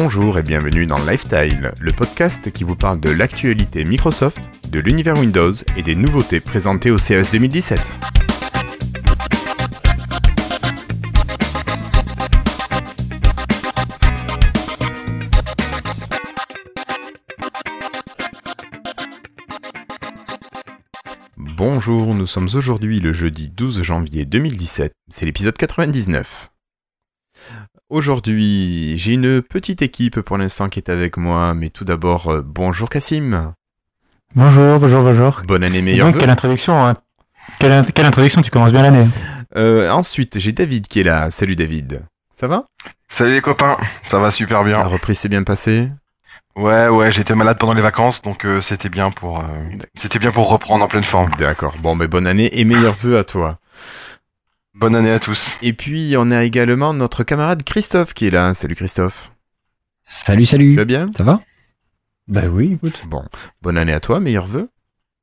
Bonjour et bienvenue dans Lifestyle, le podcast qui vous parle de l'actualité Microsoft, de l'univers Windows et des nouveautés présentées au CES 2017. Bonjour, nous sommes aujourd'hui le jeudi 12 janvier 2017, c'est l'épisode 99. Aujourd'hui, j'ai une petite équipe pour l'instant qui est avec moi, mais tout d'abord, euh, bonjour Cassim. Bonjour, bonjour, bonjour. Bonne année, meilleure. Donc, quelle introduction, hein. quelle, quelle, introduction, tu commences bien l'année. Euh, ensuite, j'ai David qui est là. Salut David. Ça va? Salut les copains, ça va super bien. La reprise s'est bien passée? Ouais, ouais, j'étais malade pendant les vacances, donc euh, c'était bien pour, euh, c'était bien pour reprendre en pleine forme. D'accord. Bon, mais bonne année et meilleurs vœux à toi. Bonne année à tous. Et puis, on a également notre camarade Christophe qui est là. Salut Christophe. Salut, salut. Tu vas bien? Ça va? Bah oui, écoute. Bon, bonne année à toi, meilleurs vœux.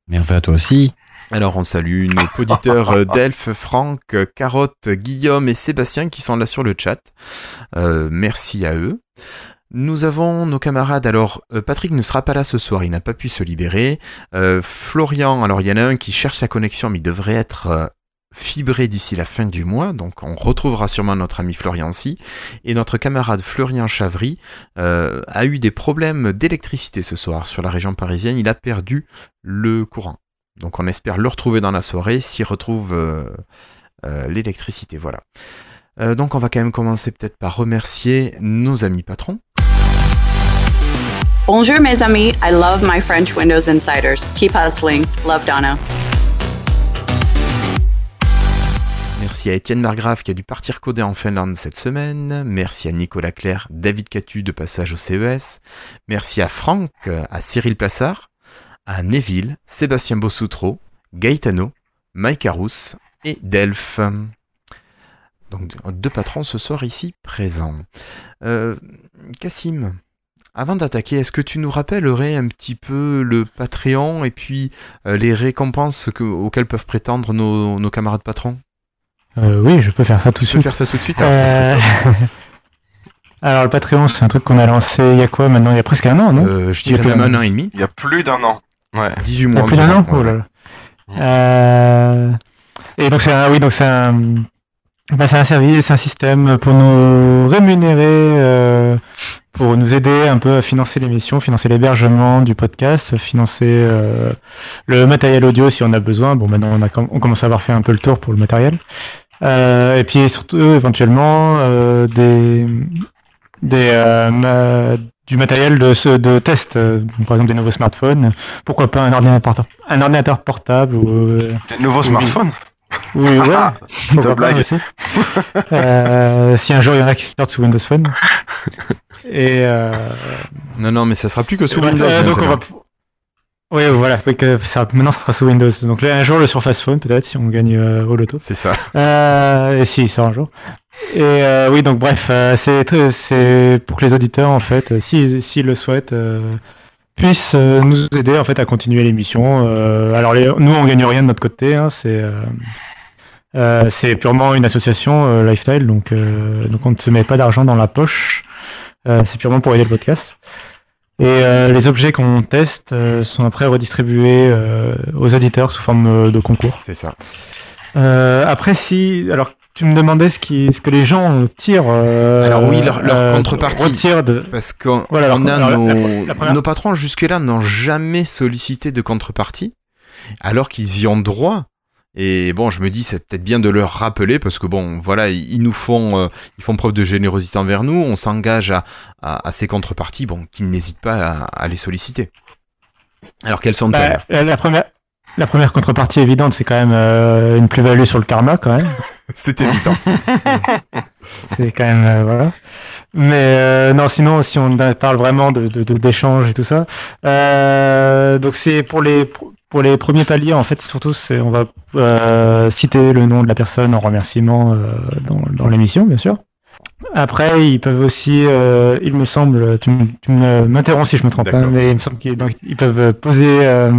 Meilleurs vœux à toi aussi. Alors, on salue nos auditeurs euh, Delphes, Franck, Carotte, Guillaume et Sébastien qui sont là sur le chat. Euh, merci à eux. Nous avons nos camarades, alors euh, Patrick ne sera pas là ce soir, il n'a pas pu se libérer. Euh, Florian, alors il y en a un qui cherche sa connexion mais il devrait être fibré d'ici la fin du mois, donc on retrouvera sûrement notre ami Florian aussi. Et notre camarade Florian Chavry euh, a eu des problèmes d'électricité ce soir sur la région parisienne, il a perdu le courant. Donc on espère le retrouver dans la soirée s'il retrouve euh, euh, l'électricité, voilà. Donc on va quand même commencer peut-être par remercier nos amis patrons. Bonjour mes amis, I love my French Windows Insiders. Keep hustling. Love Donna. Merci à Étienne Margrave qui a dû partir coder en Finlande cette semaine. Merci à Nicolas Claire, David Catu de passage au CES. Merci à Franck, à Cyril Plassard, à Neville, Sébastien Bossoutreau, Gaetano, Mike Arous et Delphes. Donc deux patrons ce soir ici présents. Euh, Cassim, avant d'attaquer, est-ce que tu nous rappellerais un petit peu le Patreon et puis euh, les récompenses que, auxquelles peuvent prétendre nos camarades patrons? Euh, Oui, je peux faire ça tout de peux suite. faire ça tout de suite alors, ça serait Euh, Alors, le Patreon, c'est un truc qu'on a lancé il y a quoi maintenant Il y a presque un an, non? Euh, je Il y a dirais plus même d'un un an et demi. Il y a plus d'un an. Ouais. 18 Il y mois. a plus d'un an Oh là là. Euh, Et donc, c'est un, oui, donc c'est un, bah, c'est un service, c'est un système pour nous rémunérer, euh, pour nous aider un peu à financer l'émission, financer l'hébergement du podcast, financer euh, le matériel audio si on a besoin. Bon, maintenant, on, a, com- on commence à avoir fait un peu le tour pour le matériel. Euh, et puis surtout, éventuellement, euh, des, des, euh, ma- du matériel de, ce- de test, euh, par exemple des nouveaux smartphones. Pourquoi pas un ordinateur, un ordinateur portable ou, euh, Des nouveaux smartphones. oui, ouais. Ah, pourquoi pas blague. Euh, si un jour il y en a qui sortent sous Windows Phone. Et euh, Non, non, mais ça sera plus que sous Windows. euh, donc on maintenant. va. Oui, voilà, oui, que ça, maintenant ça sera sous Windows. Donc là, un jour le Surface Phone, peut-être, si on gagne euh, au loto. C'est ça. Euh, et si, sort un jour. Et euh, oui, donc bref, euh, c'est c'est pour que les auditeurs, en fait, euh, s'ils s'ils le souhaitent, euh, puissent euh, nous aider en fait à continuer l'émission. Euh, alors les- nous, on gagne rien de notre côté, hein, c'est euh, euh, c'est purement une association euh, Lifestyle, donc euh, donc on ne se met pas d'argent dans la poche. Euh, c'est purement pour aider le podcast. Et euh, les objets qu'on teste euh, sont après redistribués euh, aux auditeurs sous forme euh, de concours. C'est ça. Euh, après, si. Alors, tu me demandais ce, qui, ce que les gens tirent. euh, Alors oui, leur- leur contrepartie. de. Parce qu'on Voilà, on a alors, nos, la- la première- nos patrons jusque-là n'ont jamais sollicité de contrepartie, alors qu'ils y ont droit. Et bon, je me dis, c'est peut-être bien de leur rappeler parce que bon, voilà, ils nous font, euh, ils font preuve de générosité envers nous. On s'engage à, à, à ces contreparties, bon, qu'ils n'hésitent pas à, à les solliciter. Alors quelles sont-elles? Bah, la, la première. La première contrepartie évidente, c'est quand même euh, une plus-value sur le karma, quand même. C'est évident. C'est quand même. euh, voilà. Mais euh, non, sinon, si on parle vraiment de, d'échanges et tout ça, euh, donc c'est pour les pour les premiers paliers en fait surtout c'est on va euh, citer le nom de la personne en remerciement dans, dans l'émission bien sûr. Après ils peuvent aussi, euh, il me semble, tu, m'interromps si je me trompe, hein, mais il me semble qu'ils donc, ils peuvent poser euh,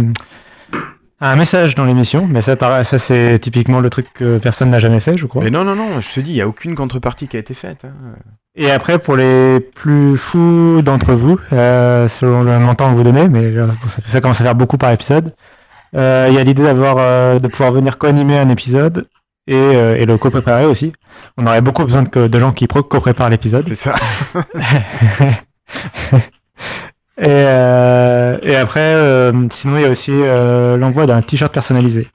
un message dans l'émission, mais ça, ça c'est typiquement le truc que personne n'a jamais fait, je crois. Mais non, non, non, je te dis, il n'y a aucune contrepartie qui a été faite. hein. Et après, pour les plus fous d'entre vous, euh, selon le montant que vous donnez, mais euh, ça, ça commence à faire beaucoup par épisode, euh, il y a l'idée d'avoir, euh, de pouvoir venir co-animer un épisode et, euh, et le co-préparer aussi. On aurait beaucoup besoin de, de gens qui co-préparent l'épisode. C'est ça. et, euh, et après, euh, sinon, il y a aussi euh, l'envoi d'un t-shirt personnalisé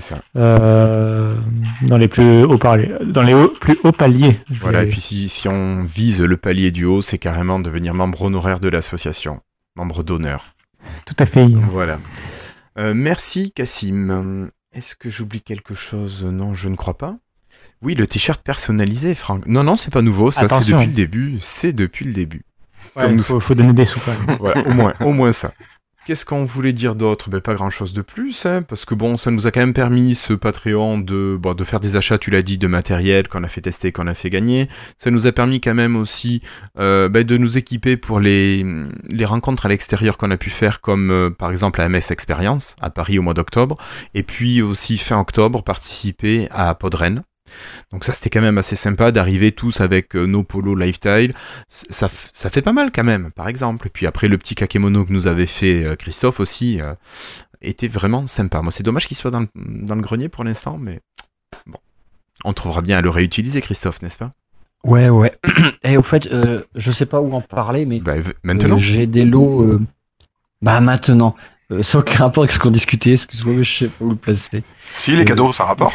C'est ça. euh, dans les plus hauts paliers. Dans les hauts- plus hauts paliers. je Voilà, et puis si, si on vise le palier du haut, c'est carrément devenir membre honoraire de l'association. Membre d'honneur. Tout à fait. Voilà. Euh, merci Cassim. Est-ce que j'oublie quelque chose? Non, je ne crois pas. Oui, le t-shirt personnalisé, Franck. Non, non, c'est pas nouveau, ça c'est depuis le début. C'est depuis le début. Ouais, Comme il nous- faut, faut donner des sous quand même. Voilà, au moins, au moins ça. Qu'est-ce qu'on voulait dire d'autre? Ben, Pas grand-chose de plus, hein, parce que bon, ça nous a quand même permis, ce Patreon, de, bon, de faire des achats, tu l'as dit, de matériel qu'on a fait tester, qu'on a fait gagner. Ça nous a permis quand même aussi euh, ben, de nous équiper pour les, les rencontres à l'extérieur qu'on a pu faire, comme euh, par exemple la MS Experience à Paris au mois d'octobre, et puis aussi fin octobre, participer à Podren. Donc ça c'était quand même assez sympa d'arriver tous avec euh, nos polos lifestyle. Ça, ça fait pas mal quand même, par exemple. Et puis après le petit kakemono que nous avait fait euh, Christophe aussi euh, était vraiment sympa. Moi c'est dommage qu'il soit dans le, dans le grenier pour l'instant, mais bon. On trouvera bien à le réutiliser Christophe, n'est-ce pas? Ouais, ouais. Et au fait, euh, je sais pas où en parler, mais bah, Maintenant? euh, j'ai des lots. euh, Bah maintenant. Euh, sans aucun rapport avec ce qu'on discutait, excuse-moi, mais je sais pas où le placer. Si, les Euh, cadeaux, ça rapporte.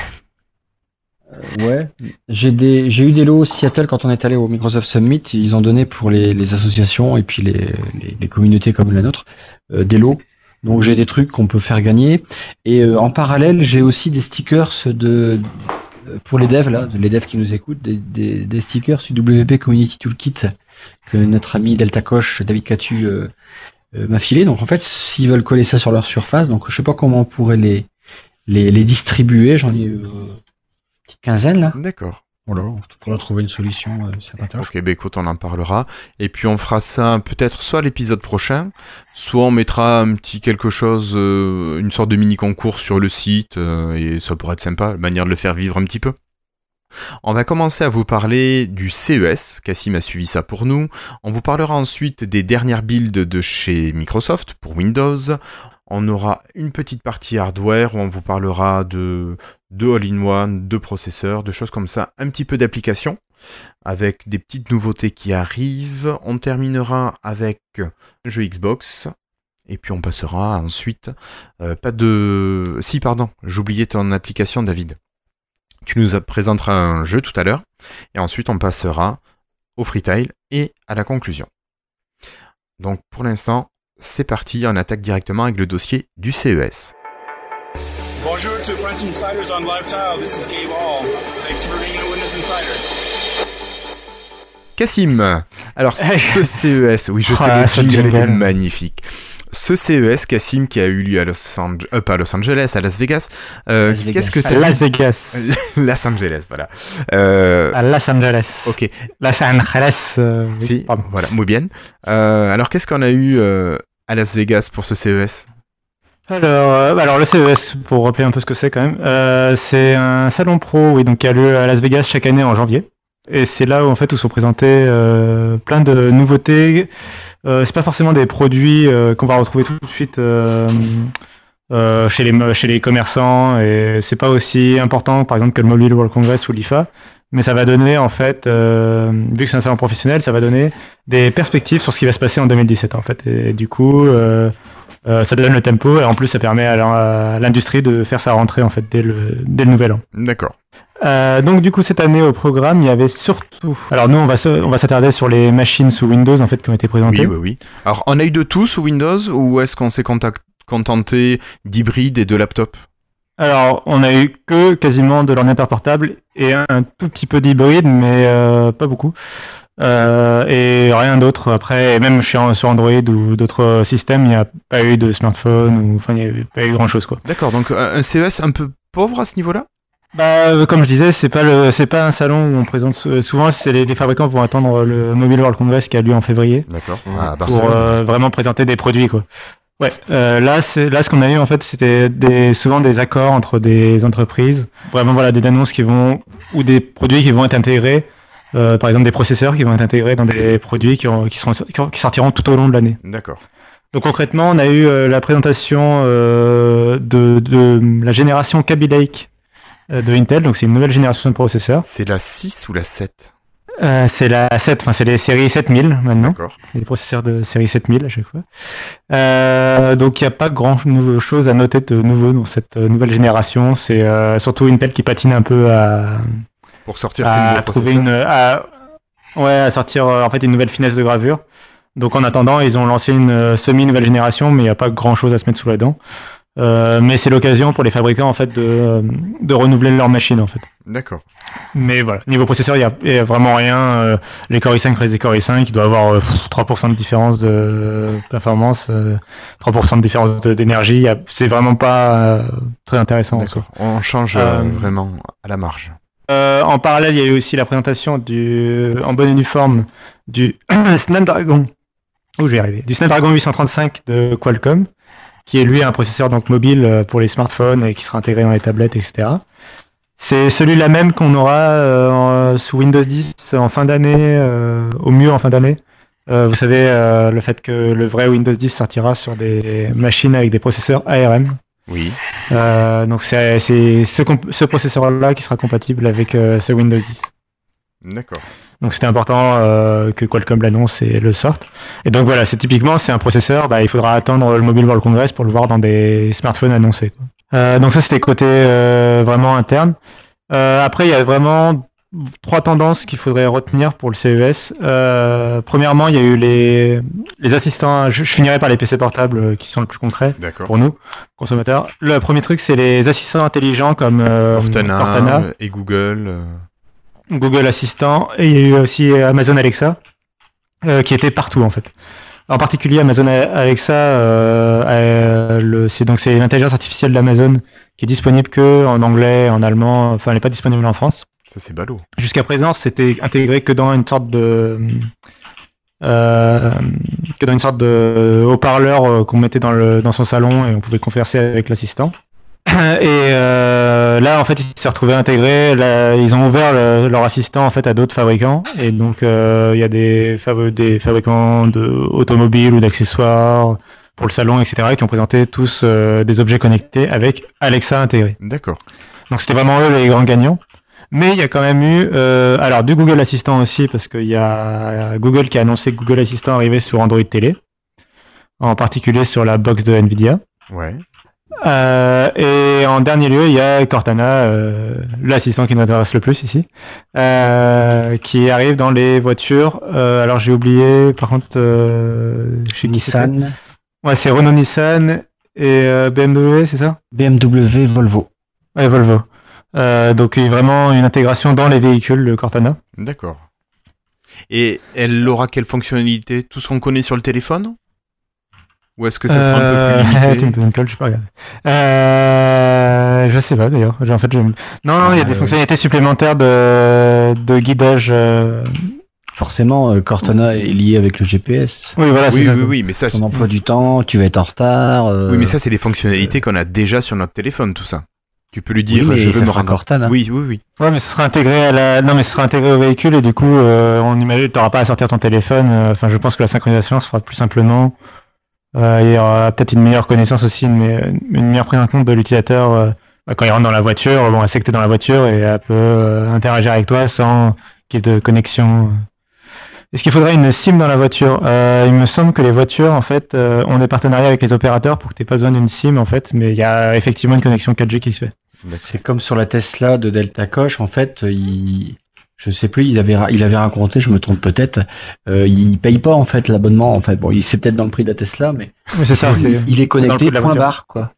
Ouais, j'ai des, j'ai eu des lots au Seattle quand on est allé au Microsoft Summit. Ils ont donné pour les, les associations et puis les, les, les communautés comme la nôtre euh, des lots. Donc j'ai des trucs qu'on peut faire gagner. Et euh, en parallèle, j'ai aussi des stickers de euh, pour les devs là, les devs qui nous écoutent, des, des, des stickers du WP Community Toolkit que notre ami Delta Coche, David Catu, euh, euh, m'a filé. Donc en fait, s'ils veulent coller ça sur leur surface, donc je sais pas comment on pourrait les les, les distribuer. J'en ai euh, petite quinzaine là. D'accord. Voilà, on pourra trouver une solution, euh, sympatoche. Ok, bah écoute, on en parlera. Et puis on fera ça peut-être soit l'épisode prochain, soit on mettra un petit quelque chose, euh, une sorte de mini concours sur le site, euh, et ça pourrait être sympa, manière de le faire vivre un petit peu. On va commencer à vous parler du CES, Cassim a suivi ça pour nous. On vous parlera ensuite des dernières builds de chez Microsoft pour Windows. On aura une petite partie hardware où on vous parlera de, de all-in-one, de processeurs, de choses comme ça, un petit peu d'applications avec des petites nouveautés qui arrivent. On terminera avec un jeu Xbox. Et puis on passera ensuite. euh, pas de. Si, pardon, j'oubliais ton application, David. Tu nous présenteras un jeu tout à l'heure. Et ensuite on passera au freetail et à la conclusion. Donc pour l'instant, c'est parti. On attaque directement avec le dossier du CES. Bonjour to French Insiders on Live Tile. This is Gabe Hall. Thanks for being a Windows Insider. Cassim Alors ce CES, oui je sais, Ah, le jingle était magnifique. Ce CES, Cassim, qui a eu lieu à Los Angeles, euh, pas à Los Angeles, à Las Vegas, euh, Las Vegas. qu'est-ce que À t'as Las Vegas. Las Angeles, voilà. Euh, À Los Angeles. ok, Los Angeles. euh, oui, si, pardon. voilà, muy bien. Euh, alors qu'est-ce qu'on a eu euh, à Las Vegas pour ce CES Alors, euh, alors le CES, pour rappeler un peu ce que c'est quand même, euh, c'est un salon pro oui, donc, qui a lieu à Las Vegas chaque année en janvier. Et c'est là où, en fait, où sont présentés euh, plein de nouveautés. Euh, c'est pas forcément des produits euh, qu'on va retrouver tout de suite chez, les, chez les commerçants. Et c'est pas aussi important, par exemple, que le Mobile World Congress ou l'IFA. Mais ça va donner, en fait, euh, vu que c'est un salon professionnel, ça va donner des perspectives sur ce qui va se passer en 2017, en fait. Et, du coup, euh, euh, ça donne le tempo et en plus ça permet à l'in- à l'industrie de faire sa rentrée en fait dès le, dès le nouvel an. D'accord. Donc du coup cette année au programme il y avait surtout alors nous on va se- on va s'attarder sur les machines sous Windows en fait qui ont été présentées. Oui, oui, oui. Alors on a eu de tout sous Windows ou est-ce qu'on s'est contenté d'hybride et de laptop Alors on a eu que quasiment de l'ordinateur portable et un, tout petit peu d'hybride mais euh, pas beaucoup. Euh, et rien d'autre après et même chez- sur Android ou d'autres systèmes il n'y a pas eu de smartphone ou enfin il n'y a pas eu grand chose quoi. D'accord, donc un CES un peu pauvre à ce niveau-là? Bah, euh, comme je disais, c'est pas le, c'est pas un salon où on présente sou- souvent. C'est les, les fabricants vont attendre le Mobile World Congress qui a lieu en février D'accord. À pour euh, vraiment présenter des produits quoi. Ouais, euh, là c'est là ce qu'on a eu en fait, c'était des souvent des accords entre des entreprises, vraiment voilà des annonces qui vont ou des produits qui vont être intégrés Euh, par exemple, des processeurs qui vont être intégrés dans des produits qui, ont- qui, seront, qui sortiront tout au long de l'année. D'accord. Donc concrètement, on a eu euh, la présentation euh, de, de la génération Kaby Lake euh, de Intel. Donc c'est une nouvelle génération de processeurs. C'est la 6 ou la 7 Euh, c'est la 7, enfin c'est les séries 7000 maintenant. Des processeurs de série 7000 à chaque fois. Euh, donc il n'y a pas grand chose à noter de nouveau dans cette euh, nouvelle génération. C'est euh, surtout Intel qui patine un peu à, Pour sortir ces à trouver une, à, ouais, à sortir euh, en fait une nouvelle finesse de gravure. Donc en attendant, ils ont lancé une semi nouvelle génération, mais il n'y a pas grand chose à se mettre sous la dent. Euh, mais c'est l'occasion pour les fabricants en fait de, euh, de renouveler leur machine en fait. D'accord. Mais voilà, niveau processeur, il n'y a, vraiment rien. euh, les Core i5 restent des Core i5, il doit avoir euh, pff, 3% de différence de performance, euh, 3% de différence d'énergie. C'est vraiment pas euh, très intéressant. D'accord. On change euh, Euh, vraiment à la marge. Euh, en parallèle, il y a eu aussi la présentation du, en bonne et due forme du Snapdragon. Où je vais y arriver. Du Snapdragon 835 de Qualcomm, qui est lui un processeur donc mobile euh, pour les smartphones et qui sera intégré dans les tablettes, etc. C'est celui-là même qu'on aura euh, sous Windows 10 en fin d'année, euh, au mieux en fin d'année. Euh, vous savez, le fait que le vrai Windows 10 sortira sur des machines avec des processeurs ARM. Oui. Donc c'est ce, processeur-là qui sera compatible avec ce Windows 10. D'accord. Donc c'était important euh, que Qualcomm l'annonce et le sorte. Et donc voilà, c'est typiquement c'est un processeur, bah, il faudra attendre le Mobile World Congress pour le voir dans des smartphones annoncés. quoi. Euh, donc ça c'était côté euh, vraiment interne. Après il y a vraiment trois tendances qu'il faudrait retenir pour le CES. Premièrement il y a eu les, les assistants, je, je finirai par les PC portables qui sont le plus concret pour nous, consommateurs. Le premier truc c'est les assistants intelligents comme Cortana, Cortana. et Google. Euh, Google Assistant et il y a eu aussi Amazon Alexa euh, qui était partout en fait. En particulier Amazon Alexa, euh, euh, c'est donc c'est l'intelligence artificielle d'Amazon qui est disponible que en anglais, en allemand, enfin elle n'est pas disponible en France. Ça, c'est ballot. Jusqu'à présent, c'était intégré que dans une sorte de euh, que dans une sorte de haut-parleur euh, qu'on mettait dans le dans son salon et on pouvait converser avec l'assistant. Et euh, là, en fait, ils s'est retrouvé intégré. Là, ils ont ouvert le- leur assistant en fait à d'autres fabricants. Et donc, euh, il y a des, fabri- des fabricants de automobiles ou d'accessoires pour le salon, etc., qui ont présenté tous euh, des objets connectés avec Alexa intégré. D'accord. Donc c'était vraiment eux les grands gagnants. Mais il y a quand même eu, euh, alors du Google Assistant aussi, parce qu'il y a Google qui a annoncé que Google Assistant arrivait sur Android Télé, en particulier sur la box de Nvidia. Ouais. Euh, et en dernier lieu, il y a Cortana, euh, l'assistant qui nous intéresse le plus ici, euh, qui arrive dans les voitures. Euh, alors j'ai oublié, par contre, euh, chez Nissan, Ouais, c'est Renault Nissan et euh, BMW, c'est ça? BMW, Volvo. Ouais, Volvo. Euh, donc il y a vraiment une intégration dans les véhicules, le Cortana. D'accord. Et elle aura quelle fonctionnalité? Tout ce qu'on connaît sur le téléphone? Ou est-ce que ça sera un peu Euh, plus tu me limité colle, je regarder. Euh, je sais pas d'ailleurs. En fait, je... Non, non, il y a des Euh, fonctionnalités supplémentaires de, de guidage. euh, Forcément, euh, Cortana est lié avec le GPS. Oui, voilà, c'est Oui, ça. oui, oui, mais ça, Ton emploi du temps, tu vas être en retard. euh, oui, mais ça, c'est des fonctionnalités qu'on a déjà sur notre téléphone, tout ça. Tu peux lui oui, dire, mais je ça veux me rendre. Cortana. Oui, oui, oui. Ouais, mais ce sera intégré à la. Non, mais ce sera intégré au véhicule et du coup, euh, on imagine, t'auras pas à sortir ton téléphone. euh, Enfin, je pense que la synchronisation se fera plus simplement. Euh, il y aura peut-être une meilleure connaissance aussi, une, me- une meilleure prise en compte de l'utilisateur euh, bah, quand il rentre dans la voiture. Bon, elle sait que t'es dans la voiture et elle peut euh, interagir avec toi sans qu'il y ait de connexion. Est-ce qu'il faudrait une SIM dans la voiture? Euh, Il me semble que les voitures, en fait, euh, ont des partenariats avec les opérateurs pour que t'aies pas besoin d'une SIM, en fait, mais il y a effectivement une connexion 4G qui se fait. C'est comme sur la Tesla de Delta Coche, en fait, il... je sais plus, il avait, il avait raconté, je me trompe peut-être, euh, il paye pas en fait l'abonnement. En fait, bon, il c'est peut-être dans le prix de la Tesla, mais Mais c'est ça, il, c'est. il est connecté point barre quoi.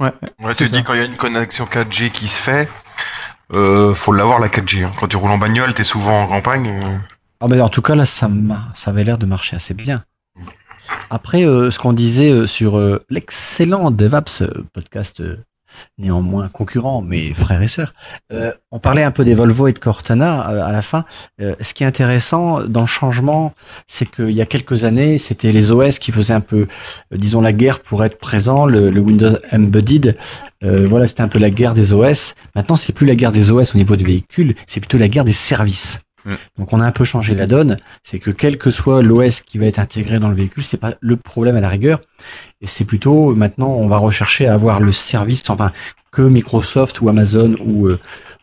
Ouais, C'est tu dis quand il y a une connexion 4G qui se fait, euh, faut l'avoir la 4G. hein. Quand tu roules en bagnole, t'es souvent en campagne. euh, Ah ben en tout cas là, ça, m'a- ça avait l'air de marcher assez bien. Après, euh, ce qu'on disait euh, sur euh, l'excellent DevApps podcast, euh, néanmoins concurrent, mais frères et sœurs, euh, on parlait un peu des Volvo et de Cortana euh, à la fin. Euh, ce qui est intéressant dans le changement, c'est qu'il y a quelques années, c'était les OS qui faisaient un peu, euh, disons, la guerre pour être présent, le, le Windows Embedded. Euh, voilà, c'était un peu la guerre des OS. Maintenant, c'est plus la guerre des OS au niveau des véhicules, c'est plutôt la guerre des services. Mm. Donc on a un peu changé la donne, c'est que quel que soit l'OS qui va être intégré dans le véhicule, c'est pas le problème à la rigueur, et c'est plutôt maintenant on va rechercher à avoir le service, enfin que Microsoft ou Amazon ou euh,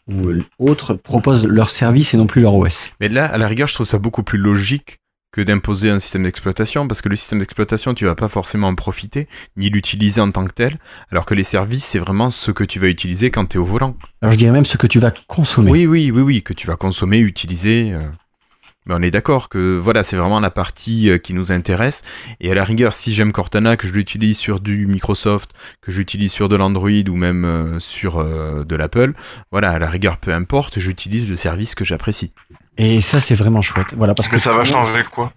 ou euh, autres proposent leur service et non plus leur OS. Mais là, à la rigueur, je trouve ça beaucoup plus logique que d'imposer un système d'exploitation, parce que le système d'exploitation, tu vas pas forcément en profiter, ni l'utiliser en tant que tel, alors que les services, c'est vraiment ce que tu vas utiliser quand tu es au volant. Alors je dirais même ce que tu vas consommer. Oui, oui, oui, oui, que tu vas consommer, utiliser. euh. Mais on est d'accord que voilà, c'est vraiment la partie euh, qui nous intéresse. Et à la rigueur, si j'aime Cortana, que je l'utilise sur du Microsoft, que j'utilise sur de l'Android ou même euh, sur de l'Apple, voilà, à la rigueur, peu importe, j'utilise le service que j'apprécie. Et ça c'est vraiment chouette. Voilà parce Mais que ça va changer quoi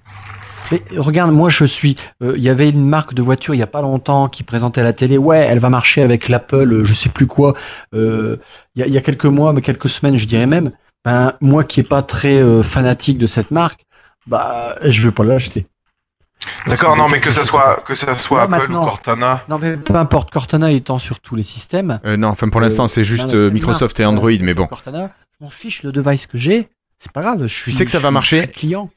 Mais regarde, moi je suis. euh, Il y avait une marque de voiture il y a pas longtemps qui présentait à la télé. Ouais, elle va marcher avec l'Apple, euh, je sais plus quoi. euh, Il y, a, il y a quelques mois, mais quelques semaines, je dirais même. Ben moi qui est pas très euh, fanatique de cette marque, bah je vais pas l'acheter. D'accord, non, mais que ça soit, que ça soit Apple ou Cortana. Non mais peu importe, Cortana étant sur tous les systèmes. Euh, non, enfin pour Euh, l'instant, c'est juste euh, Microsoft et Android, mais bon. Cortana, je m'en fiche le device que j'ai, c'est pas grave. Je suis, sais que ça je va suis- marcher client.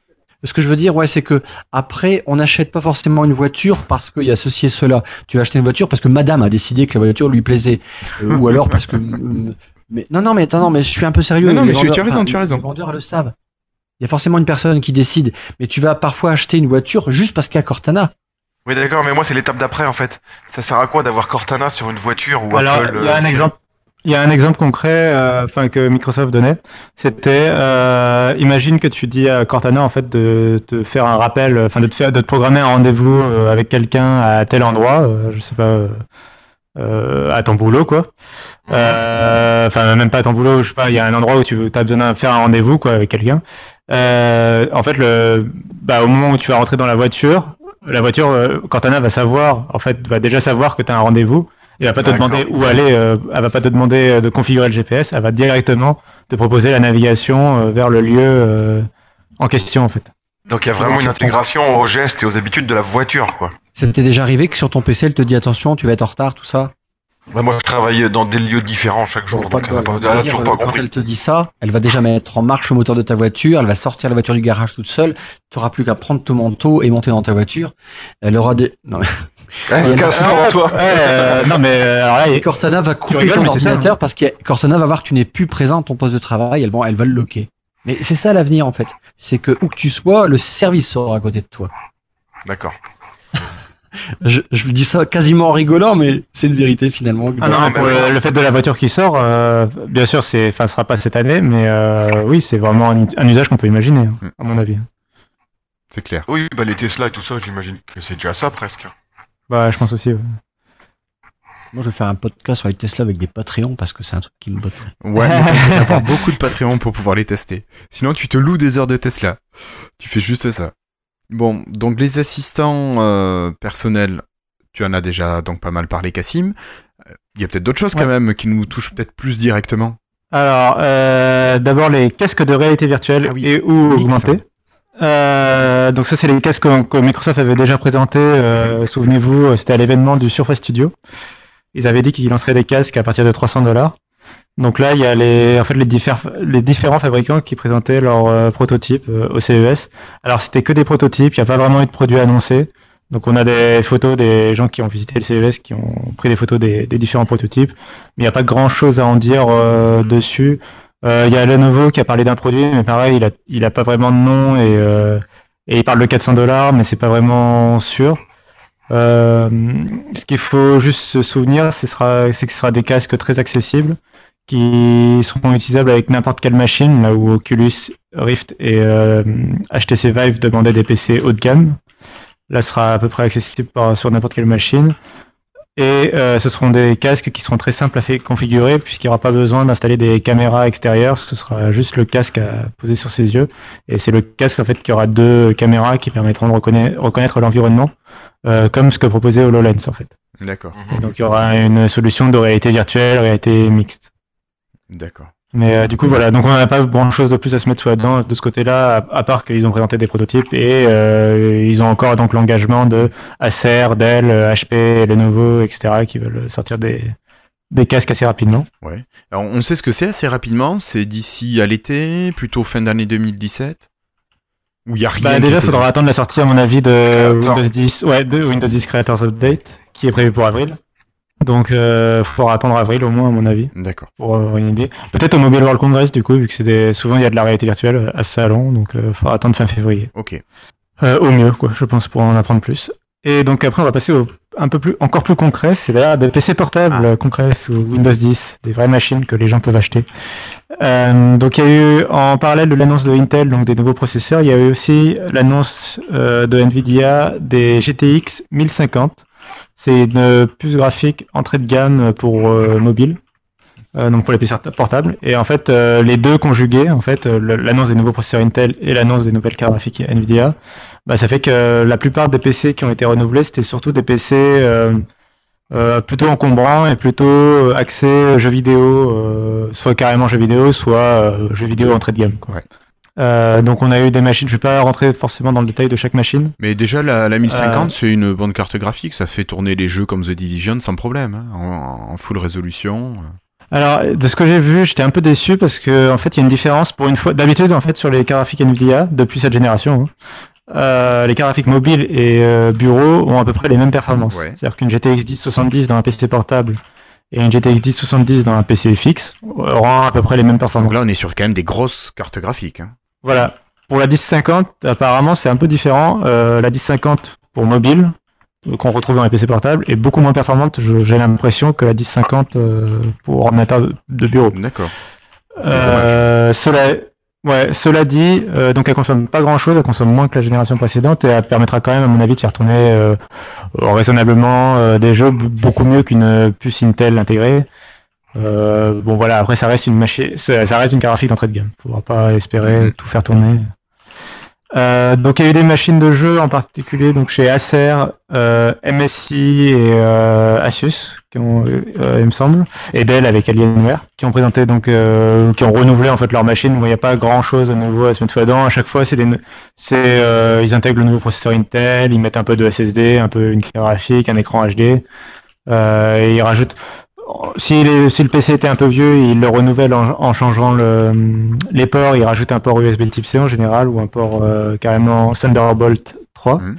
Ce que je veux dire, ouais, c'est que après, on n'achète pas forcément une voiture parce qu'il y a ceci et cela. Tu vas acheter une voiture parce que Madame a décidé que la voiture lui plaisait, Euh, ou alors parce que. euh, mais non, non, mais attends, non, mais je suis un peu sérieux. Non, non, mais tu- tu as raison, tu as raison. Les vendeurs le savent. Il y a forcément une personne qui décide, mais tu vas parfois acheter une voiture juste parce qu'il y a Cortana. Oui, d'accord, mais moi, c'est l'étape d'après, en fait. Ça sert à quoi d'avoir Cortana sur une voiture ou Alors, Apple il y a euh, un c'est- exemple. Il y a un exemple concret, euh, enfin que Microsoft donnait. C'était, euh, imagine que tu dis à Cortana en fait de te faire un rappel, enfin de te faire, de te programmer un rendez-vous euh, avec quelqu'un à tel endroit, euh, je sais pas, euh, euh, à ton boulot quoi. Euh, Enfin même pas à ton boulot, je sais pas, il y a un endroit où tu as besoin de faire un rendez-vous quoi avec quelqu'un. Euh, en fait, le, bah, au moment où tu vas rentrer dans la voiture, la voiture, euh, Cortana va savoir, en fait, va déjà savoir que tu as un rendez-vous. Elle va pas te demander où aller, euh, elle va pas te demander euh, de configurer le GPS, elle va directement te proposer la navigation euh, vers le lieu euh, en question en fait. Donc, il y a vraiment une intégration aux gestes et aux habitudes de la voiture, quoi. Ça t'est déjà arrivé que sur ton PC, elle te dit attention, tu vas être en retard, tout ça Bah, moi, je travaille dans des lieux différents chaque jour, donc elle pas- elle a toujours dire, pas Quand compris. elle te dit ça, elle va déjà mettre en marche le moteur de ta voiture, elle va sortir la voiture du garage toute seule, tu n'auras plus qu'à prendre ton manteau et monter dans ta voiture. Elle aura des... Non, mais... Elle se casse ça, toi. Ouais, euh, non mais euh, alors là, Et il- Cortana va couper rigoles, ton c'est ça, ordinateur parce que Cortana va voir que tu n'es plus présent à ton poste de travail, elle va, elle va le loquer. Mais c'est ça l'avenir en fait. C'est que où que tu sois, le service sera à côté de toi. D'accord. Je, je dis ça quasiment en rigolant, mais c'est une vérité finalement. Ah non, Ouais, pour mais le, fait de la voiture qui sort, euh, bien sûr, c'est, enfin, ce sera pas cette année, mais euh, oui, c'est vraiment un, un usage qu'on peut imaginer, hein, Mm. à mon avis. C'est clair. Oui, bah, les Tesla et tout ça, j'imagine que c'est déjà ça, presque. Bah, je pense aussi. ouais. Moi, je vais faire un podcast sur les Tesla avec des Patreons parce que c'est un truc qui me botte. Ouais, mais t'as avoir beaucoup de Patreon pour pouvoir les tester. Sinon, tu te loues des heures de Tesla. Tu fais juste ça. Bon, donc les assistants euh, personnels, tu en as déjà donc pas mal parlé, Cassim. Euh, Il y a peut-être d'autres choses quand même qui nous touchent peut-être plus directement. Alors, euh, d'abord les casques de réalité virtuelle Ah oui. et ou augmentée. Euh, donc ça, c'est les casques que, Microsoft avait déjà présentés. euh, Souvenez-vous, euh, c'était à l'événement du Surface Studio. Ils avaient dit qu'ils lanceraient des casques à partir de 300 dollars. Donc là, il y a les, en fait, les, différents fabricants qui présentaient leurs prototypes au CES. Alors, c'était que des prototypes, il n'y a pas vraiment eu de produits annoncés. Donc, on a des photos des gens qui ont visité le CES, qui ont pris des photos des, différents prototypes. Mais il n'y a pas grand chose à en dire euh, Euh, Il y a Lenovo qui a parlé d'un produit, mais pareil, il a, pas vraiment de nom et, euh, il parle de 400 dollars, mais c'est pas vraiment sûr. Euh, ce qu'il faut juste se souvenir, c'est que ce sera des casques très accessibles qui seront utilisables avec n'importe quelle machine, là où Oculus Rift et HTC Vive demandaient des PC haut de gamme. Là, ce sera à peu près accessible sur n'importe quelle machine. Et euh, ce seront des casques qui seront très simples à fait configurer puisqu'il n'y aura pas besoin d'installer des caméras extérieures. Ce sera juste le casque à poser sur ses yeux. Et c'est le casque en fait qui aura deux caméras qui permettront de reconnaître, reconnaître l'environnement, euh, comme ce que proposait HoloLens en fait. D'accord, donc il y aura une solution de réalité virtuelle, réalité mixte. d'accord. Mais euh, du coup voilà, donc on n'a pas grand chose de plus à se mettre sous la dent de ce côté-là, à, à part qu'ils ont présenté des prototypes et euh, ils ont encore donc l'engagement de Acer, Dell, HP, Lenovo, etc. qui veulent sortir des, des casques assez rapidement. Alors, on sait ce que c'est assez rapidement. C'est d'ici à l'été, plutôt fin d'année 2017 Ou il y a rien Bah, déjà, il faudra attendre la sortie, à mon avis, de. Windows 10, ouais, de Windows 10 Creators Update, qui est prévu pour avril. Donc, il faudra attendre avril au moins, à mon avis. D'accord. pour avoir une idée. Peut-être au Mobile World Congress, du coup, vu que c'est des... souvent il y a de la réalité virtuelle à ce salon, donc il faudra attendre fin février. Ok. Euh, au mieux, quoi, je pense, pour en apprendre plus. Et donc après, on va passer au un peu plus, encore plus concret, c'est d'ailleurs des PC portables Ah. euh, concrets sous Windows 10, des vraies machines que les gens peuvent acheter. Euh, donc il y a eu, en parallèle de l'annonce de Intel, donc des nouveaux processeurs, il y a eu aussi l'annonce euh, de Nvidia des GTX 1050. C'est une puce graphique entrée de gamme pour euh, mobile. euh, donc pour les PC portables et en fait euh, les deux conjugués en fait euh, l'annonce des nouveaux processeurs Intel et l'annonce des nouvelles cartes graphiques Nvidia bah, ça fait que la plupart des PC qui ont été renouvelés, c'était surtout des PC euh, plutôt encombrants et plutôt axés jeux vidéo, soit carrément jeux vidéo, soit jeux vidéo entrée de gamme. quoi. Euh, donc on a eu des machines, je vais pas rentrer forcément dans le détail de chaque machine. Mais déjà, la, la 1050, Euh. c'est une bonne carte graphique. Ça fait tourner les jeux comme The Division sans problème, hein, en, en full résolution. Alors de ce que j'ai vu, j'étais un peu déçu parce que en fait il y a une différence pour une fois. D'habitude en fait sur les graphiques Nvidia depuis cette génération, hein, euh, les cartes graphiques mobiles et euh, bureaux ont à peu près les mêmes performances. Ouais. C'est-à-dire qu'une GTX 1070 dans un PC portable et une GTX 1070 dans un PC fixe auront à peu près les mêmes performances. Donc là, on est sur quand même des grosses cartes graphiques. hein. Voilà. Pour la 1050, apparemment c'est un peu différent. Euh, la 1050 pour mobile euh, qu'on retrouve dans les PC portables est beaucoup moins performante. J'ai l'impression que la 1050 euh, pour ordinateur de- bureau. D'accord. Euh, cela, ouais, cela dit, euh, donc elle consomme pas grand chose, elle consomme moins que la génération précédente et elle permettra quand même, à mon avis, de faire tourner euh, raisonnablement euh, des jeux beaucoup mieux qu'une puce Intel intégrée. Euh, bon voilà, après ça reste une machine, ça ça reste une carte graphique d'entrée de gamme. Faudra pas espérer Mhm. tout faire tourner. Euh, donc il y a eu des machines de jeu en particulier donc chez Acer, euh, MSI et euh, Asus, qui ont, euh, il me semble, et Dell avec Alienware, qui ont présenté donc euh, qui ont renouvelé en fait leur machine. Bon, il n'y a pas grand chose de nouveau à se mettre dedans. À chaque fois, c'est des, c'est ils intègrent le nouveau processeur Intel, ils mettent un peu de SSD, un peu une carte graphique, un écran HD, euh, et ils rajoutent. Si, les- si le PC était un peu vieux, ils le renouvellent en, en changeant le, les ports. Ils rajoutent un port USB Type C en général ou un port euh, carrément Thunderbolt 3, Mhm.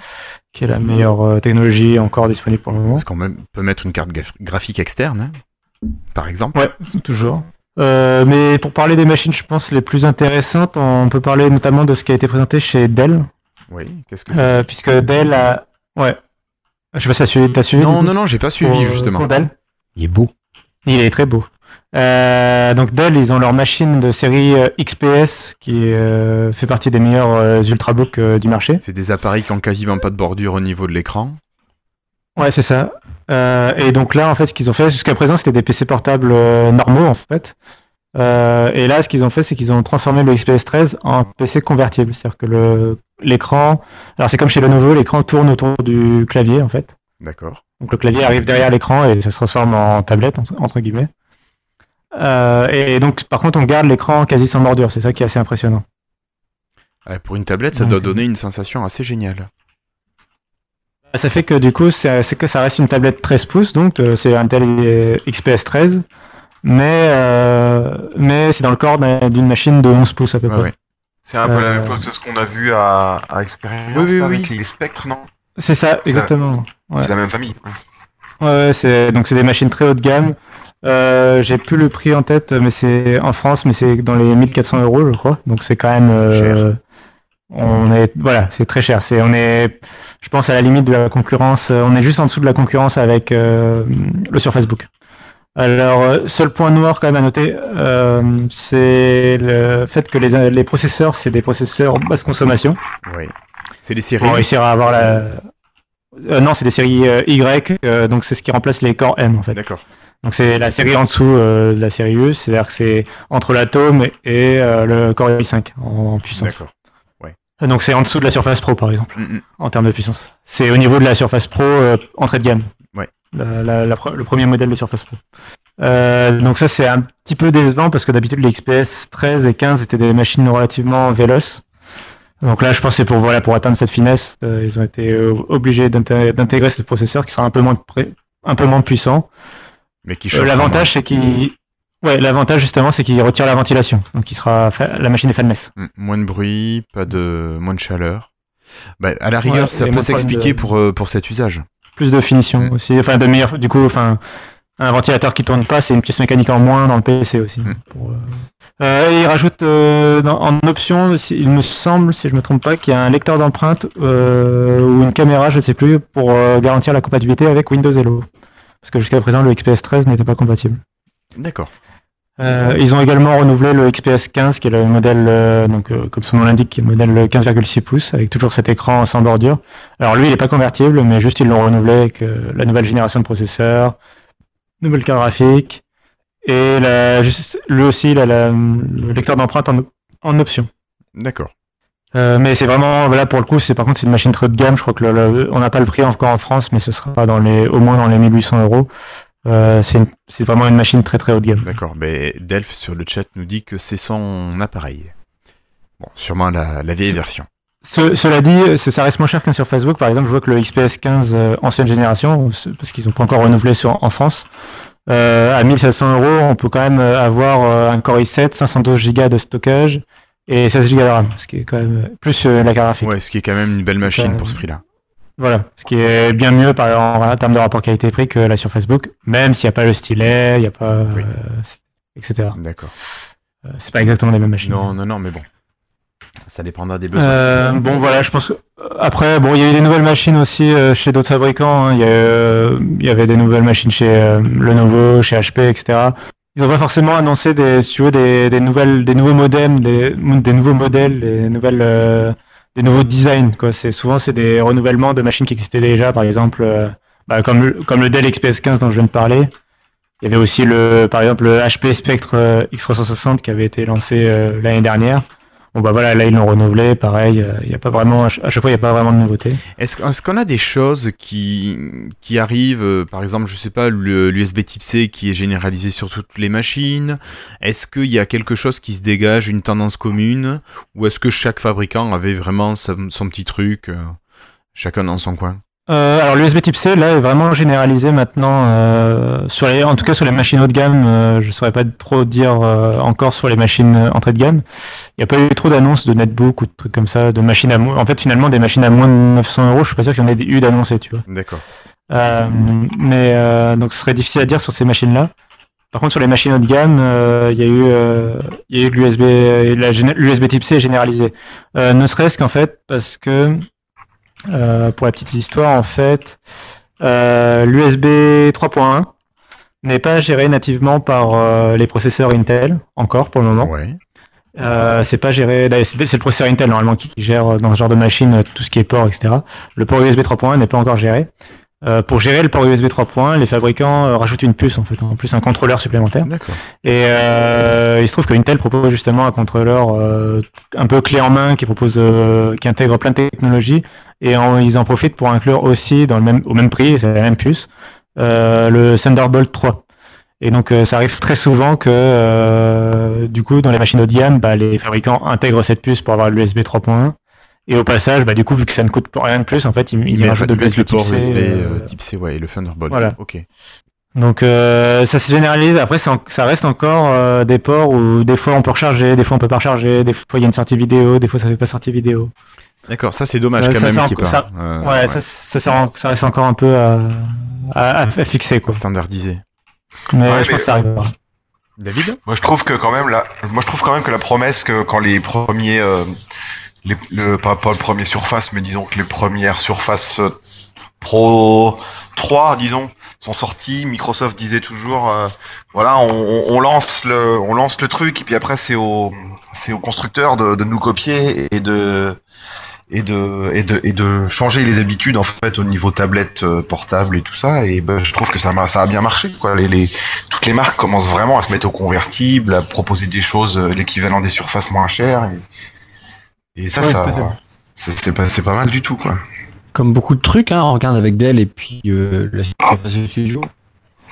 qui est la meilleure euh, technologie encore disponible pour le moment. Parce qu'on même- peut mettre une carte graph- graphique externe, hein, par exemple. Ouais, toujours. Euh, mais pour parler des machines, je pense les plus intéressantes, on peut parler notamment de ce qui a été présenté chez Dell, Oui. Qu'est-ce que c'est euh, puisque Dell a, ouais, je sais pas si t'as suivi, t'as suivi Non, non, non, j'ai pas suivi pour- justement. pour Dell. Il est beau. Il est très beau. Euh, donc Dell, ils ont leur machine de série euh, XPS qui euh, fait partie des meilleurs euh, ultrabooks du marché. C'est des appareils qui ont quasiment pas de bordure au niveau de l'écran. Ouais, c'est ça. Et donc là, en fait, ce qu'ils ont fait jusqu'à présent, c'était des PC portables normaux, en fait. Et là, ce qu'ils ont fait, c'est qu'ils ont transformé le XPS 13 en PC convertible. C'est-à-dire que l'écran, alors c'est comme chez Lenovo, l'écran tourne autour du clavier, en fait. D'accord. Donc le clavier arrive derrière l'écran et ça se transforme en tablette, entre, guillemets. Euh, et donc, par contre, on garde l'écran quasi sans bordure. C'est ça qui est assez impressionnant. Ouais, pour une tablette, ça Donc, doit donner une sensation assez géniale. Ça fait que du coup, c'est que ça reste une tablette 13 pouces, donc euh, c'est un tel XPS 13, mais, euh, mais c'est dans le corps d'un- d'une machine de 11 pouces à peu Ouais, près. ouais. C'est un peu la même chose que ce qu'on a vu à, à Experience Oui, oui, là, avec oui. les spectres, non? C'est ça, exactement. Ouais. C'est la même famille. Ouais, ouais, c'est donc c'est des machines très haut de gamme. Euh, J'ai plus le prix en tête, mais c'est en France, mais c'est dans les 1400 euros, je crois. Donc c'est quand même. euh, On est voilà, c'est très cher. C'est on est, je pense à la limite de la concurrence. On est juste en dessous de la concurrence avec euh, le Surface Book. Alors, euh, seul point noir quand même à noter, euh, c'est le fait que les, les processeurs, c'est des processeurs basse consommation. Oui. C'est les séries. Pour réussir à avoir la. Euh, non, c'est des séries euh, Y, euh, donc c'est ce qui remplace les Core M en fait. D'accord. Donc c'est la série en dessous de la série U, c'est-à-dire que c'est entre l'Atom et le Core i5 en, en puissance. D'accord. Donc c'est en dessous de la Surface Pro par exemple, Mm, mm. en termes de puissance. C'est au niveau de la Surface Pro entrée de gamme. Ouais. La- la- la pre- le premier modèle de Surface Pro. Donc ça c'est un petit peu décevant parce que d'habitude les XPS 13 et 15 étaient des machines relativement véloces. Donc là je pense que c'est pour voilà pour atteindre cette finesse, euh, ils ont été euh, obligés d'inté- d'intégrer ce processeur qui sera un peu moins un peu moins puissant. Mais qui Euh. L'avantage, c'est qu'il. Ouais, l'avantage justement, c'est qu'il retire la ventilation. Donc, il sera fa- la machine est fan mess. Mm, Moins de bruit, pas de moins de chaleur. Bah, à la rigueur, Ouais, ça peut s'expliquer de- pour, euh, pour cet usage. Plus de finition Mm. aussi. Enfin, de meilleur. Du coup, enfin, un ventilateur qui tourne pas, c'est une pièce mécanique en moins dans le PC aussi. Mm. Pour, euh, et il rajoute euh, dans- en option, il me semble, si je me trompe pas, qu'il y a un lecteur d'empreintes euh, ou une caméra, je sais plus, pour euh, garantir la compatibilité avec Windows Hello. Parce que jusqu'à présent, le XPS 13 n'était pas compatible. D'accord. Ils ont également renouvelé le XPS 15, qui est le modèle, donc comme son nom l'indique, qui est le modèle 15,6 pouces, avec toujours cet écran sans bordure. Alors lui, il n'est pas convertible, mais juste ils l'ont renouvelé avec la nouvelle génération de processeurs, nouvelle carte graphique, et la, lui aussi, il a la- le lecteur d'empreinte en, en option. D'accord. Euh, mais c'est vraiment, voilà, pour le coup, c'est par contre c'est une machine très haut de gamme. Je crois que le- le- on n'a pas le prix encore en France, mais ce sera dans les, au moins dans les 1800 euros. Euh, c'est vraiment une machine très très haut de gamme. D'accord. Mais Delph sur le chat nous dit que c'est son appareil. Bon, sûrement la, la vieille version. Ce- cela dit, ça reste moins cher qu'un sur Facebook. Par exemple, je vois que le XPS 15 euh, ancienne génération, parce qu'ils n'ont pas encore renouvelé sur, en France, à 1700 euros, on peut quand même euh, avoir euh, un Core i7, 512 Go de stockage et 16 Go de RAM, ce qui est quand même euh, plus euh, la carte graphique. Ouais, ce qui est quand même une belle machine Euh, pour ce prix-là. Voilà, ce qui est bien mieux par, en, en termes de rapport qualité-prix que là sur Facebook, même s'il n'y a pas le stylet, il n'y a pas, Oui. euh, etc. D'accord. Euh, c'est pas exactement les mêmes machines. Non, non, non, mais bon. Ça dépendra des besoins. Euh, bon voilà, je pense que après bon, il y a eu des nouvelles machines aussi euh, chez d'autres fabricants. hein. Euh, il y avait des nouvelles machines chez Lenovo, chez HP, etc. Ils n'ont pas forcément annoncé des, des, nouvelles, des nouveaux modèles, des nouvelles, des nouveaux designs. Quoi. C'est souvent c'est des renouvellements de machines qui existaient déjà, par exemple, bah, comme comme le Dell XPS 15 dont je viens de parler. Il y avait aussi le, par exemple, le HP Spectre euh, X360 qui avait été lancé l'année dernière. Bon bah voilà, là ils l'ont renouvelé, pareil, euh, il y a pas vraiment, à ch- à chaque fois il n'y a pas vraiment de nouveauté. Est-ce qu'on a des choses qui, qui arrivent, euh, par exemple, je sais pas, l'USB type C qui est généralisé sur toutes les machines? Est-ce qu'il y a quelque chose qui se dégage, une tendance commune? Ou est-ce que chaque fabricant avait vraiment son, son petit truc, euh, chacun dans son coin? Euh, alors l'USB Type C là est vraiment généralisé maintenant euh, sur les, en tout cas sur les machines haut de gamme. euh, je saurais pas trop dire euh, encore sur les machines euh, entrée de gamme. Il n'y a pas eu trop d'annonces de netbook ou de trucs comme ça, de machines à mo- en fait finalement des machines à moins de 900 euros. Je suis pas sûr qu'il y en ait eu d'annoncés, tu vois. D'accord. Euh, mais euh, donc ce serait difficile à dire sur ces machines-là. Par contre, sur les machines haut de gamme, euh, il y a eu, euh, y a eu l'USB, l'USB Type C est généralisé. Euh, ne serait-ce qu'en fait parce que, euh, pour la petite histoire, en fait, euh, l'USB 3.1 n'est pas géré nativement par euh, les processeurs Intel encore pour le moment. Ouais. Euh, c'est pas géré. C'est le processeur Intel normalement qui qui gère dans ce genre de machine tout ce qui est port, etc. Le port USB 3.1 n'est pas encore géré. Euh, pour gérer le port USB 3.1, les fabricants rajoutent une puce en fait, en plus un contrôleur supplémentaire. Et euh, il se trouve que Intel propose justement un contrôleur euh, un peu clé en main qui propose, euh, qui intègre plein de technologies et en- ils en profitent pour inclure aussi dans le même, au même prix, c'est la même puce, euh, le Thunderbolt 3. Et donc euh, ça arrive très souvent que euh, du coup dans les machines haut de gamme, bah, les fabricants intègrent cette puce pour avoir l'USB 3.1. Et au passage, bah, du coup, vu que ça ne coûte rien de plus, en fait, ils, ils Il rajoutent de le l'USB port type C, USB type C, ouais, et le Thunderbolt. voilà. Ok. donc euh, ça se généralise. Après, ça reste encore euh, des ports où des fois on peut recharger, des fois on peut pas recharger, des fois il y a une sortie vidéo, des fois ça fait pas sortie vidéo. D'accord, ça c'est dommage Ouais, quand ça, même ça- euh, ouais, ouais, Ça, ça, ça reste encore un peu à, à, à fixer quoi. standardisé. Mais Ouais, je mais- pense que ça arrivera. David? Moi, je trouve que quand même, la... moi, je trouve quand même que la promesse que quand les premiers, euh, les, le, pas, pas le premier Surface, mais disons que les premières Surface euh, Pro 3, disons, sont sorties, Microsoft disait toujours, euh, voilà, on, on- on lance le, on lance le truc, et puis après c'est au, c'est au constructeur de, de nous copier et de, et de, et de, et de changer les habitudes en fait au niveau tablette, euh, portable et tout ça. Et ben, je trouve que ça, ça a bien marché, quoi. Les, les, toutes les marques commencent vraiment à se mettre au convertible, à proposer des choses, euh, l'équivalent des surfaces moins chères. Et, et ça, Ouais, ça, c'est pas, c'est pas mal du tout, quoi. Comme beaucoup de trucs, hein, on regarde avec Dell et puis euh, la Surface Studio.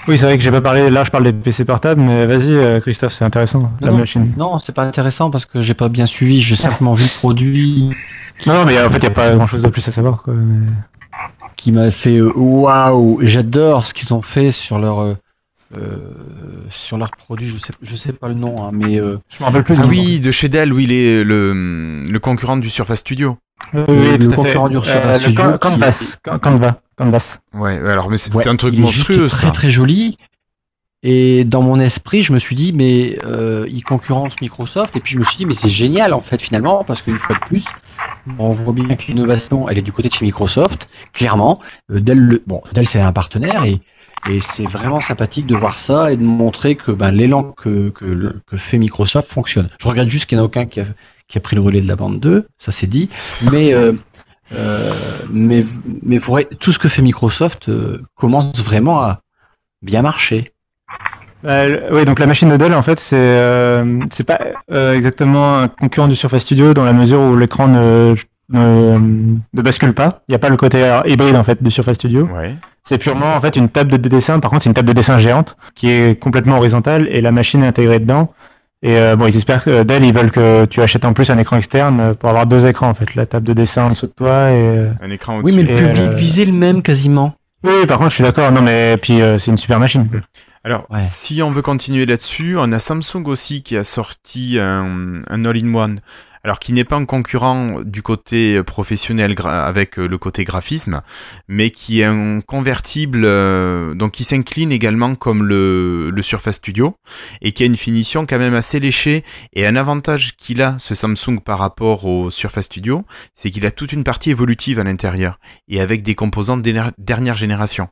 Oui, c'est vrai que j'ai pas parlé. Là, je parle des PC portables, mais vas-y, euh, Christophe, c'est intéressant la Non, machine. Non, c'est pas intéressant parce que j'ai pas bien suivi, j'ai simplement vu le produit Non, non, mais en fait, il y a pas grand chose de plus à savoir quoi. mais- qui m'a fait euh, waouh, j'adore ce qu'ils ont fait sur leur euh, euh, sur leur produit, je sais, je sais pas le nom, hein, mais euh, Je me rappelle plus. Ah oui, de chez Dell, oui, il est le, le concurrent du Surface Studio. Oui, le tout concurrent du Surface le Studio qui- Canvas, Can- Canva, Canvas. Ouais, alors mais c'est ouais, un truc il est juste monstrueux très ça. très joli. Et dans mon esprit, je me suis dit, mais euh, il concurrence Microsoft. Et puis je me suis dit, mais c'est génial en fait finalement, parce qu'une fois de plus, on voit bien que l'innovation, elle est du côté de chez Microsoft, clairement. Euh, Dell, le- bon, Dell c'est un partenaire et, et c'est vraiment sympathique de voir ça et de montrer que ben, l'élan que, que, fait Microsoft fonctionne. Je regarde juste qu'il n'y en a aucun qui a, qui a pris le relais de la bande 2, ça c'est dit. Mais, euh, euh, mais, mais pour- tout ce que fait Microsoft euh, commence vraiment à bien marcher. Euh, oui, donc la machine de Dell, en fait, c'est euh, c'est pas euh, exactement un concurrent du Surface Studio dans la mesure où l'écran ne, ne, ne bascule pas. Il n'y a pas le côté hybride en fait du Surface Studio. Ouais. C'est purement en fait une table de dessin. Par contre, c'est une table de dessin géante qui est complètement horizontale et la machine est intégrée dedans. Et euh, bon, ils espèrent que Dell, ils veulent que tu achètes en plus un écran externe euh, pour avoir deux écrans en fait, la table de dessin en dessous de toi et euh, Un écran Oui, mais le Et, public euh, visait le même quasiment. oui, oui, par contre, je suis d'accord. Non, mais puis euh, c'est une super machine. Alors, Ouais. si on veut continuer là-dessus, on a Samsung aussi qui a sorti un, un all-in-one. Alors, qui n'est pas un concurrent du côté professionnel gra- avec euh, le côté graphisme, mais qui est un convertible, euh, donc qui s'incline également comme le, Surface Studio, et qui a une finition quand même assez léchée. Et un avantage qu'il a, ce Samsung, par rapport au Surface Studio, c'est qu'il a toute une partie évolutive à l'intérieur, et avec des composants dernière, dernière génération.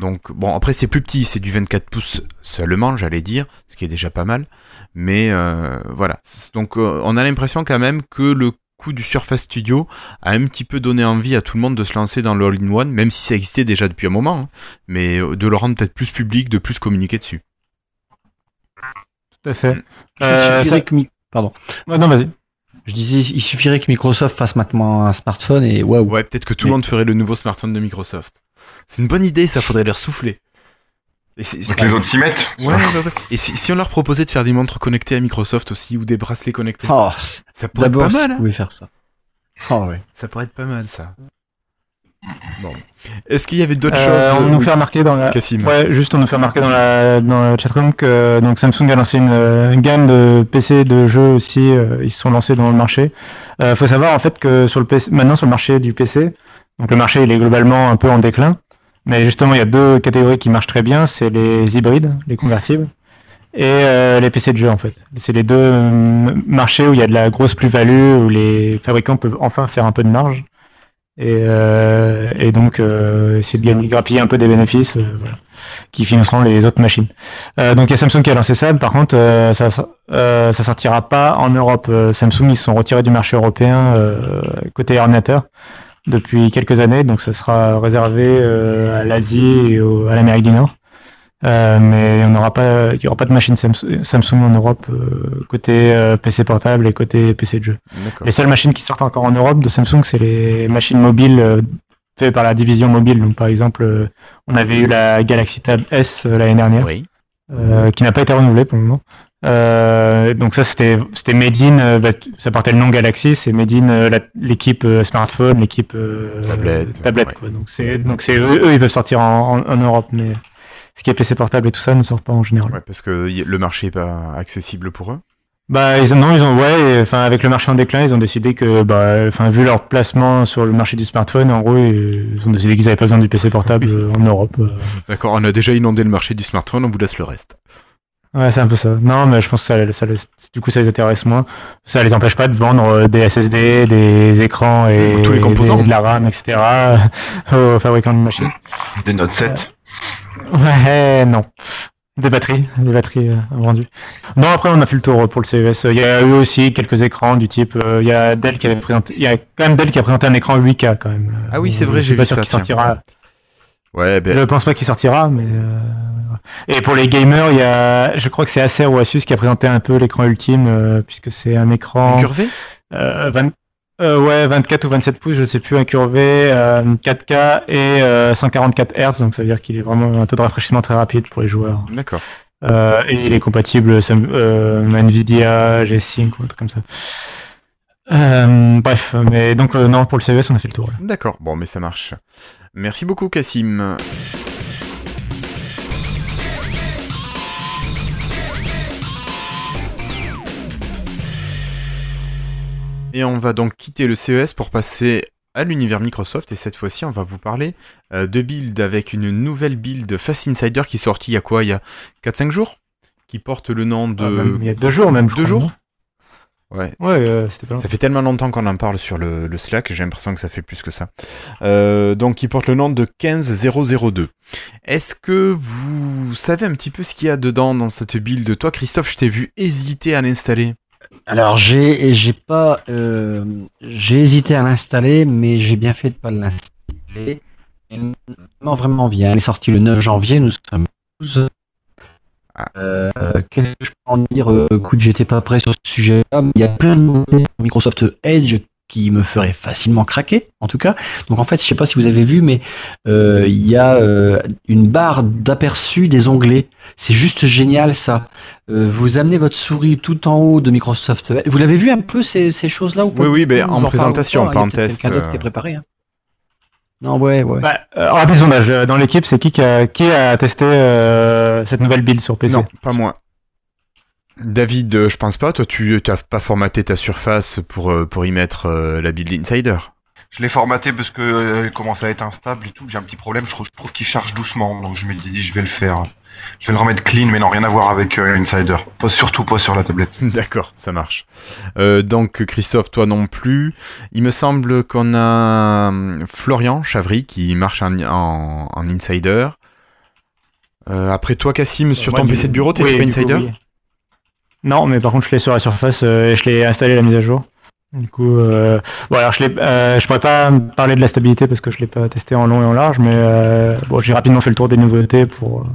Donc bon, après c'est plus petit, c'est du 24 pouces seulement, j'allais dire, ce qui est déjà pas mal. Mais euh, voilà. Donc euh, on a l'impression quand même que le coup du Surface Studio a un petit peu donné envie à tout le monde de se lancer dans l'all-in-one, même si ça existait déjà depuis un moment, hein, mais euh, de le rendre peut-être plus public, de plus communiquer dessus. Tout à fait. Euh, ça- que Pardon. Ouais, non, vas-y. Je disais, il suffirait que Microsoft fasse maintenant un smartphone et waouh. Ouais, peut-être que tout le Mais- monde ferait le nouveau smartphone de Microsoft. C'est une bonne idée, ça faudrait leur souffler. Et c'est- c'est- Donc les autres s'y mettent. Ouais, ouais, ouais. Et si, si on leur proposait de faire des montres connectées à Microsoft aussi, ou des bracelets connectés, Oh, ça pourrait être pas mal. vous hein. pouvez faire ça. Oh, ouais. Ça pourrait être pas mal, ça. Bon. Est-ce qu'il y avait d'autres Euh, choses on nous oui, fait remarquer dans la. Cassim Ouais, juste on nous fait remarquer dans la dans le chatroom que donc Samsung a lancé une, euh, une gamme de PC de jeux aussi. euh, ils se sont lancés dans le marché. Euh, faut savoir en fait que sur le PC, maintenant sur le marché du PC, donc le marché il est globalement un peu en déclin. Mais justement, il y a deux catégories qui marchent très bien, c'est les hybrides, les convertibles, et euh, les PC de jeu en fait. C'est les deux euh, marchés où il y a de la grosse plus-value, où les fabricants peuvent enfin faire un peu de marge. Et, euh, donc essayer de gagner, grappiller un peu des bénéfices voilà, qui financeront les autres machines. Donc il y a Samsung qui a lancé ça, par contre ça, ça, sortira pas en Europe. Samsung ils sont retirés du marché européen côté ordinateur depuis quelques années, donc ça sera réservé euh, à l'Asie et au- à l'Amérique du Nord. Euh, mais on n'aura pas, il y aura pas de machine Samsung, en Europe euh, côté euh, PC portable et côté PC de jeu. D'accord. Les seules machines qui sortent encore en Europe de Samsung, c'est les machines mobiles faites par la division mobile. Donc par exemple, on avait eu la Galaxy Tab S l'année dernière, Oui. qui n'a pas été renouvelée pour le moment. Euh, donc ça, c'était c'était made in, euh, bah, ça portait le nom Galaxy, c'est made in euh, l'équipe smartphone, l'équipe euh, Tablette, tablette ouais. quoi. Donc c'est donc c'est eux, eux, ils peuvent sortir en, en- en Europe, mais ce qui est PC portable et tout ça ne sort pas en général. Ouais, parce que le marché est pas accessible pour eux. Bah ils, non ils ont ouais enfin avec le marché en déclin ils ont décidé que bah enfin vu leur placement sur le marché du smartphone en gros ils ont décidé qu'ils avaient pas besoin du PC portable en Europe. D'accord, on a déjà inondé le marché du smartphone, on vous laisse le reste. Ouais c'est un peu ça. Non mais je pense que ça, du coup ça les intéresse moins. Ça les empêche pas de vendre euh, des SSD, des écrans et Tous les composants. des- de la RAM etc. aux fabricants de machines. Des Note 7. Ouais non. Des batteries, des batteries euh, vendues. Non, après on a fait le tour pour le CES. Il y a eu aussi quelques écrans du type. euh, il y a Dell qui avait présenté. Il y a quand même Dell qui a présenté un écran 8K quand même. Ah oui, c'est Euh, vrai, je j'ai suis pas vu sûr ça, tiens. sortira. Ouais, ben, Je pense pas qu'il sortira, mais. euh, Et pour les gamers, il y a. Je crois que c'est Acer ou Asus qui a présenté un peu l'écran ultime, euh, puisque c'est un écran. incurvé Euh, 20 euh, ouais, 24 ou 27 pouces, je sais plus, incurvé, euh, 4K et euh, 144 Hz, donc ça veut dire qu'il est vraiment un taux de rafraîchissement très rapide pour les joueurs. D'accord. Et il est compatible Nvidia, G-Sync ou un truc comme ça. Euh, bref, mais donc euh, non, pour le CES, on a fait le tour. D'accord, bon, mais ça marche. Merci beaucoup, Cassim. Et on va donc quitter le CES pour passer à l'univers Microsoft et cette fois-ci on va vous parler euh, de build avec une nouvelle build Fast Insider qui est sortie il y a quoi? Il y a 4-5 jours? Qui porte le nom de... Ah, il y a deux jours même. Deux jours? Ouais. non Ouais, euh, c'était pas long. Ça fait tellement longtemps qu'on en parle sur le, le Slack, j'ai l'impression que ça fait plus que ça. Euh, donc, il porte le nom de 15002. Est-ce que vous savez un petit peu ce qu'il y a dedans dans cette build? Toi, Christophe, je t'ai vu hésiter à l'installer. Alors j'ai j'ai pas euh, j'ai hésité à l'installer, mais j'ai bien fait de pas l'installer. Vraiment envie. hein. Elle est sortie le 9 janvier, nous sommes 12. Euh, Qu'est-ce que je peux en dire Euh, Écoute, j'étais pas prêt sur ce sujet-là. mais Il y a plein de nouveautés sur Microsoft Edge qui me feraient facilement craquer, en tout cas. Donc en fait, je sais pas si vous avez vu, mais euh, il y a euh, une barre d'aperçu des onglets. C'est juste génial ça. Euh, vous amenez votre souris tout en haut de Microsoft Edge. Vous l'avez vu un peu ces, ces choses-là ou pas? Oui, oui, Vous en présentation, pas, pas en test, Quelqu'un d'autre qui est préparé. hein. Non, ouais, ouais. Bah, euh, rapide sondage. euh, Dans l'équipe, c'est qui qui a, qui a testé euh, cette nouvelle build sur PC Non, pas moi. David, euh, je pense pas. Toi, tu n'as pas formaté ta surface pour, euh, pour y mettre euh, la build Insider? Je l'ai formaté parce que euh, elle commence à être instable et tout. J'ai un petit problème. Je trouve, je trouve qu'il charge doucement, donc je me dis je vais le faire. Je vais le remettre clean, mais non, rien à voir avec euh, Insider. Pas surtout pas sur la tablette. D'accord, ça marche. Euh, donc Christophe, toi non plus. Il me semble qu'on a hum, Florian Chavry qui marche en, en- en insider. Euh, après toi, Cassim, sur Moi, ton PC de bureau, t'étais oui, pas coup, insider oui. Non, mais par contre, je l'ai sur la surface euh, et je l'ai installé la mise à jour. Du coup, euh, bon, alors je euh, je pourrais pas parler de la stabilité parce que je l'ai pas testé en long et en large, mais euh, bon, j'ai rapidement fait le tour des nouveautés pour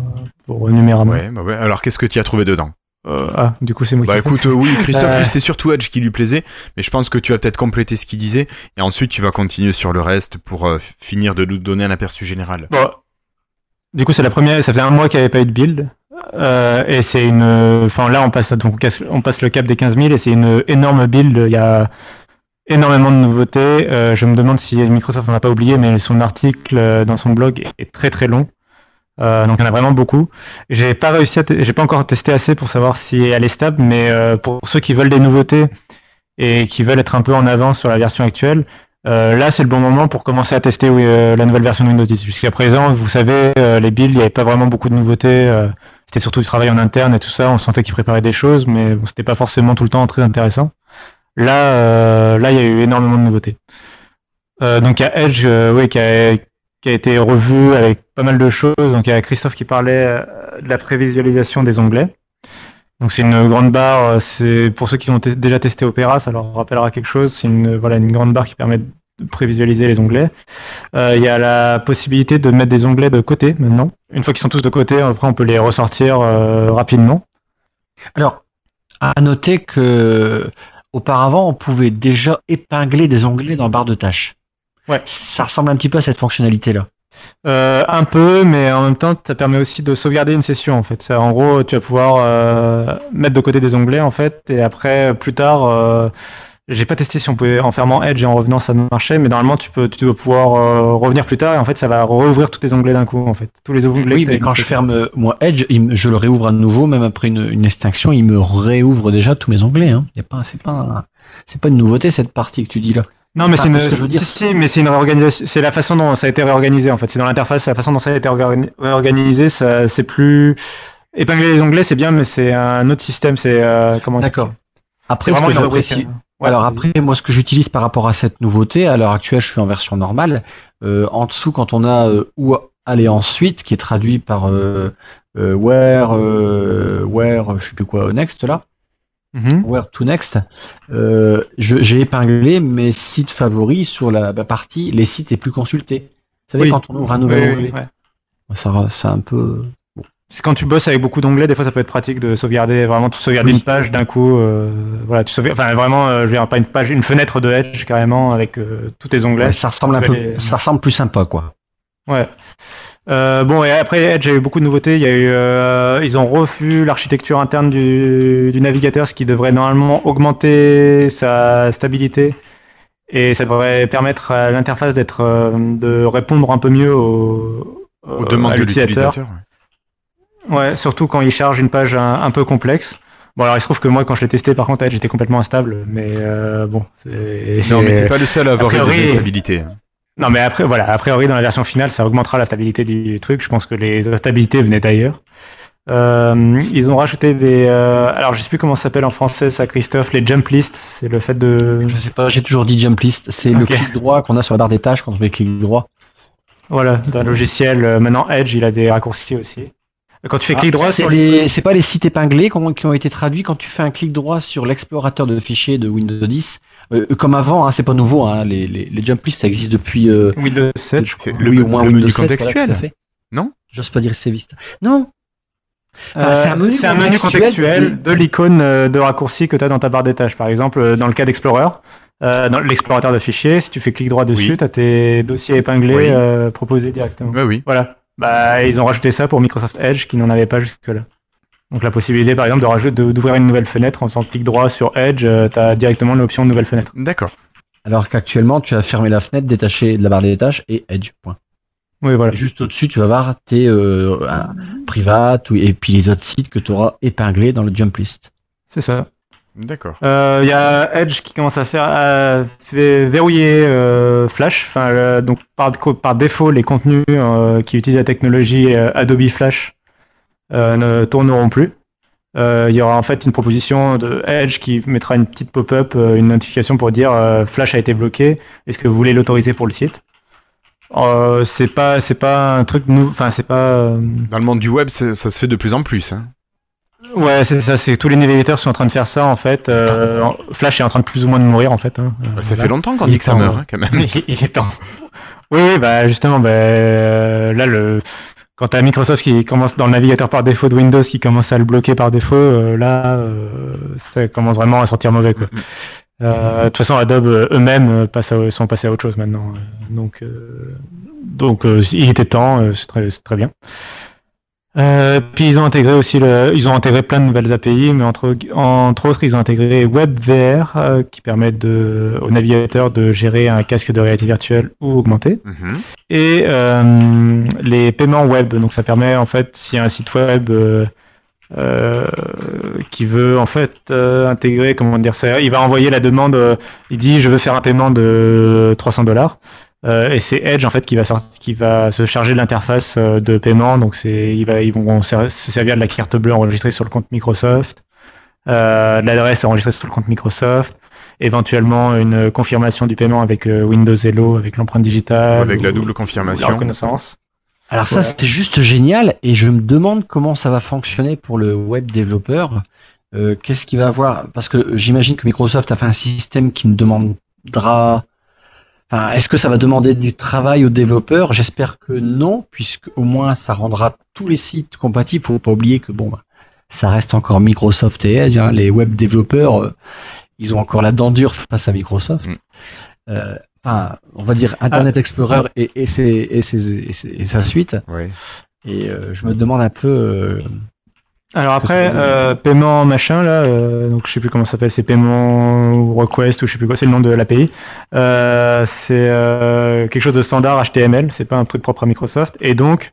pour. Ouais, bah ouais. Alors qu'est-ce que tu as trouvé dedans Euh, ah, du coup, c'est moi Bah qui. écoute, euh, oui, Christophe, Euh. lui, c'était surtout Edge qui lui plaisait, mais je pense que tu as peut-être complété ce qu'il disait, et ensuite tu vas continuer sur le reste pour euh, finir de nous donner un aperçu général. Bon, du coup, c'est la première. Ça faisait un mois qu'il n'y avait pas eu de build. Et c'est une. Enfin, là, on passe, donc, on passe le cap des 15 000 et c'est une énorme build. Il y a énormément de nouveautés. Je me demande si Microsoft n'en a pas oublié, mais son article dans son blog est très très long. Euh, donc, il y en a vraiment beaucoup. J'ai pas réussi J'ai pas encore testé assez pour savoir si elle est stable, mais euh, pour ceux qui veulent des nouveautés et qui veulent être un peu en avance sur la version actuelle, euh, là, c'est le bon moment pour commencer à tester la nouvelle version de Windows 10. Jusqu'à présent, vous savez, les builds, il n'y avait pas vraiment beaucoup de nouveautés. c'était surtout du travail en interne et tout ça. On sentait qu'ils préparaient des choses, mais c'était pas forcément tout le temps très intéressant. Là, là, il y a eu énormément de nouveautés. Donc, il y a Edge, oui, qui a été revu avec pas mal de choses. Donc, il y a Christophe qui parlait euh, de la prévisualisation des onglets. Donc c'est une grande barre, euh, c'est pour ceux qui ont déjà testé Opera, ça leur rappellera quelque chose. C'est une voilà une grande barre qui permet de prévisualiser les onglets. Euh, Il y a la possibilité de mettre des onglets de côté maintenant. Une fois qu'ils sont tous de côté, après on peut les ressortir euh, rapidement. Alors, à noter que auparavant, on pouvait déjà épingler des onglets dans barre de tâches. Ouais. Ça ressemble un petit peu à cette fonctionnalité-là. Euh, un peu, mais en même temps, ça permet aussi de sauvegarder une session en fait. Ça, en gros, tu vas pouvoir euh, mettre de côté des onglets en fait, et après plus tard. Euh, j'ai pas testé si on pouvait en fermant Edge et en revenant ça marchait, mais normalement tu peux, tu dois pouvoir revenir plus tard et en fait ça va rouvrir tous tes onglets d'un coup en fait, tous les onglets. Oui, mais quand je ferme moi Edge, je le réouvre à nouveau, même après une, une extinction, il me réouvre déjà tous mes onglets. Hein. Y a pas, c'est pas, c'est pas une nouveauté cette partie que tu dis là. Non, mais c'est une, si, si, mais c'est une réorganisation. C'est la façon dont ça a été réorganisé en fait. C'est dans l'interface, la façon dont ça a été organi- réorganisé. Ça, c'est plus épingler les onglets, c'est bien, mais c'est un autre système. C'est euh, comment D'accord. Après, ce que j'apprécie. Ouais. Alors après, moi, ce que j'utilise par rapport à cette nouveauté, à l'heure actuelle, je suis en version normale. Euh, en dessous, quand on a euh, où aller ensuite, qui est traduit par where, where, je sais plus quoi, next là, Mhm. where to next, euh, j'ai épinglé mes sites favoris sur la, partie les sites les plus consultés. Vous savez, Oui. quand on ouvre un nouvel Oui, onglet, ça, c'est un peu. C'est quand tu bosses avec beaucoup d'onglets, des fois ça peut être pratique de sauvegarder vraiment tout sauvegarder une page d'un coup. euh, voilà, tu sauvegardes, enfin vraiment, euh, je veux dire pas une page, une fenêtre de Edge carrément avec euh, tous tes onglets. Ouais, ça ressemble un peu, les- ça ressemble plus sympa quoi. Ouais. Euh, bon, et après Edge, il y a eu beaucoup de nouveautés. Il y a eu, euh, ils ont revu l'architecture interne du, du navigateur, ce qui devrait normalement augmenter sa stabilité. Et ça devrait permettre à l'interface d'être, euh, de répondre un peu mieux aux, Aux euh, demandes à de l'utilisateur. ouais. Ouais, surtout quand il charge une page un, un peu complexe. Bon, alors il se trouve que moi, quand je l'ai testé, par contre, Edge était complètement instable, mais euh, bon. c'est- Non, mais t'es pas le seul à avoir priori- des instabilités. Non, mais après, voilà, a priori, dans la version finale, ça augmentera la stabilité du truc. Je pense que les instabilités venaient d'ailleurs. Euh, ils ont rajouté des. euh, alors, je sais plus comment ça s'appelle en français, ça, Christophe, les jump lists. C'est le fait de. Je sais pas, j'ai toujours dit jump list. C'est le clic droit qu'on a sur la barre des tâches quand on fait clic droit. Voilà, d'un logiciel. euh, maintenant, Edge, il a des raccourcis aussi. Quand tu fais clic Ah, droit c'est les... c'est pas les sites épinglés qui ont été traduits quand tu fais un clic droit sur l'explorateur de fichiers de Windows 10. Euh, comme avant, hein, c'est pas nouveau. Hein, les, les, les jump lists, ça existe depuis. euh, Windows 7, je C'est crois. le, oui, au moins le Windows menu 7, voilà, contextuel. Non J'ose pas dire c'est Vista. Non, Enfin, Euh, c'est un menu c'est un menu contextuel de l'icône euh, de raccourci que tu as dans ta barre des tâches. Par exemple, euh, dans le cas d'Explorer, euh, dans l'explorateur de fichiers, si tu fais clic droit dessus, Oui. tu as tes dossiers épinglés Oui. euh, proposés directement. Ouais, oui. Voilà. Bah, ils ont rajouté ça pour Microsoft Edge qui n'en avait pas jusque-là. Donc la possibilité, par exemple, de rajouter- de- d'ouvrir une nouvelle fenêtre en faisant clic droit sur Edge, tu as directement l'option nouvelle fenêtre. D'accord. alors qu'actuellement tu as fermé la fenêtre, détaché de la barre des tâches et Edge. Point. Oui, voilà. Et juste au-dessus, tu vas voir tes euh, un private ou- et puis les autres sites que tu auras épinglés dans le jump list. C'est ça. D'accord. Euh, Il y a Edge qui commence à faire à fait verrouiller euh, Flash. Enfin, euh, donc par, par défaut, les contenus euh, qui utilisent la technologie euh, Adobe Flash euh, ne tourneront plus. Euh, Il y aura en fait une proposition de Edge qui mettra une petite pop-up, euh, une notification pour dire euh, Flash a été bloqué. Est-ce que vous voulez l'autoriser pour le site? Euh, C'est pas, c'est pas un truc nou- Enfin, c'est pas. euh, Dans le monde du web, ça se fait de plus en plus. hein. Ouais, c'est ça. C'est tous les navigateurs sont en train de faire ça en fait. Euh, Flash est en train de plus ou moins de mourir en fait. hein. Euh, Bah, ça fait longtemps qu'on dit que ça meurt, hein, quand même. il il est temps. Oui, oui, bah justement, bah, euh, là, le, quand tu as Microsoft qui commence dans le navigateur par défaut de Windows qui commence à le bloquer par défaut, euh, là, euh, ça commence vraiment à sentir mauvais. Quoi. Euh, De toute façon, Adobe eux-mêmes sont passés à autre chose maintenant. Donc, donc il était temps, c'est très, c'est très bien. Euh, puis ils ont intégré aussi le, ils ont intégré plein de nouvelles API, mais entre, entre autres ils ont intégré WebVR euh, qui permet de, au navigateur de gérer un casque de réalité virtuelle ou augmentée Mhm. et euh, les paiements web. Donc ça permet en fait si un site web euh, euh, qui veut en fait euh, intégrer comment dire ça, il va envoyer la demande. il dit je veux faire un paiement de 300 dollars. Et c'est Edge en fait qui va sortir, qui va se charger de l'interface euh, de paiement. Donc c'est ils, va, ils vont se servir de la carte bleue enregistrée sur le compte Microsoft, euh, de l'adresse enregistrée sur le compte Microsoft, éventuellement une confirmation du paiement avec euh, Windows Hello avec l'empreinte digitale, Avec la ou- double la confirmation. reconnaissance. Alors ça, c'était juste génial et je me demande comment ça va fonctionner pour le web développeur. Euh, Qu'est-ce qu'il va avoir? Parce que j'imagine que Microsoft a fait un système qui ne demandera... Enfin, est-ce que ça va demander du travail aux développeurs? J'espère que non, puisque au moins ça rendra tous les sites compatibles. Faut pas oublier que bon, bah, ça reste encore Microsoft et Edge. hein. Les web développeurs, euh, ils ont encore la dent dure face à Microsoft. Mm. Euh, enfin, on va dire Internet Explorer et, et, ses- et, ses- et ses- et sa suite. Ouais. Et euh, je me demande un peu. Alors après, euh, paiement machin là, euh, donc je sais plus comment ça s'appelle, c'est paiement request ou je sais plus quoi, c'est le nom de l'API. Euh, c'est euh, quelque chose de standard HTML, c'est pas un truc propre à Microsoft. Et donc,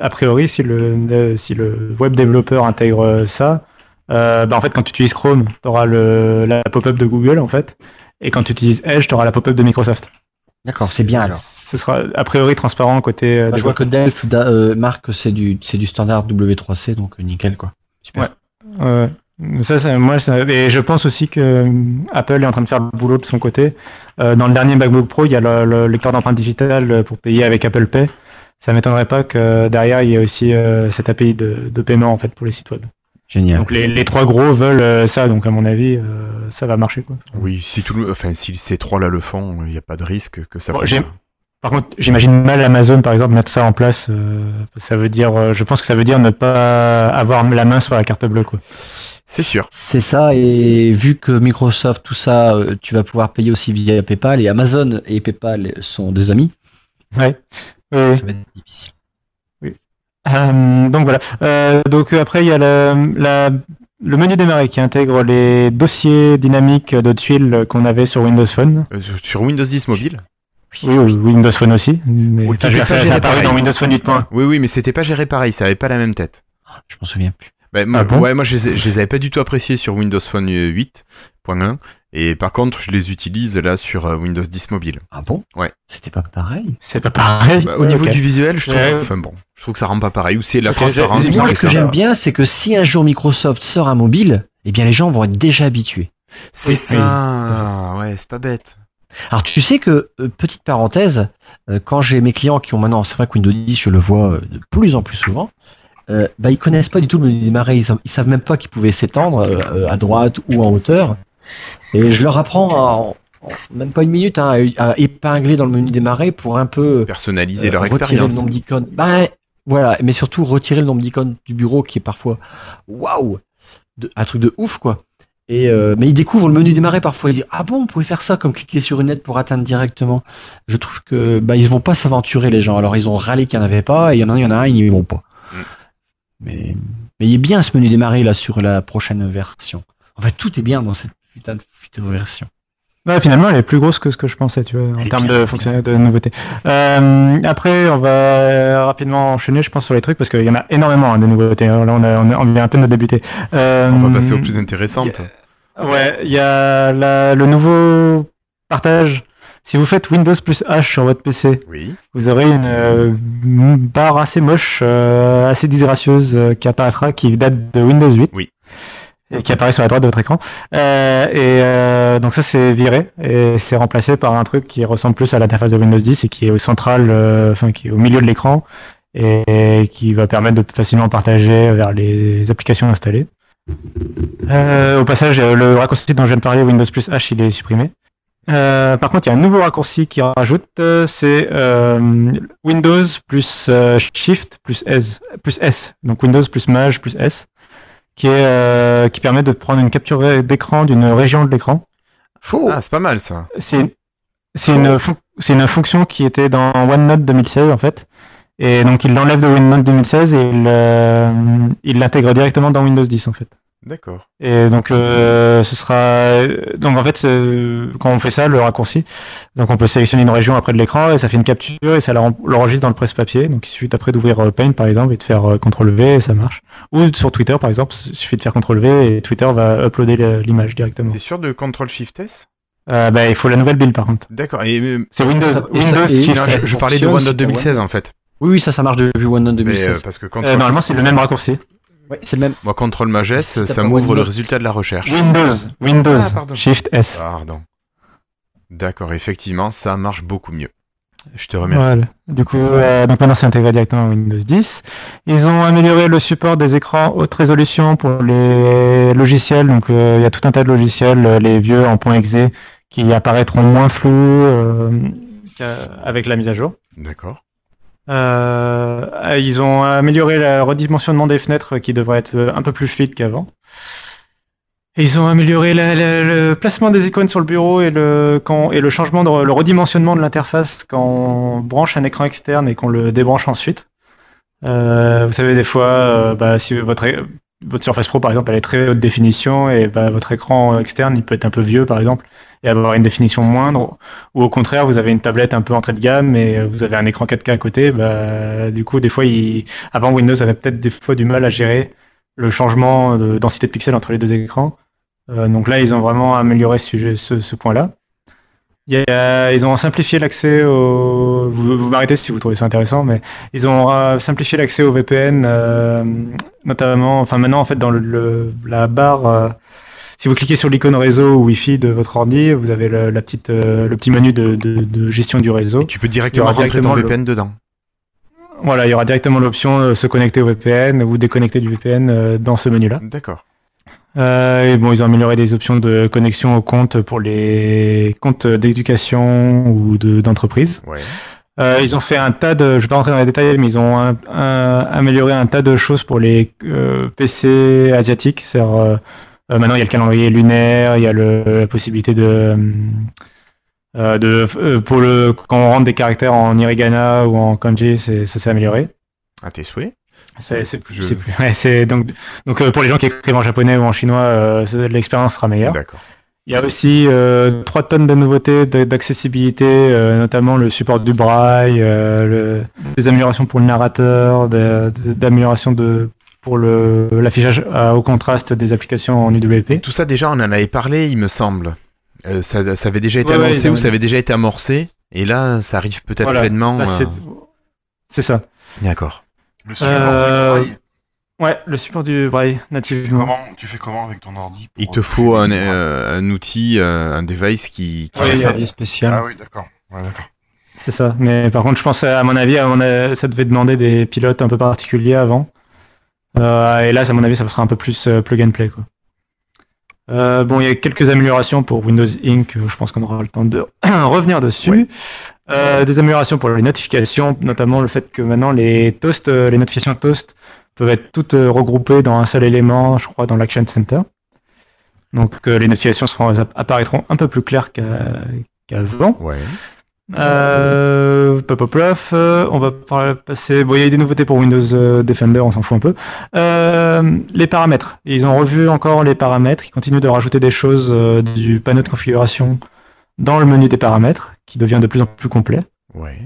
a priori, si le le- si le web développeur intègre ça, euh, bah, en fait, quand tu utilises Chrome, tu auras le, la pop-up de Google en fait, et quand tu utilises Edge, tu auras la pop-up de Microsoft. D'accord, c'est bien alors. Ce sera a priori transparent côté. euh, Bah, je vois que Delph da- euh, marque que c'est du c'est du standard W3C donc euh, nickel quoi. Super. Ouais. Ouais. Ça, ça, moi, ça, et je pense aussi que euh, Apple est en train de faire le boulot de son côté. Euh, dans le dernier MacBook Pro, il y a le, le lecteur d'empreinte digitale pour payer avec Apple Pay. Ça m'étonnerait pas que derrière il y ait aussi cette API de, de paiement en fait pour les sites web. Génial. Donc les, les trois gros veulent euh, ça, donc à mon avis, euh, ça va marcher quoi. Oui, si tout le... enfin, si ces trois-là le font, il n'y a pas de risque que ça Bon, prenne. Par contre, j'imagine mal Amazon par exemple mettre ça en place. euh, ça veut dire, euh, je pense que ça veut dire ne pas avoir la main sur la carte bleue quoi. C'est sûr. C'est ça et vu que Microsoft tout ça tu vas pouvoir payer aussi via PayPal et Amazon et PayPal sont des amis. Ouais. Ça va être difficile. Euh, donc voilà. Euh, donc euh, après il y a le, la- le menu démarrer qui intègre les dossiers dynamiques de tuiles qu'on avait sur Windows Phone. Euh, sur Windows 10 mobile Oui, oui, Windows Phone aussi. Mais Oui, ça, pas ça pareil. dans Windows Phone 8.1. Oui, oui, mais c'était pas géré pareil, ça avait pas la même tête. Je m'en souviens plus. Bah, moi, Ah bon? ouais, moi je les, je les avais pas du tout appréciés sur Windows Phone 8.1 et par contre je les utilise là sur euh, Windows 10 mobile. Ah bon? Ouais. C'était pas pareil. C'est pas pareil. Bah, au niveau du visuel, je trouve, Ouais. enfin bon, je trouve que ça rend pas pareil ou c'est la transparence Moi, ce que j'aime bien, c'est que si un jour Microsoft sort un mobile, eh bien les gens vont être déjà habitués. C'est Oui, ça, ouais, c'est pas bête. Alors tu sais que, euh, petite parenthèse, euh, quand j'ai mes clients qui ont maintenant, c'est vrai que Windows 10, je le vois de plus en plus souvent, euh, bah, ils connaissent pas du tout le menu démarrer, ils, ils savent même pas qu'ils pouvaient s'étendre à droite ou en hauteur. Et je leur apprends en, en même pas une minute hein, à, à épingler dans le menu démarrer pour un peu Personnaliser euh, leur expérience. le nombre d'icônes. Ben, voilà, mais surtout retirer le nombre d'icônes du bureau qui est parfois waouh, un truc de ouf quoi. Et euh, mais ils découvrent le menu démarrer parfois. Ils disent ah bon, on pouvait faire ça comme cliquer sur une lettre pour atteindre directement. Je trouve que bah ils vont pas s'aventurer les gens. Alors ils ont râlé qu'il n'y en avait pas et il y en a, il y en a un, ils n'y vont pas. Mm. Mais mais il est bien ce menu démarrer là sur la prochaine version. En fait tout est bien dans cette putain de future version. Ouais, finalement, elle est plus grosse que ce que je pensais, tu vois, en termes de fonctionnalité, de nouveautés. Euh, après, on va euh, rapidement enchaîner, je pense, sur les trucs, parce qu'il y en a énormément hein, de nouveautés. Là, on, a, on, a- on vient à peine de débuter. Euh, On va passer aux plus intéressantes. Ouais, il y a la- le nouveau partage. Si vous faites Windows plus H sur votre PC, Oui. vous aurez une, euh, barre assez moche, euh, assez disgracieuse euh, qui apparaîtra, qui date de Windows 8. Oui. Qui apparaît sur la droite de votre écran. Euh, et euh, donc ça c'est viré et c'est remplacé par un truc qui ressemble plus à l'interface de Windows 10 et qui est au central, euh, enfin qui est au milieu de l'écran et qui va permettre de facilement partager vers les applications installées. Euh, au passage, le raccourci dont je viens de parler, Windows plus H, il est supprimé. Euh, par contre, il y a un nouveau raccourci qui rajoute, c'est euh, Windows plus euh, Shift plus S, plus S, donc Windows plus Maj plus S, qui est euh, qui permet de prendre une capture d'écran d'une région de l'écran. Ah, c'est pas mal ça. C'est c'est une une fonction qui était dans OneNote 2016 en fait, et donc il l'enlève de OneNote 2016 et il euh, il l'intègre directement dans Windows 10 en fait. D'accord. Et donc euh, ce sera donc en fait quand on fait ça le raccourci donc on peut sélectionner une région après de l'écran et ça fait une capture et ça l'en- l'enregistre dans le presse-papier donc il suffit après d'ouvrir euh, Paint par exemple et de faire euh, CTRL V et ça marche ou sur Twitter par exemple il suffit de faire CTRL V et Twitter va uploader l'image directement. T'es sûr de Ctrl Shift S? Euh, bah, il faut la nouvelle build par contre. D'accord. Et euh, C'est Windows Ça- et ça- Windows non, je, je parlais de OneNote si t'as 2016 en fait. Oui oui ça ça marche depuis OneNote Mais, 2016. euh, parce que Euh, normalement c'est le même raccourci. C'est le même. moi Ctrl t'as ça m'ouvre le résultat de la recherche. Windows Windows Ah, pardon. Shift S. Pardon. D'accord, effectivement, ça marche beaucoup mieux. Je te remercie. Voilà. Du coup, euh, donc maintenant c'est intégré directement à Windows 10. Ils ont amélioré le support des écrans haute résolution pour les logiciels. Donc euh, il y a tout un tas de logiciels, euh, les vieux en .exe, qui apparaîtront moins flous euh, avec la mise à jour. D'accord. Euh, ils ont amélioré le redimensionnement des fenêtres qui devrait être euh, un peu plus fluide qu'avant. Ils ont amélioré la- la- le placement des icônes sur le bureau et le, changement de le redimensionnement de l'interface quand on branche un écran externe et qu'on le débranche ensuite. Euh, vous savez, des fois, euh, bah, si votre, votre Surface Pro, par exemple, elle est très haute définition et bah, votre écran externe, il peut être un peu vieux, par exemple, et avoir une définition moindre. Ou au contraire, vous avez une tablette un peu entrée de gamme et vous avez un écran 4K à côté. Bah, du coup, des fois, avant Windows avait peut-être des fois du mal à gérer le changement de densité de pixels entre les deux écrans. Euh, donc là, ils ont vraiment amélioré ce, ce point-là. Il y a- ils ont simplifié l'accès au. Vous, vous m'arrêtez si vous trouvez ça intéressant, mais ils ont euh, simplifié l'accès au VPN, euh, notamment. Enfin, maintenant, en fait, dans le, le- la barre. euh, si vous cliquez sur l'icône réseau ou Wi-Fi de votre ordi, vous avez le, la petite, euh, le petit menu de, de- de gestion du réseau. Et tu peux directement rentrer ton directement le- VPN dedans. Voilà, il y aura directement l'option se connecter au VPN ou déconnecter du VPN dans ce menu-là. D'accord. Euh, et bon, ils ont amélioré des options de connexion au compte pour les comptes d'éducation ou de- d'entreprise. Ouais. Euh, ils ont fait un tas de, je vais pas rentrer dans les détails, mais ils ont un- un- amélioré un tas de choses pour les euh, PC asiatiques. C'est-à-dire, maintenant, il y a le calendrier lunaire, il y a le, la possibilité de, de pour le quand on rentre des caractères en hiragana ou en kanji, ça s'est amélioré. À tes souhaits. C'est plus, Je- plus- ouais, donc donc euh, pour les gens qui écrivent en japonais ou en chinois, euh, l'expérience sera meilleure. D'accord. Il y a aussi euh, 3 tonnes de nouveautés d'accessibilité, euh, notamment le support du braille, le- des améliorations pour le narrateur, de- de- pour l'affichage au contraste des applications en UWP. Tout ça, déjà, on en avait parlé, il me semble. Ça, ça avait déjà été Ouais, annoncé ou ça avait déjà été amorcé. Et là, ça arrive peut-être Voilà. pleinement. C'est ça. D'accord. Le support Euh, du braille, Ouais, le support du braille tu, fais nativement. comment, tu fais comment avec ton ordi pour Il te faut un, euh, un outil, euh, un device qui, qui Ouais, gère il y ça. spécial. Ah oui, d'accord. Ouais, d'accord. C'est ça. Mais par contre, je pense, à mon avis, à mon avis, ça devait demander des pilotes un peu particuliers avant. Euh, et là, à mon avis, ça sera un peu plus euh, plug and play. Quoi. Euh, bon, il y a quelques améliorations pour Windows Inc. Je pense qu'on aura le temps de revenir dessus. Ouais. Euh, des améliorations pour les notifications, notamment le fait que maintenant les toasts, euh, les notifications toast peuvent être toutes euh, regroupées dans un seul élément, je crois, dans l'Action Center. Donc les notifications seront, apparaîtront un peu plus claires qu'avant. Ouais. Euh, on va passer. Bon, il y a eu des nouveautés pour Windows Defender, on s'en fout un peu. Euh, les paramètres. Ils ont revu encore les paramètres. Ils continuent de rajouter des choses euh, du panneau de configuration dans le menu des paramètres, qui devient de plus en plus complet. Ouais.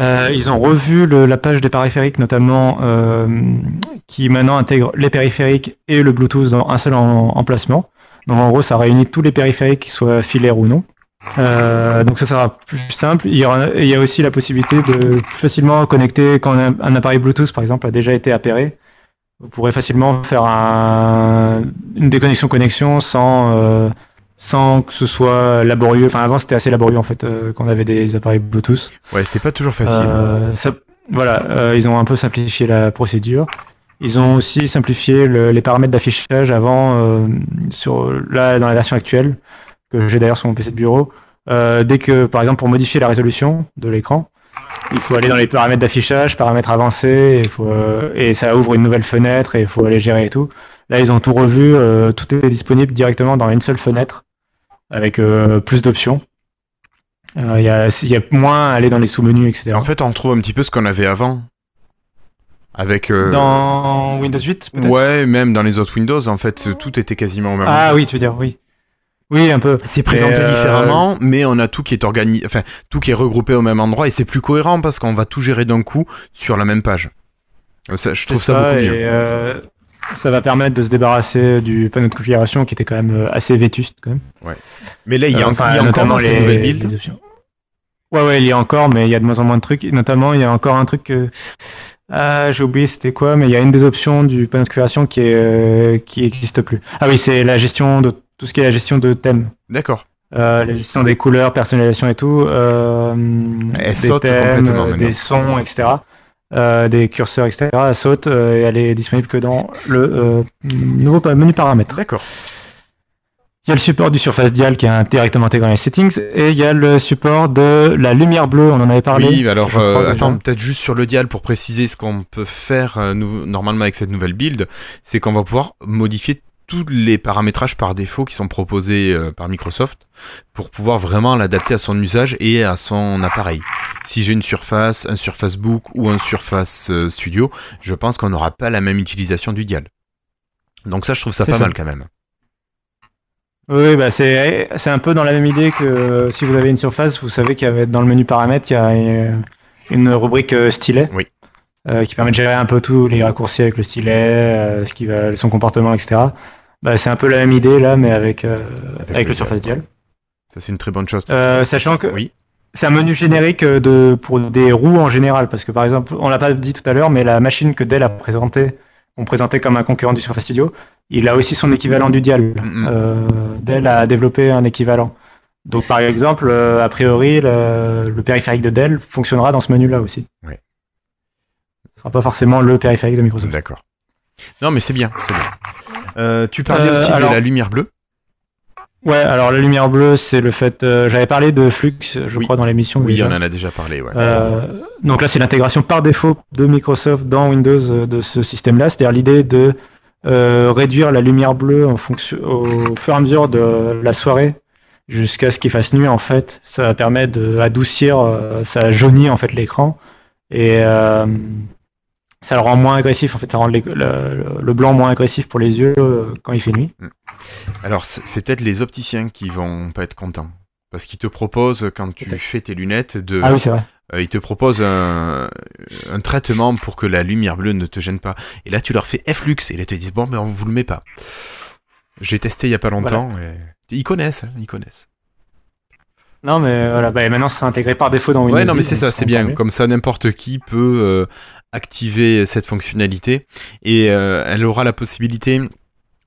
Euh, ils ont revu le- la page des périphériques, notamment euh, qui maintenant intègre les périphériques et le Bluetooth dans un seul en- emplacement. Donc en gros, ça réunit tous les périphériques, qu'ils soient filaires ou non. Euh, donc ça sera plus simple. Il y, aura- il y a aussi la possibilité de plus facilement connecter quand un, un appareil Bluetooth, par exemple, a déjà été appairé. Vous pourrez facilement faire un- une déconnexion connexion sans euh, sans que ce soit laborieux. Enfin, avant c'était assez laborieux en fait euh, quand on avait des appareils Bluetooth. Ouais, c'était pas toujours facile. Euh, ça- voilà, euh, ils ont un peu simplifié la procédure. Ils ont aussi simplifié le- les paramètres d'affichage avant, euh, sur, là, dans la version actuelle, que j'ai d'ailleurs sur mon PC de bureau. Euh, dès que, par exemple, pour modifier la résolution de l'écran, il faut aller dans les paramètres d'affichage, paramètres avancés, il faut, euh, et ça ouvre une nouvelle fenêtre et il faut aller gérer et tout. Là, ils ont tout revu, euh, tout est disponible directement dans une seule fenêtre, avec euh, plus d'options. Euh, Il y, a, il y a moins à aller dans les sous-menus, etc. En fait, on retrouve un petit peu ce qu'on avait avant. Avec. euh, Dans Windows 8 peut-être? Ouais, même dans les autres Windows, en fait, tout était quasiment au même Ah oui, tu veux dire, oui. Oui, un peu. C'est présenté euh, différemment, mais on a tout qui est organisé, enfin tout qui est regroupé au même endroit et c'est plus cohérent parce qu'on va tout gérer d'un coup sur la même page. Ça, je trouve ça, beaucoup et, mieux. euh, ça va permettre de se débarrasser du panneau de configuration qui était quand même euh, assez vétuste quand même. Mais là, il y a, Euh, en- enfin, il y a encore dans les- nouvelle build. les options. Ouais, ouais, il y a encore, mais il y a de moins en moins de trucs. Notamment, il y a encore un truc que ah, j'ai oublié c'était quoi, mais il y a une des options du panneau de configuration qui est euh, qui existe plus. Ah oui, c'est la gestion de tout ce qui est la gestion de thèmes. D'accord. Euh, la gestion des couleurs, personnalisation et tout, euh, Elle des saute thèmes, complètement des sons, etc., euh, des curseurs, etc. Elle saute euh, et elle est disponible que dans le euh, nouveau menu paramètres. D'accord. Il y a le support du Surface Dial qui est directement intégré dans les settings et il y a le support de la lumière bleue, on en avait parlé. Oui, alors crois attends, peut-être juste sur le dial pour préciser ce qu'on peut faire nous, normalement avec cette nouvelle build, c'est qu'on va pouvoir modifier tous les paramétrages par défaut qui sont proposés euh, par Microsoft pour pouvoir vraiment l'adapter à son usage et à son appareil. Si j'ai une surface, un Surface Book ou un Surface euh, Studio, je pense qu'on n'aura pas la même utilisation du dial. Donc ça, je trouve ça pas ça. mal quand même. Oui, bah c'est c'est un peu dans la même idée que euh, si vous avez une surface, vous savez qu'il y avait dans le menu paramètres, il y a une, rubrique stylet Oui. euh, qui permet de gérer un peu tous les raccourcis avec le stylet, euh, ce qui va, son comportement, etc. Bah, c'est un peu la même idée là, mais avec, euh, avec, le le Surface Dial. Ça, c'est une très bonne chose. Euh, sachant que Oui. c'est un menu générique euh, de, pour des roues en général, parce que par exemple, on l'a pas dit tout à l'heure, mais la machine que Dell a présentée, on présentait comme un concurrent du Surface Studio, il a aussi son équivalent du Dial. Mhm. Euh, Dell a développé un équivalent. Donc par exemple, a priori, le, le périphérique de Dell fonctionnera dans ce menu-là aussi. Ouais. Ce sera pas forcément le périphérique de Microsoft. D'accord. Non, mais c'est bien. c'est bien. Euh, tu parlais Euh, aussi alors- de la lumière bleue. Ouais, alors la lumière bleue, c'est le fait. euh, J'avais parlé de Flux, je Oui. crois, dans l'émission. Oui, on en a déjà parlé. Ouais. Euh, donc là, c'est l'intégration par défaut de Microsoft dans Windows de ce système-là, c'est-à-dire l'idée de euh, réduire la lumière bleue en fonction, au fur et à mesure de la soirée jusqu'à ce qu'il fasse nuit. En fait, ça permet d'adoucir, ça jaunit en fait l'écran et ça le rend moins agressif. En fait, ça rend le, le blanc moins agressif pour les yeux euh, quand il fait nuit. Alors, c'est peut-être les opticiens qui vont pas être contents. Parce qu'il te propose, quand tu fais tes lunettes, de, Ah oui, c'est vrai. euh, il te propose un, un traitement pour que la lumière bleue ne te gêne pas. Et là, tu leur fais F-Lux, et là, ils te disent, bon, ben, on vous le met pas. J'ai testé il y a pas longtemps, et ils connaissent, hein, ils connaissent. Non, mais voilà, bah, maintenant c'est intégré par défaut dans Windows. Ouais, non, mais 10, c'est ça, c'est bien. Comme ça, n'importe qui peut euh, activer cette fonctionnalité et euh, elle aura la possibilité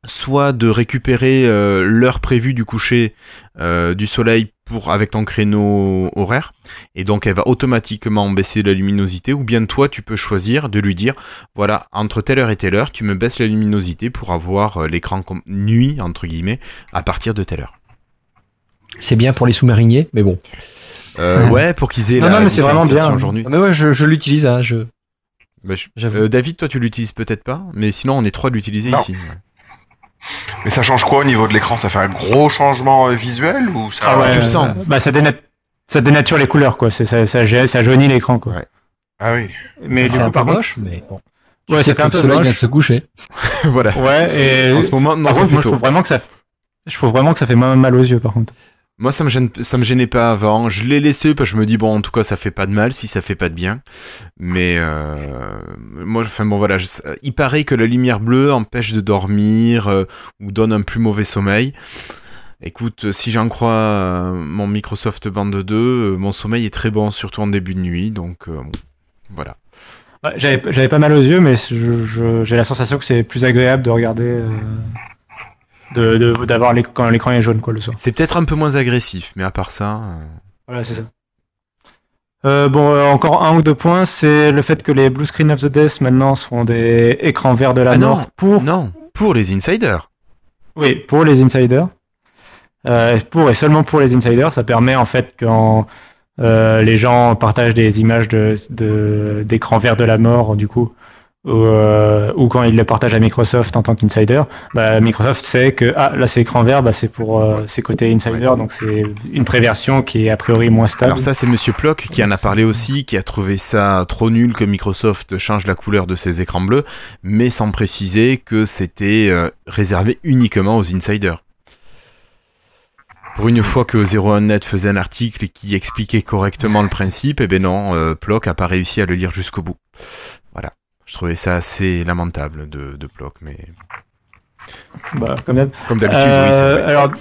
soit de récupérer euh, l'heure prévue du coucher euh, du soleil pour avec ton créneau horaire et donc elle va automatiquement baisser la luminosité ou bien toi tu peux choisir de lui dire voilà entre telle heure et telle heure tu me baisses la luminosité pour avoir euh, l'écran comme nuit entre guillemets à partir de telle heure. C'est bien pour les sous-mariniers, mais bon. Ouais pour qu'ils aient Non, la non, mais c'est vraiment différenciation bien. jour-nuit. Mais ouais, je, je l'utilise, hein, je, Bah, je-. Euh, David, toi tu l'utilises peut-être pas, mais sinon on est trois de l'utiliser ici. Mais ça change quoi au niveau de l'écran? Ça fait un gros changement euh, visuel ou ça Ah ouais, tu le sens. Bah, ça, dénat- ça dénature les couleurs, quoi. Ça, ça, ja- ça jaunit l'écran, quoi. Ouais. Ah oui. Mais ça du coup, un peu par contre, moche, mais bon. ouais, ça C'est fait un peu le soleil vient de moche. se coucher. voilà. Ouais, et En ce moment, non, par contre, moi, je trouve vraiment que ça, je trouve vraiment que ça fait mal aux yeux, par contre. Moi, ça me gêne, ça me gênait pas avant. Je l'ai laissé parce que je me dis bon, en tout cas, ça fait pas de mal si ça fait pas de bien. Mais euh, moi, enfin bon, voilà. il paraît que la lumière bleue empêche de dormir euh, ou donne un plus mauvais sommeil. Écoute, si j'en crois euh, mon Microsoft Band 2, euh, mon sommeil est très bon, surtout en début de nuit. Donc voilà. J'avais pas mal aux yeux, mais j'ai la sensation que c'est plus agréable de regarder, de d'avoir quand l'écran est jaune, quoi, le soir. C'est peut-être un peu moins agressif, mais à part ça. euh, Voilà, c'est ça. Euh, bon, euh, encore un ou deux points, c'est le fait que les Blue Screen of the Death maintenant seront des écrans verts de la Ah non, mort pour, Non, pour les insiders. oui, pour les insiders. Pour et seulement pour les insiders, ça permet en fait quand les gens partagent des images de de- d'écrans verts de la mort, du coup, ou, euh, ou quand ils le partagent à Microsoft en tant qu'insider, bah, Microsoft sait que ah là c'est écran vert, bah, c'est pour euh, c'est côté insider, Ouais. donc c'est une préversion qui est a priori moins stable. Alors ça, c'est Monsieur Plock qui en a parlé aussi, qui a trouvé ça trop nul que Microsoft change la couleur de ses écrans bleus, mais sans préciser que c'était euh, réservé uniquement aux insiders. Pour une fois que 01net faisait un article qui expliquait correctement le principe, eh ben non, euh, Plock a pas réussi à le lire jusqu'au bout. Voilà. Je trouvais ça assez lamentable de, de Plock, mais Bah, comme d'hab. comme d'habitude, oui, c'est Euh, vrai. alors,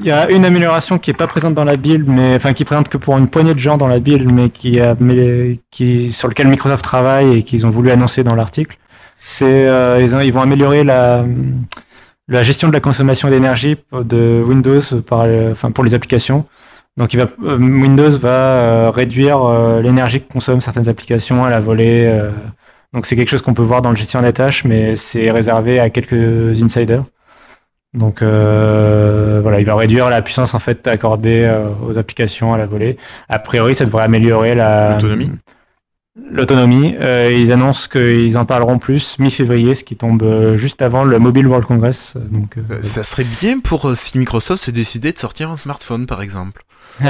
il y a une amélioration qui est pas présente dans la build, mais enfin qui est présente que pour une poignée de gens dans la build, mais qui a, mais qui sur lequel Microsoft travaille et qu'ils ont voulu annoncer dans l'article. C'est euh, ils, ont- ils vont améliorer la la gestion de la consommation d'énergie de Windows par, enfin pour les applications. Donc il va, euh, Windows va euh, réduire euh, l'énergie que consomment certaines applications à la volée. Donc c'est quelque chose qu'on peut voir dans le gestion des tâches, mais c'est réservé à quelques insiders. Donc euh, voilà, il va réduire la puissance en fait accordée euh, aux applications à la volée. A priori, ça devrait améliorer la L'autonomie? L'autonomie. Euh, ils annoncent qu'ils en parleront plus mi-février, ce qui tombe juste avant le Mobile World Congress. Donc Ça- serait bien pour si Microsoft se décidait de sortir un smartphone, par exemple.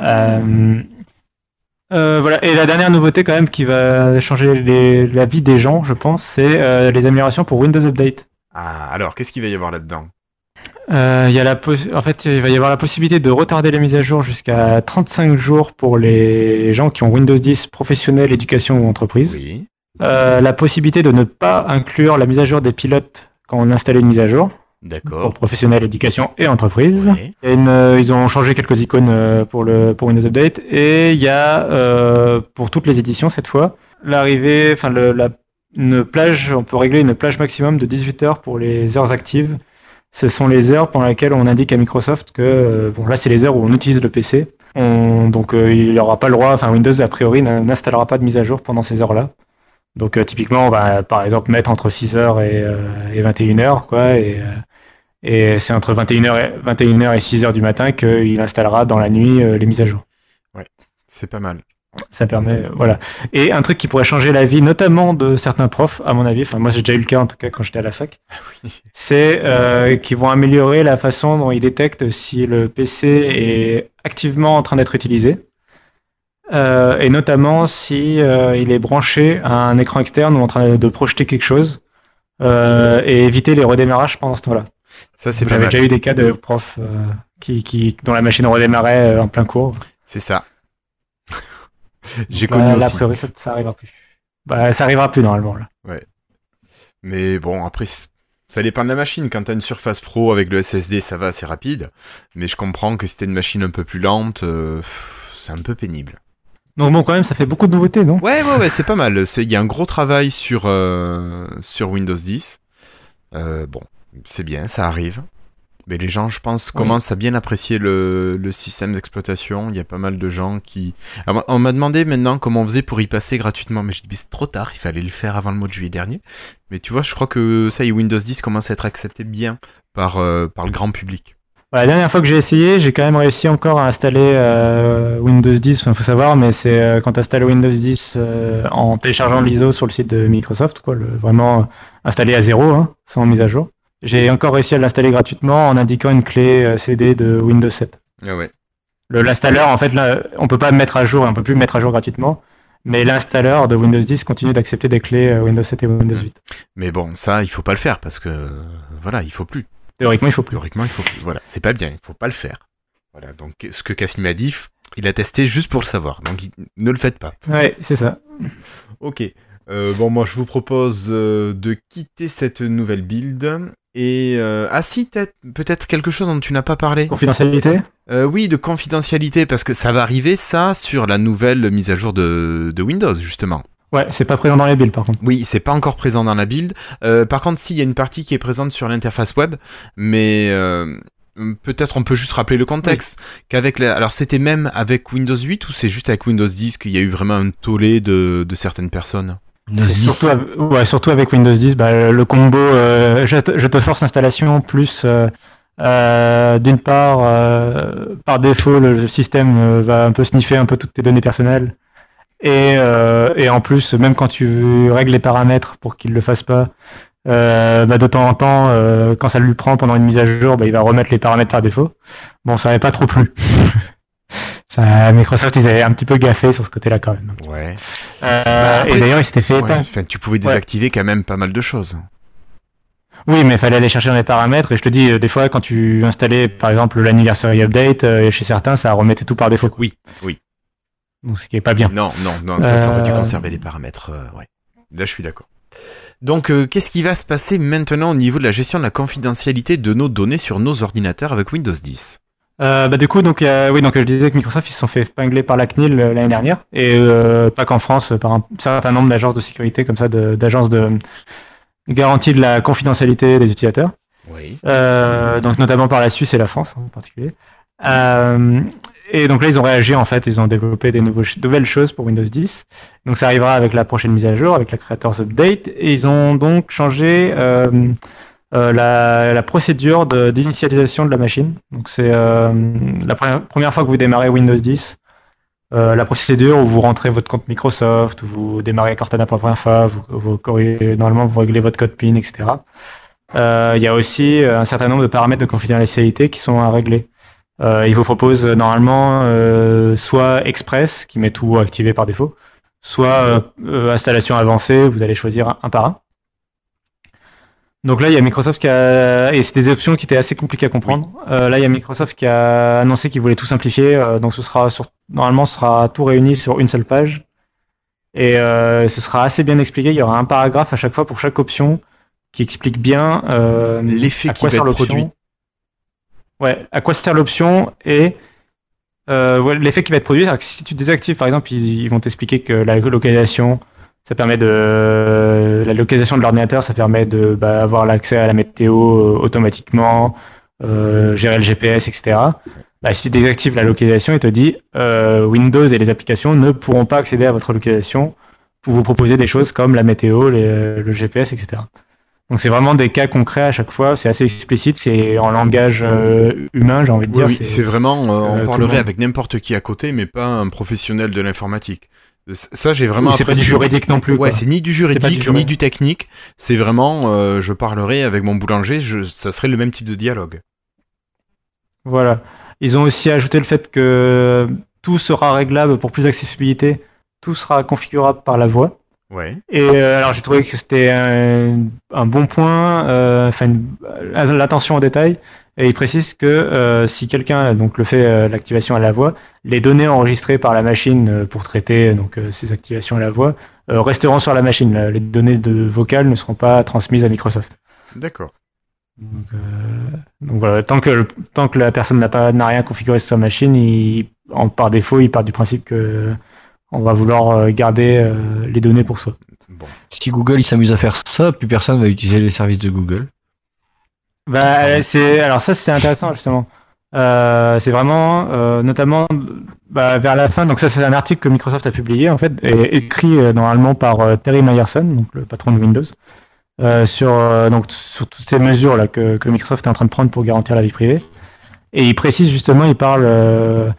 Euh, euh, voilà. Et la dernière nouveauté quand même qui va changer les- la vie des gens, je pense, c'est euh, les améliorations pour Windows Update. Ah, alors, qu'est-ce qu'il va y avoir là-dedans? Euh, il y a la poss- en fait, il va y avoir la possibilité de retarder les mises à jour jusqu'à 35 jours pour les gens qui ont Windows 10 professionnel, éducation ou entreprise. Oui. Euh, la possibilité de ne pas inclure la mise à jour des pilotes quand on installe une mise à jour pour D'accord. professionnel, éducation et entreprise. Ouais. Il y a une, euh, ils ont changé quelques icônes euh, pour, le, pour Windows Update et il y a euh, pour toutes les éditions cette fois l'arrivée, enfin le, la, une plage, on peut régler une plage maximum de 18 heures pour les heures actives. Ce sont les heures pendant lesquelles on indique à Microsoft que bon là c'est les heures où on utilise le PC. On, donc il n'aura pas le droit, enfin Windows a priori n'installera pas de mise à jour pendant ces heures-là. Donc typiquement on va par exemple mettre entre 6h et, euh, et 21h quoi et et c'est entre 21h et, 21h et 6h du matin qu'il installera dans la nuit euh, les mises à jour. C'est pas mal. Ça permet, voilà. Et un truc qui pourrait changer la vie, notamment de certains profs, à mon avis, enfin moi j'ai déjà eu le cas en tout cas quand j'étais à la fac, c'est euh, qu'ils vont améliorer la façon dont ils détectent si le PC est activement en train d'être utilisé. Euh, et notamment si euh, il est branché à un écran externe ou en train de projeter quelque chose euh, et éviter les redémarrages pendant ce temps-là. Ça, c'est pas J'avais déjà eu des cas de profs euh, qui, qui, dont la machine redémarrait euh, en plein cours. C'est ça. J'ai connu là, là, a aussi. priori, ça, ça arrivera plus. Bah, ça arrivera plus normalement là. Mais bon, après, ça dépend de la machine. Quand t'as une Surface Pro avec le SSD, ça va, c'est rapide. Mais je comprends que si t'as une machine un peu plus lente, euh, c'est un peu pénible. Donc bon, quand même, ça fait beaucoup de nouveautés, non? Ouais, ouais, ouais, c'est pas mal. Il y a un gros travail sur, euh, sur Windows 10. Euh, bon, c'est bien, ça arrive. Mais les gens, je pense, Oui. commencent à bien apprécier le, le système d'exploitation. Il y a pas mal de gens qui... Alors, on m'a demandé maintenant comment on faisait pour y passer gratuitement. Mais je dis, c'est trop tard, il fallait le faire avant le mois de juillet dernier. Mais tu vois, je crois que ça y est, Windows 10 commence à être accepté bien par, euh, par le grand public. La dernière fois que j'ai essayé, j'ai quand même réussi encore à installer euh, Windows 10. Enfin, faut savoir, mais c'est euh, quand tu installes Windows 10 euh, en téléchargeant l'ISO sur le site de Microsoft, quoi, le, vraiment installé à zéro, hein, sans mise à jour. J'ai encore réussi à l'installer gratuitement en indiquant une clé euh, CD de Windows 7. Ah ouais. Le l'installeur, en fait, là, on peut pas le mettre à jour, on peut plus le mettre à jour gratuitement. Mais l'installeur de Windows 10 continue d'accepter des clés euh, Windows 7 et Windows 8. Mais bon, ça, il faut pas le faire parce que, voilà, il faut plus. Théoriquement, il faut plus. Théoriquement, il faut plus. Voilà, c'est pas bien, il faut pas le faire. Voilà, donc ce que Cassim a dit, il a testé juste pour le savoir. Donc il- ne le faites pas. Ouais, c'est ça. Ok. Euh, bon, moi je vous propose de quitter cette nouvelle build. Et euh, ah si, peut-être quelque chose dont tu n'as pas parlé. Confidentialité? Euh, oui, de confidentialité, parce que ça va arriver ça sur la nouvelle mise à jour de, de Windows justement. Ouais, c'est pas présent dans les builds par contre. Oui, c'est pas encore présent dans la build. Euh, par contre, si, il y a une partie qui est présente sur l'interface web, mais euh, peut-être on peut juste rappeler le contexte. Qu'avec la... Alors, c'était même avec Windows 8 ou c'est juste avec Windows 10 qu'il y a eu vraiment un tollé de, de certaines personnes? Windows C'est 10. Surtout, av- ouais, surtout avec Windows 10, bah, le combo euh, je, te, je te force installation plus euh, euh, d'une part par défaut le, système va un peu sniffer un peu toutes tes données personnelles. Et, et en plus même quand tu règles les paramètres pour qu'il le fasse pas euh, bah, de temps en temps euh, quand ça lui prend pendant une mise à jour bah, il va remettre les paramètres par défaut. Bon ça n'avait pas trop plu ça, Microsoft ils avaient un petit peu gaffé sur ce côté là quand même Ouais. Euh, Bah, après- et d'ailleurs il s'était fait Ouais, enfin, tu pouvais désactiver quand même pas mal de choses. Oui, mais il fallait aller chercher dans les paramètres. Et je te dis, euh, des fois, quand tu installais, par exemple, l'anniversary update, euh, chez certains, ça remettait tout par défaut. Oui, oui. Donc, ce qui est pas bien. Non, non, non, ça, ça aurait dû conserver les paramètres. ouais. Là, je suis d'accord. Donc, euh, qu'est-ce qui va se passer maintenant au niveau de la gestion de la confidentialité de nos données sur nos ordinateurs avec Windows 10 Euh, bah, du coup, donc, euh, oui, donc je disais que Microsoft, ils se sont fait pingler par la CNIL euh, l'année dernière. Et euh, pas qu'en France, par un certain nombre d'agences de sécurité, comme ça, d'agences de, garantie de la confidentialité des utilisateurs. Oui. Euh, donc notamment par la Suisse et la France en particulier. Euh, et donc là, ils ont réagi en fait, ils ont développé des nouveaux, nouvelles choses pour Windows 10. Donc ça arrivera avec la prochaine mise à jour, avec la Creators Update, et ils ont donc changé euh, la, la procédure d'initialisation de, la machine. Donc c'est euh, la première, fois que vous démarrez Windows 10. euh, la procédure où vous rentrez votre compte Microsoft, où vous démarrez Cortana pour la première fois, vous, vous normalement vous réglez votre code PIN, etc. Euh, Il y a aussi euh, un certain nombre de paramètres de confidentialité qui sont à régler. Euh, il vous propose normalement soit Express, qui met tout activé par défaut, soit installation avancée, vous allez choisir un par un. Donc là, il y a Microsoft qui a... Et c'est des options qui étaient assez compliquées à comprendre. Euh, là, il y a Microsoft qui a annoncé qu'il voulait tout simplifier. euh, donc ce sera sur... normalement, ce sera tout réuni sur une seule page. Et euh, ce sera assez bien expliqué. Il y aura un paragraphe à chaque fois pour chaque option qui explique bien L'effet à qui quoi va sert l'option. Ouais, à quoi sert l'option et l'effet qui va être produit. c'est-à-dire que si tu désactives, par exemple, ils, ils vont t'expliquer que la localisation, ça permet de la localisation de l'ordinateur, ça permet de bah, avoir l'accès à la météo euh, automatiquement, euh, gérer le GPS, etc. Bah, si tu désactives la localisation, il te dit euh, Windows et les applications ne pourront pas accéder à votre localisation pour vous proposer des choses comme la météo, les- le GPS, etc. Donc c'est vraiment des cas concrets à chaque fois, c'est assez explicite, c'est en langage euh, humain, j'ai envie de Oui, dire. oui, c'est vraiment, euh, on parlerait avec n'importe qui à côté, mais pas un professionnel de l'informatique. Euh, Ça, j'ai vraiment. C'est pas du juridique non plus. Ouais, c'est ni du juridique, du ni du technique. C'est vraiment, euh, je parlerai avec mon boulanger, je, ça serait le même type de dialogue. Voilà. Ils ont aussi ajouté le fait que tout sera réglable pour plus d'accessibilité, tout sera configurable par la voix. Ouais. Et euh, alors j'ai trouvé que c'était un, un bon point, enfin euh, l'attention au détail. Et il précise que euh, si quelqu'un donc le fait euh, l'activation à la voix, les données enregistrées par la machine euh, pour traiter donc euh, ces activations à la voix euh, resteront sur la machine. Les données de vocales ne seront pas transmises à Microsoft. D'accord. Donc, euh, donc voilà, tant que le- tant que la personne n'a pas n'a rien configuré sur sa machine, il, en, par défaut, il part du principe que on va vouloir garder euh, les données pour soi. Bon. Si Google il s'amuse à faire ça, plus personne va utiliser les services de Google. Bah, c'est alors ça c'est intéressant justement. Euh, c'est vraiment euh, notamment bah, vers la fin. Donc ça c'est un article que Microsoft a publié en fait et écrit euh, normalement par euh, Terry Myerson, donc le patron de Windows, euh, sur euh, donc sur toutes ces mesures là que, que Microsoft est en train de prendre pour garantir la vie privée. Et il précise justement, il parle euh,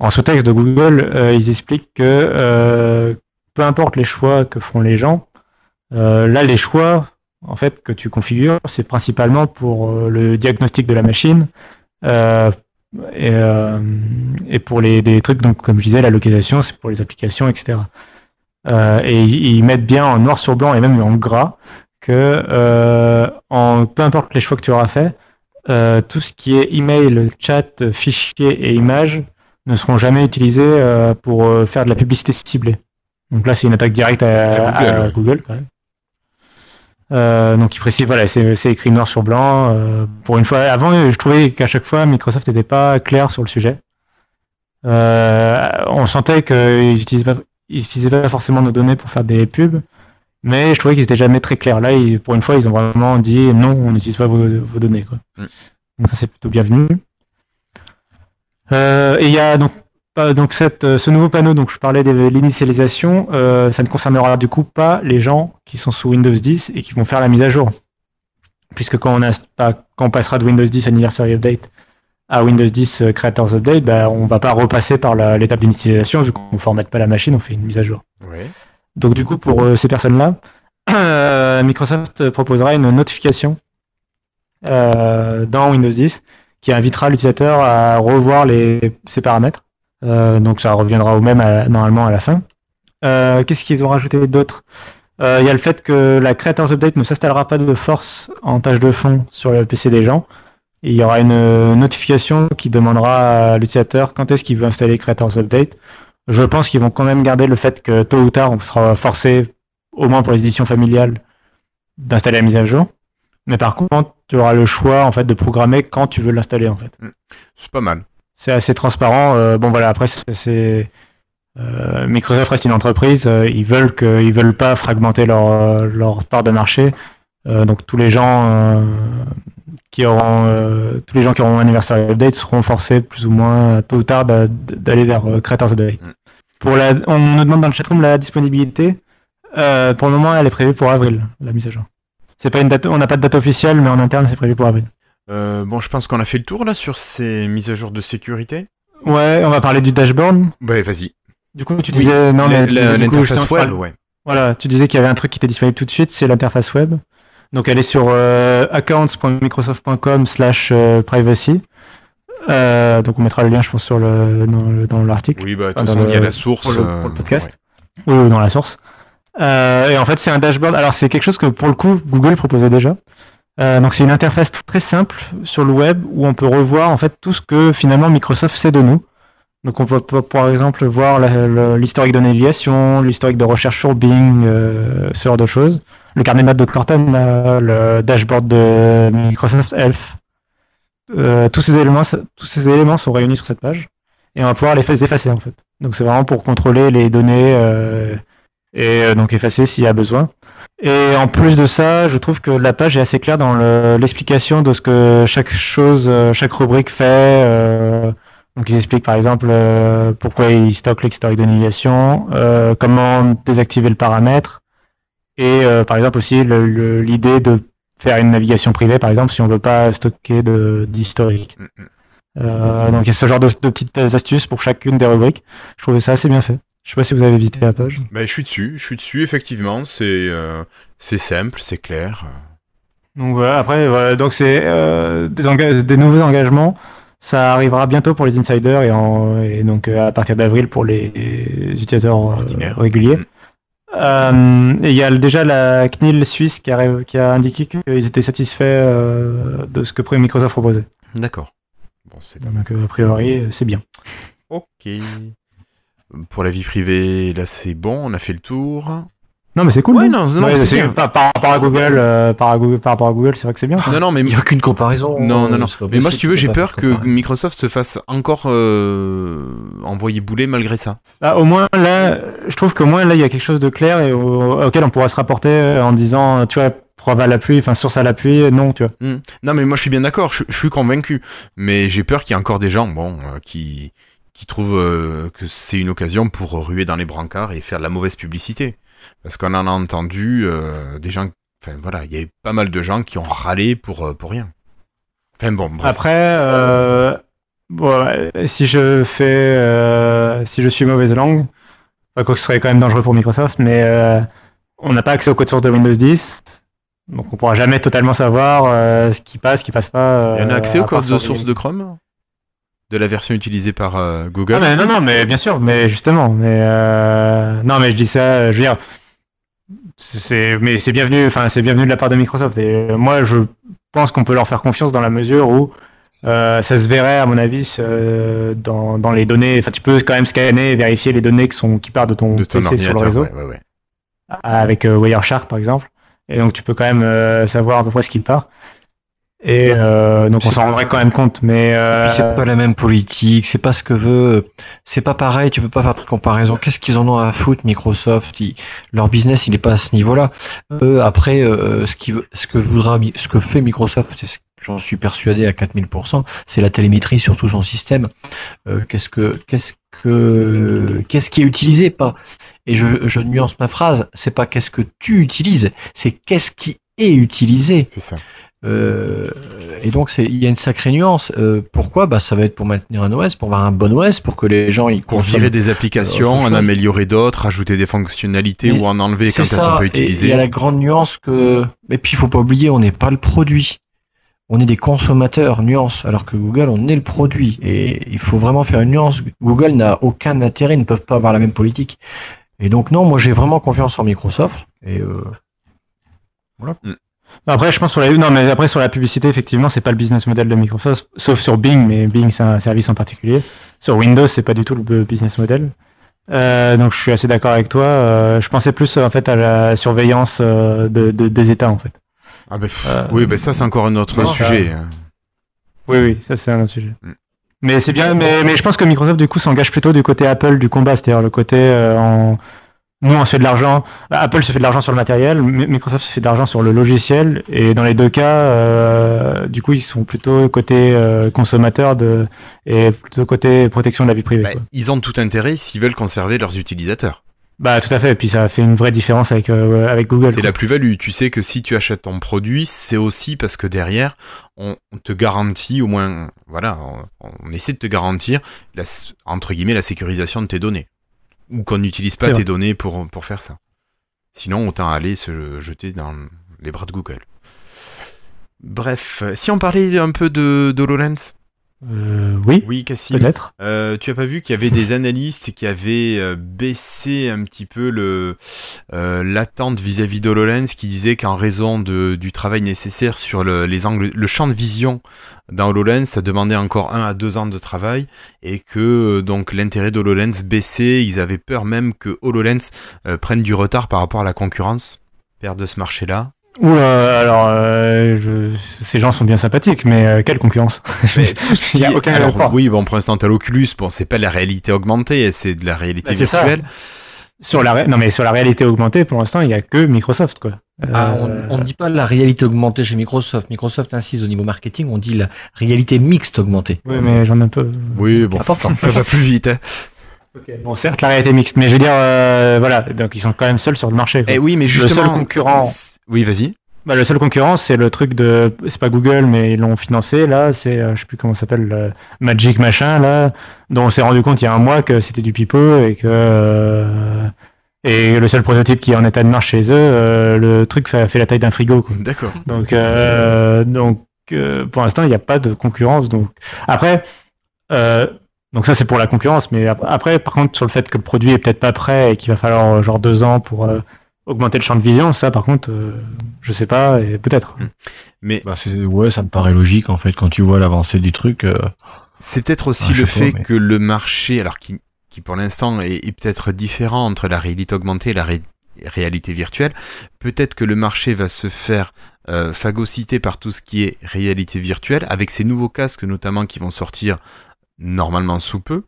en sous-texte de Google, euh, ils expliquent que euh, peu importe les choix que feront les gens, euh, là les choix en fait que tu configures, c'est principalement pour euh, le diagnostic de la machine euh, et, euh, et pour les des trucs donc comme je disais la localisation, c'est pour les applications etc. Euh, et ils, mettent bien en noir sur blanc et même en gras que en peu importe les choix que tu auras fait, tout ce qui est email, chat, fichier et images ne seront jamais utilisés pour faire de la publicité ciblée. Donc là, c'est une attaque directe à, À Google, à. Google, quand même. Euh, donc il précise, voilà, c'est écrit noir sur blanc. euh, pour une fois, avant, je trouvais qu'à chaque fois, Microsoft n'était pas clair sur le sujet. Euh, on sentait qu'ils n'utilisaient pas, ils utilisaient pas forcément nos données pour faire des pubs, mais je trouvais qu'ils n'étaient jamais très clairs. Là, ils- pour une fois, ils ont vraiment dit non, on n'utilise pas vos, vos données. Quoi. Mm. Donc ça, c'est plutôt bienvenu. Et il y a donc donc cette, euh, ce nouveau panneau, donc je parlais de l'initialisation, euh, ça ne concernera du coup pas les gens qui sont sous Windows 10 et qui vont faire la mise à jour. Puisque quand on, a, quand on passera de Windows 10 Anniversary Update à Windows 10 euh, Creators Update, bah, on va pas repasser par l'étape d'initialisation vu qu'on ne formate pas la machine, on fait une mise à jour. Donc du coup, pour euh, ces personnes-là, euh, Microsoft proposera une notification euh, dans Windows 10 qui invitera l'utilisateur à revoir les, ses paramètres. Euh, donc ça reviendra au même normalement à la fin. Euh, Qu'est-ce qu'ils ont rajouté d'autre? Euh, Il y a le fait que la Creators Update ne s'installera pas de force en tâche de fond sur le PC des gens. Il y aura une notification qui demandera à l'utilisateur quand est-ce qu'il veut installer Creators Update. Je pense qu'ils vont quand même garder le fait que tôt ou tard on sera forcé, au moins pour les éditions familiales, d'installer la mise à jour. Mais par contre, tu auras le choix en fait de programmer quand tu veux l'installer en fait. C'est pas mal. C'est assez transparent. Euh, bon voilà, après c'est- euh, Microsoft reste une entreprise. euh, ils veulent que, ils veulent pas fragmenter leur leur part de marché. Euh, donc tous les gens euh, qui auront euh, tous les gens qui auront un anniversaire update seront forcés plus ou moins tôt ou tard d'a- d'aller vers Creators Update. Mm. Pour la, on nous demande dans le chatroom la disponibilité. Euh, pour le moment, elle est prévue pour avril, la mise à jour. C'est pas une date, on n'a pas de date officielle, mais en interne, c'est prévu pour avril. Euh, bon, je pense qu'on a fait le tour là sur ces mises à jour de sécurité. Ouais, on va parler du dashboard. Ouais, vas-y. Du coup, tu Oui, disais non, L'interface web, ouais. Voilà, tu disais qu'il y avait un truc qui était disponible tout de suite, c'est l'interface web. Donc elle est sur euh, accounts.microsoft.com/privacy. Euh, donc on mettra le lien, je pense, sur le dans le- dans l'article. Oui, bah, de toute façon, il y a la source. pour le- euh, pour le podcast. ouais. Oui, dans la source. Euh, et en fait, c'est un dashboard. Alors, c'est quelque chose que pour le coup, Google proposait déjà. Euh, donc, c'est une interface très simple sur le web où on peut revoir en fait tout ce que finalement Microsoft sait de nous. Donc, on peut, par exemple voir l'historique de navigation, l'historique de recherche sur Bing, euh, ce genre de choses. Le carnet de notes de Cortana, le dashboard de Microsoft Health. Euh, tous ces éléments, tous ces éléments sont réunis sur cette page et on va pouvoir les fa- effacer en fait. Donc c'est vraiment pour contrôler les données et donc effacer s'il y a besoin. Et en plus de ça, je trouve que la page est assez claire dans le- l'explication de ce que chaque chose, euh, chaque rubrique fait. euh, donc ils expliquent par exemple euh, pourquoi ils stockent l'historique de navigation, euh, comment désactiver le paramètre, et euh, par exemple aussi l'idée de faire une navigation privée, par exemple, si on veut pas stocker d'historique. Mm, mm. Euh, donc il y a ce genre de, de petites astuces pour chacune des rubriques. Je trouvais ça assez bien fait. Je sais pas si vous avez visité la page. Bah, je suis dessus, je suis dessus, effectivement. C'est euh, simple, c'est clair. Donc voilà, après, voilà, donc c'est euh, des, nouveaux engagements. Ça arrivera bientôt pour les insiders et, en- et donc euh, à partir d'avril pour les utilisateurs euh, réguliers. Mm. Et il y a déjà la CNIL suisse qui a, qui a indiqué qu'ils étaient satisfaits de ce que Microsoft proposait. D'accord. Bon, Donc a priori, c'est bien. Ok. Pour la vie privée, là c'est bon, on a fait le tour. Non, mais c'est cool. Ouais, non, non, non, Ouais, c'est c'est- bien. Par, par rapport à Google, euh, par, rapport à Google, c'est vrai que c'est bien. Non, non, mais Il n'y a aucune comparaison. Non, non, non. c'est pas Mais moi, si tu veux, j'ai peur que comparer. Microsoft se fasse encore euh, envoyer bouler malgré ça. Bah, au moins là, je trouve qu'au moins là, il y a quelque chose de clair et au- auquel on pourra se rapporter euh, en disant, tu vois, preuve à l'appui, enfin source à l'appui, euh, non, tu vois. Hmm. Non, mais moi, je suis bien d'accord, je, je suis convaincu. Mais j'ai peur qu'il y ait encore des gens, bon, euh, qui, qui trouvent euh, que c'est une occasion pour ruer dans les brancards et faire de la mauvaise publicité. Parce qu'on en a entendu euh, des gens, enfin voilà, il y a eu pas mal de gens qui ont râlé pour, euh, pour rien. Enfin bon, bref. Après, bon, si je fais, si je suis mauvaise langue, quoi que ce serait quand même dangereux pour Microsoft, mais on n'a pas accès au code source de Windows 10. Donc on pourra jamais totalement savoir euh, ce qui passe, ce qui passe pas. Il y en a accès au code de source de Chrome? De la version utilisée par euh, Google Ah, mais non, non, mais bien sûr, mais justement, mais euh, non, mais je dis ça, je veux dire, c'est, mais c'est bienvenu, enfin, c'est bienvenu de la part de Microsoft. Et euh, moi, je pense qu'on peut leur faire confiance dans la mesure où euh, ça se verrait, à mon avis, dans, dans les données. Enfin, tu peux quand même scanner et vérifier les données qui sont qui partent de ton, de ton PC sur le réseau, ouais, ouais, ouais. avec Wireshark par exemple. Et donc, tu peux quand même savoir à peu près ce qui part. Et euh, donc, on s'en rendrait quand même compte. Mais euh, c'est pas la même politique, c'est pas ce que veut, c'est pas pareil, tu peux pas faire de comparaison. Qu'est-ce qu'ils en ont à foutre Microsoft? Ils- Leur business, il est pas à ce niveau-là. Eux, après, euh, ce, qui, ce que voudra, ce que fait Microsoft, c'est ce- j'en suis persuadé à 4000%, c'est la télémétrie sur tout son système. Euh, qu'est-ce que, qu'est-ce que, qu'est-ce qui est utilisé pas? Et je, je nuance ma phrase, c'est pas qu'est-ce que tu utilises, c'est qu'est-ce qui est utilisé. C'est ça. Euh, et donc il y a une sacrée nuance. Euh, pourquoi? Bah ça va être pour maintenir un OS, pour avoir un bon OS, pour que les gens ils Pour virer des applications, en améliorer d'autres, ajouter des fonctionnalités Mais ou en enlever quand C'est elles sont ça. pas utilisées. il y a la grande nuance que. Et puis il faut pas oublier, on n'est pas le produit. On est des consommateurs, nuance. Alors que Google, on est le produit. Et il faut vraiment faire une nuance. Google n'a aucun intérêt, ils ne peuvent pas avoir la même politique. Et donc non, moi j'ai vraiment confiance en Microsoft. Et euh, Après, je pense sur la non, mais après sur la publicité, effectivement, c'est pas le business model de Microsoft, sauf sur Bing, mais Bing c'est un service en particulier. Sur Windows, c'est pas du tout le business model. Euh, donc, je suis assez d'accord avec toi. Euh, je pensais plus en fait à la surveillance euh, de, de- des États en fait. Ah ben, oui, ben ça c'est encore un autre sujet. hein. Oui, oui, ça c'est un autre sujet. Mm. Mais c'est bien, mais, mais je pense que Microsoft du coup s'engage plutôt du côté Apple du combat, c'est-à-dire le côté en nous on se fait de l'argent, bah, Apple se fait de l'argent sur le matériel, Mi- Microsoft se fait de l'argent sur le logiciel, et dans les deux cas, euh, du coup ils sont plutôt côté euh, consommateur de et plutôt côté protection de la vie privée. Quoi. ils ont tout intérêt s'ils veulent conserver leurs utilisateurs. Bah tout à fait, et puis ça fait une vraie différence avec euh, avec Google. C'est la plus-value. Tu sais que si tu achètes ton produit, c'est aussi parce que derrière, on, te garantit, au moins, voilà, on, on essaie de te garantir, la, entre guillemets, la sécurisation de tes données. Ou qu'on n'utilise pas tes vrai. données pour, pour faire ça. Sinon, autant aller se jeter dans les bras de Google. Bref, si on parlait un peu de d'HoloLens. Euh, oui, Oui, peut-être. Euh, tu as pas vu qu'il y avait des analystes qui avaient euh, baissé un petit peu le euh, l'attente vis-à-vis d'HoloLens, qui disaient qu'en raison de, du travail nécessaire sur le, les angles, le champ de vision dans HoloLens, ça demandait encore un à deux ans de travail et que donc l'intérêt d'HoloLens baissait. Ils avaient peur même que HoloLens prenne du retard par rapport à la concurrence, perde ce marché-là. Oula, alors euh, je... ces gens sont bien sympathiques, mais euh, quelle concurrence? Il y a aucun Alors rapport. oui, bon pour l'instant t'as l'Oculus, bon c'est pas la réalité augmentée, c'est de la réalité Bah, virtuelle. Sur la ré- non mais sur la réalité augmentée, pour l'instant, il y a que Microsoft quoi. Ah, Euh, on on ne dit pas la réalité augmentée chez Microsoft. Microsoft insiste au niveau marketing, on dit la réalité mixte augmentée. Oui, mais j'en ai un peu. Oui, bon, Important. ça va plus vite. Hein. Bon, certes, la réalité mixte, mais je veux dire, euh, voilà, donc ils sont quand même seuls sur le marché. quoi. Eh oui, mais le justement. seul concurrent, c'est- Oui, vas-y. bah, le seul concurrent, c'est le truc de, c'est pas Google, mais ils l'ont financé là, c'est, euh, je sais plus comment ça s'appelle, le Magic machin là, dont on s'est rendu compte il y a un mois que c'était du pipeau et que euh, et le seul prototype qui est en état de marche chez eux, euh, le truc fait, fait la taille d'un frigo. Quoi. D'accord. Donc, euh, donc euh, pour l'instant, il n'y a pas de concurrence. Donc après, euh, Donc ça c'est pour la concurrence, mais ap- après par contre sur le fait que le produit est peut-être pas prêt et qu'il va falloir euh, genre deux ans pour euh, augmenter le champ de vision, ça par contre euh, je sais pas et peut-être. Mais Bah, ouais, ça me paraît logique en fait quand tu vois l'avancée du truc. euh, c'est peut-être aussi Ah, le pas, fait mais- que le marché, alors qui, qui pour l'instant est, est peut-être différent entre la réalité augmentée et la ré- réalité virtuelle, peut-être que le marché va se faire euh, phagocyter par tout ce qui est réalité virtuelle, avec ces nouveaux casques notamment qui vont sortir normalement sous peu.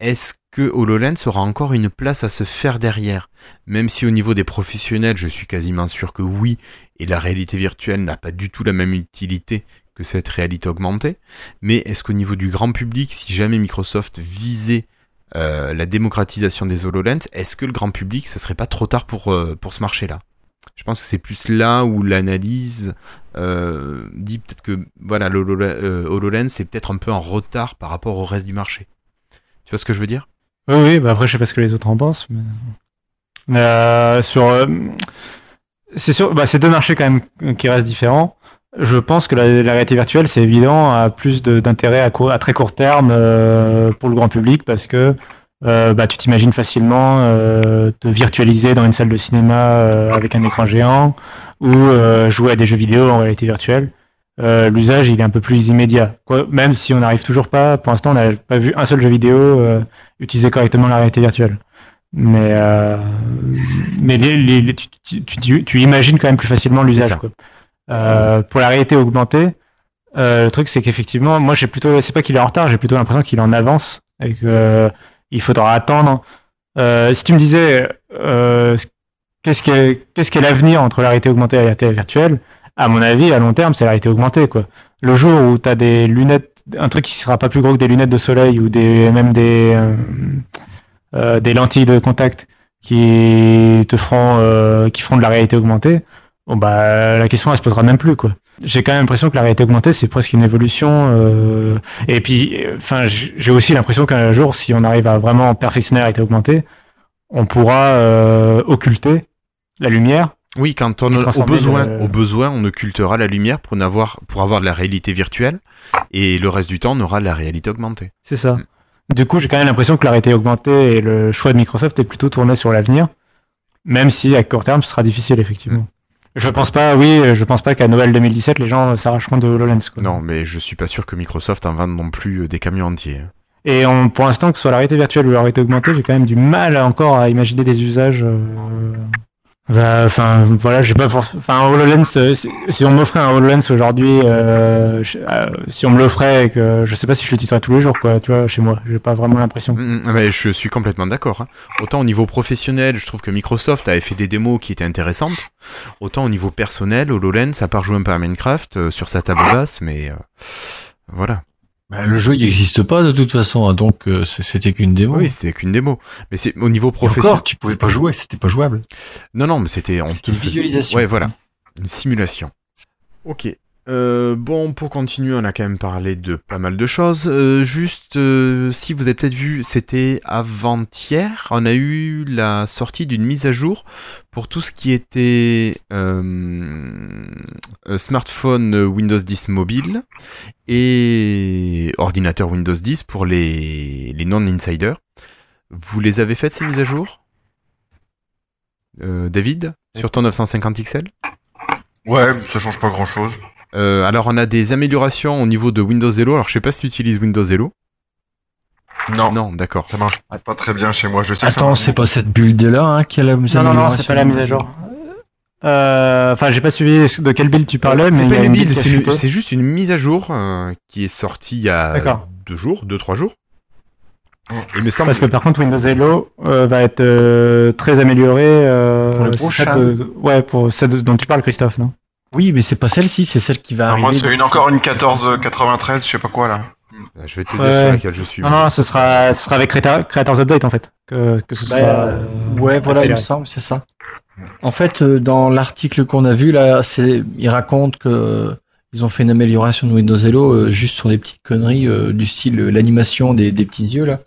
Est-ce que HoloLens aura encore une place à se faire derrière Même si au niveau des professionnels, je suis quasiment sûr que oui, et la réalité virtuelle n'a pas du tout la même utilité que cette réalité augmentée. Mais est-ce qu'au niveau du grand public, si jamais Microsoft visait euh, la démocratisation des HoloLens, est-ce que le grand public, ça serait pas trop tard pour, euh, pour ce marché-là? Je pense que c'est plus là où l'analyse euh, dit peut-être que voilà, le Holo- HoloLens c'est peut-être un peu en retard par rapport au reste du marché. Tu vois ce que je veux dire? Oui bah après je sais pas ce que les autres en pensent, mais, euh, sur euh, c'est sûr, bah, c'est deux marchés quand même qui restent différents. Je pense que la, réalité virtuelle, c'est évident, a plus d'intérêt à, très court terme euh, pour le grand public parce que bah, tu t'imagines facilement te virtualiser dans une salle de cinéma avec un écran géant ou jouer à des jeux vidéo en réalité virtuelle. Euh, L'usage, il est un peu plus immédiat. Quoi, même si on n'arrive toujours pas, pour l'instant, on n'a pas vu un seul jeu vidéo euh, utiliser correctement la réalité virtuelle. Mais, euh, mais les- les- les- tu, tu- tu- tu imagines quand même plus facilement l'usage. pour la réalité augmentée, le truc c'est qu'effectivement, moi j'ai plutôt, c'est pas qu'il est en retard, j'ai plutôt l'impression qu'il est en avance et que euh, il faudra attendre. Si tu me disais qu'est-ce qu'est qu'est-ce qu'est l'avenir entre la réalité augmentée et la réalité virtuelle, à mon avis, à long terme, c'est la réalité augmentée quoi. Le jour où tu as des lunettes, un truc qui sera pas plus gros que des lunettes de soleil ou des même des euh, euh, des lentilles de contact qui te feront euh, qui feront de la réalité augmentée, bon bah la question elle se posera même plus quoi. J'ai quand même l'impression que la réalité augmentée c'est presque une évolution euh, et puis enfin j'ai aussi l'impression qu'un jour si on arrive à vraiment perfectionner la réalité augmentée, on pourra euh, occulter la lumière. Oui, quand on au besoin, le- au besoin, on occultera la lumière pour avoir de la réalité virtuelle et le reste du temps, on aura de la réalité augmentée. C'est ça. Mm. Du coup, j'ai quand même l'impression que la réalité augmentée et le choix de Microsoft est plutôt tourné sur l'avenir, même si à court terme ce sera difficile effectivement. Je pense pas, oui, je pense pas qu'à Noël 2017 les gens s'arracheront de HoloLens. Quoi. Non, mais je suis pas sûr que Microsoft en vende non plus euh, des camions entiers. Et on, pour l'instant, que ce soit la réalité virtuelle ou la réalité augmentée, j'ai quand même du mal encore à imaginer des usages. euh, Enfin, voilà, j'ai pas forc- Enfin, HoloLens, euh, si, on m'offrait un HoloLens aujourd'hui, euh, euh, si on me l'offrait que je sais pas si je l'utiliserais tous les jours, quoi, tu vois, chez moi, j'ai pas vraiment l'impression. Mm, mm, mais je suis complètement d'accord. hein. Autant au niveau professionnel, je trouve que Microsoft avait fait des démos qui étaient intéressantes. Autant au niveau personnel, HoloLens, à part jouer un peu à Minecraft euh, sur sa table basse, mais euh, voilà. Bah, le jeu il n'existe pas de toute façon, hein, donc euh, c'était qu'une démo. Oui, c'était qu'une démo. Mais c'est au niveau professionnel. encore, tu pouvais pas jouer, c'était pas jouable. Non, non, mais c'était on te une faisait- visualisation. Ouais, voilà, une simulation. Ok. Euh, bon, pour continuer, on a quand même parlé de pas mal de choses. Euh, juste, euh, si vous avez peut-être vu, c'était avant-hier, on a eu la sortie d'une mise à jour pour tout ce qui était smartphone Windows 10 mobile et ordinateur Windows 10 pour les, les non-insiders. Vous les avez faites ces mises à jour? David Sur ton 950 XL Ouais, ça change pas grand chose. Euh, alors on a des améliorations au niveau de Windows Hello. Alors je sais pas si tu utilises Windows Hello. Non, Non, d'accord. ça marche pas très bien chez moi. Je sais Attends, c'est pas cette build là hein, qui a la Non, non, non, c'est pas la mise à jour. Euh, Enfin, j'ai pas suivi de quelle build tu parlais, mais C'est pas a une build c'est juste une mise à jour euh, qui est sortie il y a deux jours, deux trois jours. Il me semble. Parce que par contre, Windows Hello euh, va être euh, très amélioré. euh, Pour le prochain. de- ouais, pour celle de- dont tu parles, Christophe, non? Oui, mais c'est pas celle-ci, c'est celle qui va Alors arriver. moi, c'est une, encore une 1493, je sais pas quoi là. Euh, Je vais te dire Ouais. sur laquelle je suis. Non, non, ce sera, ce sera avec Creator- Creators Update en fait. Que, que ce Bah, sera. euh, ouais, voilà, il me semble, c'est ça. En fait, euh, dans l'article qu'on a vu là, c'est, il raconte que euh, ils ont fait une amélioration de Windows Hello euh, juste sur des petites conneries euh, du style euh, l'animation des, des petits yeux là.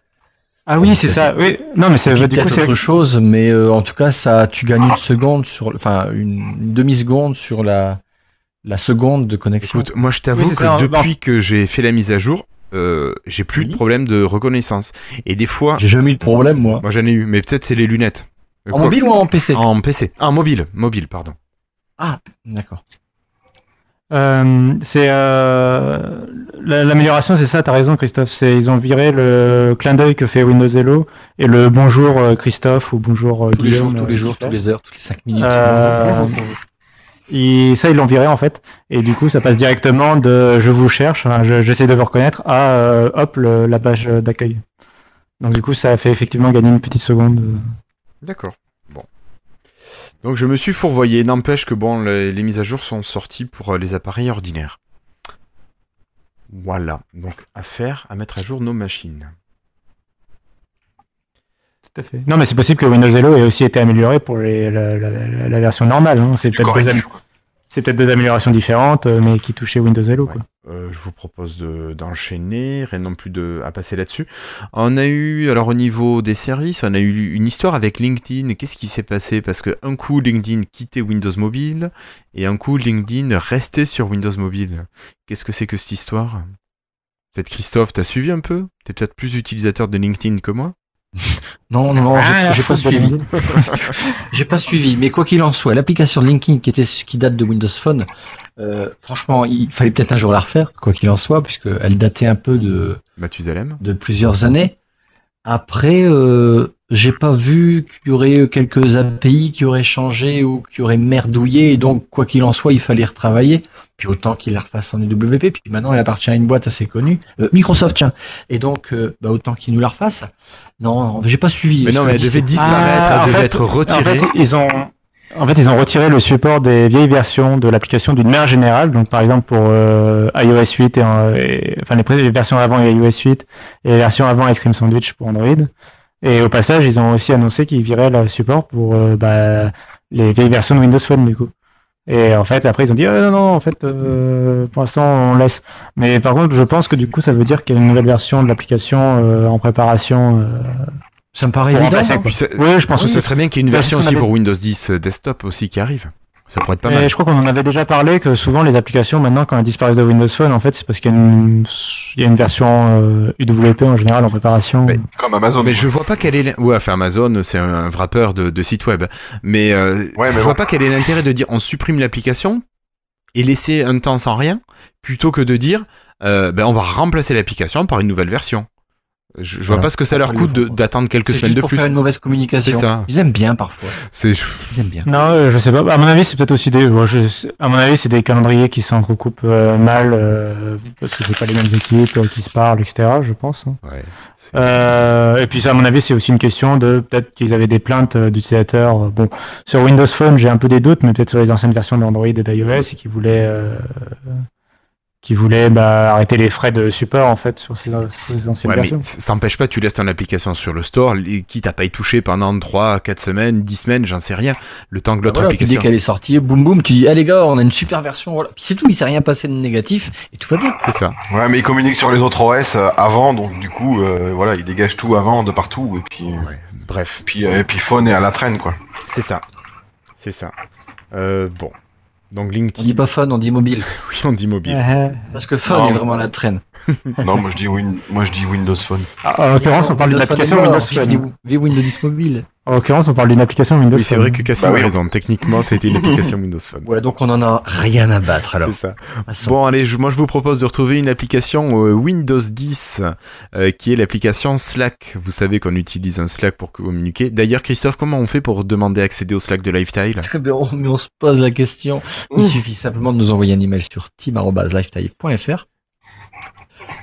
Ah oui, c'est ça. Oui, non, mais c'est est du coup, c'est autre chose, mais euh, en tout cas, ça, tu gagnes une seconde sur, enfin une, une demi seconde sur la la seconde de connexion. Écoute, moi je t'avoue Oui, que ça, depuis que j'ai fait la mise à jour, euh, j'ai plus Oui. de problème de reconnaissance. Et des fois, J'ai jamais eu de problème, moi. moi j'en ai eu, mais peut-être c'est les lunettes. En quoi- mobile ou en PC En PC. Ah, en mobile, mobile, pardon. Ah, d'accord. Euh, c'est euh, la- l'amélioration, c'est ça. T'as raison, Christophe. C'est ils ont viré le clin d'œil que fait Windows Hello et le bonjour euh, Christophe ou bonjour Tous les Guillaume. jours, tous les jours, fait. les heures, toutes les 5 minutes. Euh, Et ça, ils l'ont viré en fait. Et du coup, ça passe directement de je vous cherche, je- j'essaie de vous reconnaître à euh, hop le- la page d'accueil. Donc du coup, ça fait effectivement gagner une petite seconde. D'accord. Donc je me suis fourvoyé. N'empêche que bon, les, les mises à jour sont sorties pour euh, les appareils ordinaires. Voilà. Donc à faire, à mettre à jour nos machines. Tout à fait. Non, mais c'est possible que Windows Hello ait aussi été amélioré pour les- la, la- la- la version normale. hein. C'est peut-être deux, am- améliorations différentes, euh, mais qui touchaient Windows Hello. Ouais. Quoi. Euh, je vous propose de- d'enchaîner, rien non plus de, à passer là-dessus. On a eu, alors au niveau des services, on a eu une histoire avec LinkedIn. Qu'est-ce qui s'est passé? Parce que un coup LinkedIn quittait Windows Mobile et un coup LinkedIn restait sur Windows Mobile. Qu'est-ce que c'est que cette histoire? Peut-être Christophe, t'as suivi un peu? T'es peut-être plus utilisateur de LinkedIn que moi? Non, non, non, j'ai- Ah, j'ai pas suivi. J'ai pas suivi, mais quoi qu'il en soit, l'application LinkedIn qui était qui date de Windows Phone, euh, franchement, il fallait peut-être un jour la refaire, quoi qu'il en soit, puisque elle datait un peu de, Mathusalem de plusieurs années. Après, euh, j'ai pas vu qu'il y aurait quelques API qui auraient changé ou qui auraient merdouillé, et donc quoi qu'il en soit, il fallait retravailler. Puis autant qu'il la refasse en UWP, puis maintenant elle appartient à une boîte assez connue, euh, Microsoft, tiens. Et donc, euh, bah, autant qu'il nous la refasse. Non, non, j'ai pas suivi. Mais non, mais elle devait disparaître, Ah, en elle devait fait- être En retirée. fait, ils ont, en fait, ils ont retiré le support des vieilles versions de l'application d'une manière générale. Donc, par exemple, pour euh, iOS 8 et, euh, et- enfin les versions avant iOS 8 et les versions avant Ice Cream Sandwich pour Android. Et au passage, ils ont aussi annoncé qu'ils viraient le support pour euh, bah, les vieilles versions de Windows Phone du coup. Et en fait, après, ils ont dit ah, non, non, en fait, euh, pour l'instant, on laisse. Mais par contre, je pense que du coup, ça veut dire qu'il y a une nouvelle version de l'application euh, en préparation. euh, Ça me paraît évident. hein. Ça, Oui, je pense ça aussi. serait bien qu'il y ait une version aussi pour Windows 10 desktop aussi qui arrive. Ça pourrait être pas Mais mal. je crois qu'on en avait déjà parlé que souvent les applications maintenant quand elles disparaissent de Windows Phone en fait c'est parce qu'il y a une, il y a une version euh, UWP en général en préparation. Mais- Comme Amazon. Mais quoi. je vois pas quel est. Ouais, enfin Amazon, c'est un wrapper de, de site web. Mais, euh, Ouais, mais je bon. vois pas quel est l'intérêt de dire on supprime l'application et laisser un temps sans rien, plutôt que de dire euh, ben on va remplacer l'application par une nouvelle version. Je, je vois pas ce que ça leur coûte de- d'attendre quelques semaines juste de pour plus. faire une mauvaise communication. Ça. Ils aiment bien parfois. C'est Ils aiment bien. Non, euh, je sais pas. À mon avis, c'est peut-être aussi des. je- À mon avis, c'est des calendriers qui s'entrecoupent euh, mal euh, parce que c'est pas les mêmes équipes euh, qui se parlent, etc. Je pense. hein. ouais. Euh, et puis ça, à mon avis, c'est aussi une question de peut-être qu'ils avaient des plaintes euh, d'utilisateurs. euh, Bon, sur Windows Phone, j'ai un peu des doutes, mais peut-être sur les anciennes versions d'Android et d'iOS, et qui voulaient, euh, qui voulaient bah, arrêter les frais de support en fait sur ces, sur ces anciennes Ouais, mais versions. ça n'empêche pas, tu laisses ton application sur le store, quitte à pas y toucher pendant 3, 4 semaines, 10 semaines, j'en sais rien, le temps que l'autre Voilà, puis application. dès qu'elle est sortie, boum boum, tu dis, ah les gars, on a une super version, voilà. Puis c'est tout, il s'est rien passé de négatif, et tout va bien. C'est ça. Ouais, mais ils communiquent sur les autres OS euh, avant, donc du coup, euh, voilà, ils dégagent tout avant de partout, et puis, euh, Ouais. Bref, puis, euh, et puis Phone est à la traîne, quoi. c'est ça. C'est ça. Euh, bon. Donc On dit pas fun, on dit mobile. oui, on dit mobile. Euh, Parce que fun Non. est vraiment la traîne. non, moi je dis Win, moi je dis Windows Phone. en l'occurrence, on parle d'une application Windows Phone. Windows 10 mobile. En l'occurrence, on parle d'une application Windows Oui, c'est Phone. vrai que Cassim Bah oui. a raison. Techniquement, c'était une application Windows Phone. Ouais, donc on en a rien à battre alors. C'est ça. Bon, allez, je- moi je vous propose de retrouver une application euh, Windows 10 euh, qui est l'application Slack. Vous savez qu'on utilise un Slack pour communiquer. D'ailleurs, Christophe, comment on fait pour demander à accéder au Slack de Lifetile? Très bien, on- mais on se pose la question. Il suffit simplement de nous envoyer un email sur team.lifetile.fr.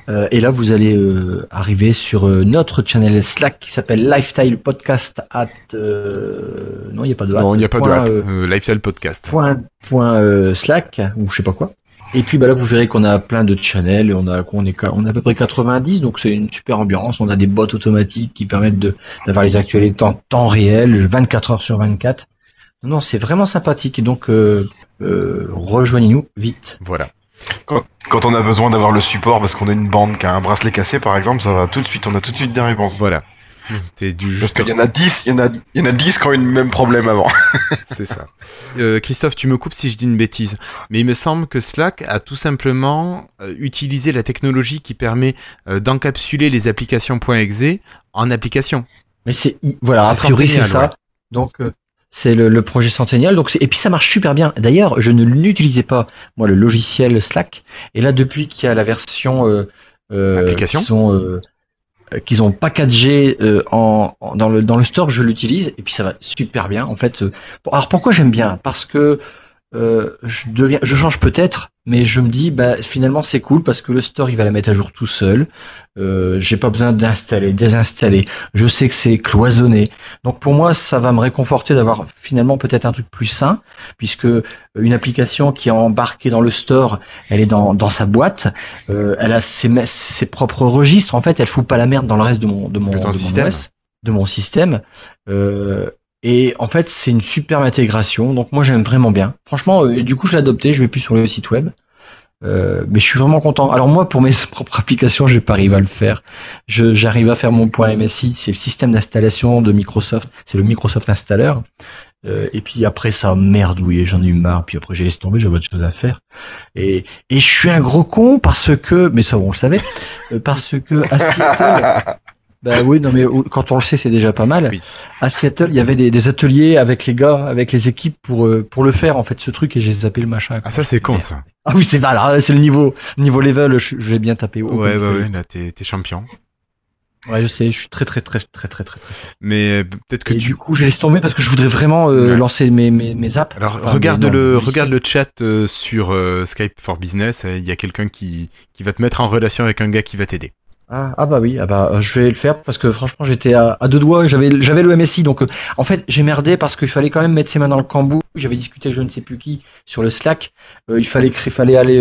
Euh, et là, vous allez euh, arriver sur euh, notre channel Slack qui s'appelle Lifestyle Podcast at. non, il n'y a pas de Non, il n'y a pas de point, Lifestyle Podcast. point, point, Slack ou je sais pas quoi. Et puis bah là, vous verrez qu'on a plein de channels. On a, on est, on a à peu près 90, donc c'est une super ambiance. On a des bots automatiques qui permettent de d'avoir les actualités en temps réel, 24 heures sur 24. Non, c'est vraiment sympathique. Donc, euh, euh, rejoignez-nous vite. Voilà. Quand on a besoin d'avoir le support parce qu'on a une bande qui a un bracelet cassé, par exemple, ça va tout de suite, on a tout de suite des réponses. Voilà. T'es du Parce qu'il y en a 10, il y en a, il y en a 10 qui ont eu le même problème avant. C'est ça. Euh, Christophe, tu me coupes si je dis une bêtise, mais il me semble que Slack a tout simplement euh, utilisé la technologie qui permet euh, d'encapsuler les applications .exe en application. Mais c'est voilà, a priori c'est ça. Donc euh, c'est le, le projet Centennial. Donc et puis ça marche super bien. D'ailleurs, je ne l'utilisais pas moi le logiciel Slack. Et là depuis qu'il y a la version euh, euh, Application. qu'ils ont euh, qu'ils ont packagé euh, en, en- dans le dans le store, je l'utilise et puis ça va super bien en fait. alors pourquoi j'aime bien? Parce que euh, je deviens, je change peut-être, mais je me dis bah finalement c'est cool parce que le store il va la mettre à jour tout seul. Euh, j'ai pas besoin d'installer, désinstaller. Je sais que c'est cloisonné. Donc pour moi, ça va me réconforter d'avoir finalement peut-être un truc plus sain, puisque une application qui est embarquée dans le store, elle est dans, dans sa boîte, euh, elle a ses, ses propres registres. En fait, elle fout pas la merde dans le reste de mon de mon, De mon système. OS, de mon système. Euh, et en fait, c'est une superbe intégration. Donc moi, j'aime vraiment bien. Franchement, euh, du coup, je l'ai adopté. Je vais plus sur le site web. Euh, mais je suis vraiment content. Alors moi, pour mes propres applications, je vais pas à le faire. J'arrive à faire mon point MSI, c'est le système d'installation de Microsoft, c'est le Microsoft Installer. Euh, et puis après ça merdouille, j'en ai eu marre. Puis après j'ai laissé tomber, j'avais autre chose à faire. Et, et je suis un gros con parce que, mais ça on le savait, euh, parce que Seattle, bah oui, non mais quand on le sait c'est déjà pas mal. Oui. À Seattle, il y avait des, des ateliers avec les gars, avec les équipes pour euh, pour le faire en fait ce truc et j'ai zappé le machin. Ah ça c'est con ça. Ah oui c'est voilà, c'est le niveau niveau level, l'ai bien tapé. haut Ouais bah ouais, là t'es champion. Ouais, je sais, je suis très très très très très très. très. Mais euh, peut-être que Et tu du coup, je laisse tomber parce que je voudrais vraiment euh, Ouais. lancer mes, mes, mes apps. Alors Enfin, regarde non, le regarde le chat euh, sur euh, Skype for Business. Il y a quelqu'un qui qui va te mettre en relation avec un gars qui va t'aider. Ah, ah bah oui, ah bah euh, je vais le faire parce que franchement j'étais à, à deux doigts, j'avais j'avais le MSI donc euh, en fait j'ai merdé parce qu'il fallait quand même mettre ses mains dans le cambouis. J'avais discuté avec je ne sais plus qui sur le Slack. Euh, il fallait créer, fallait aller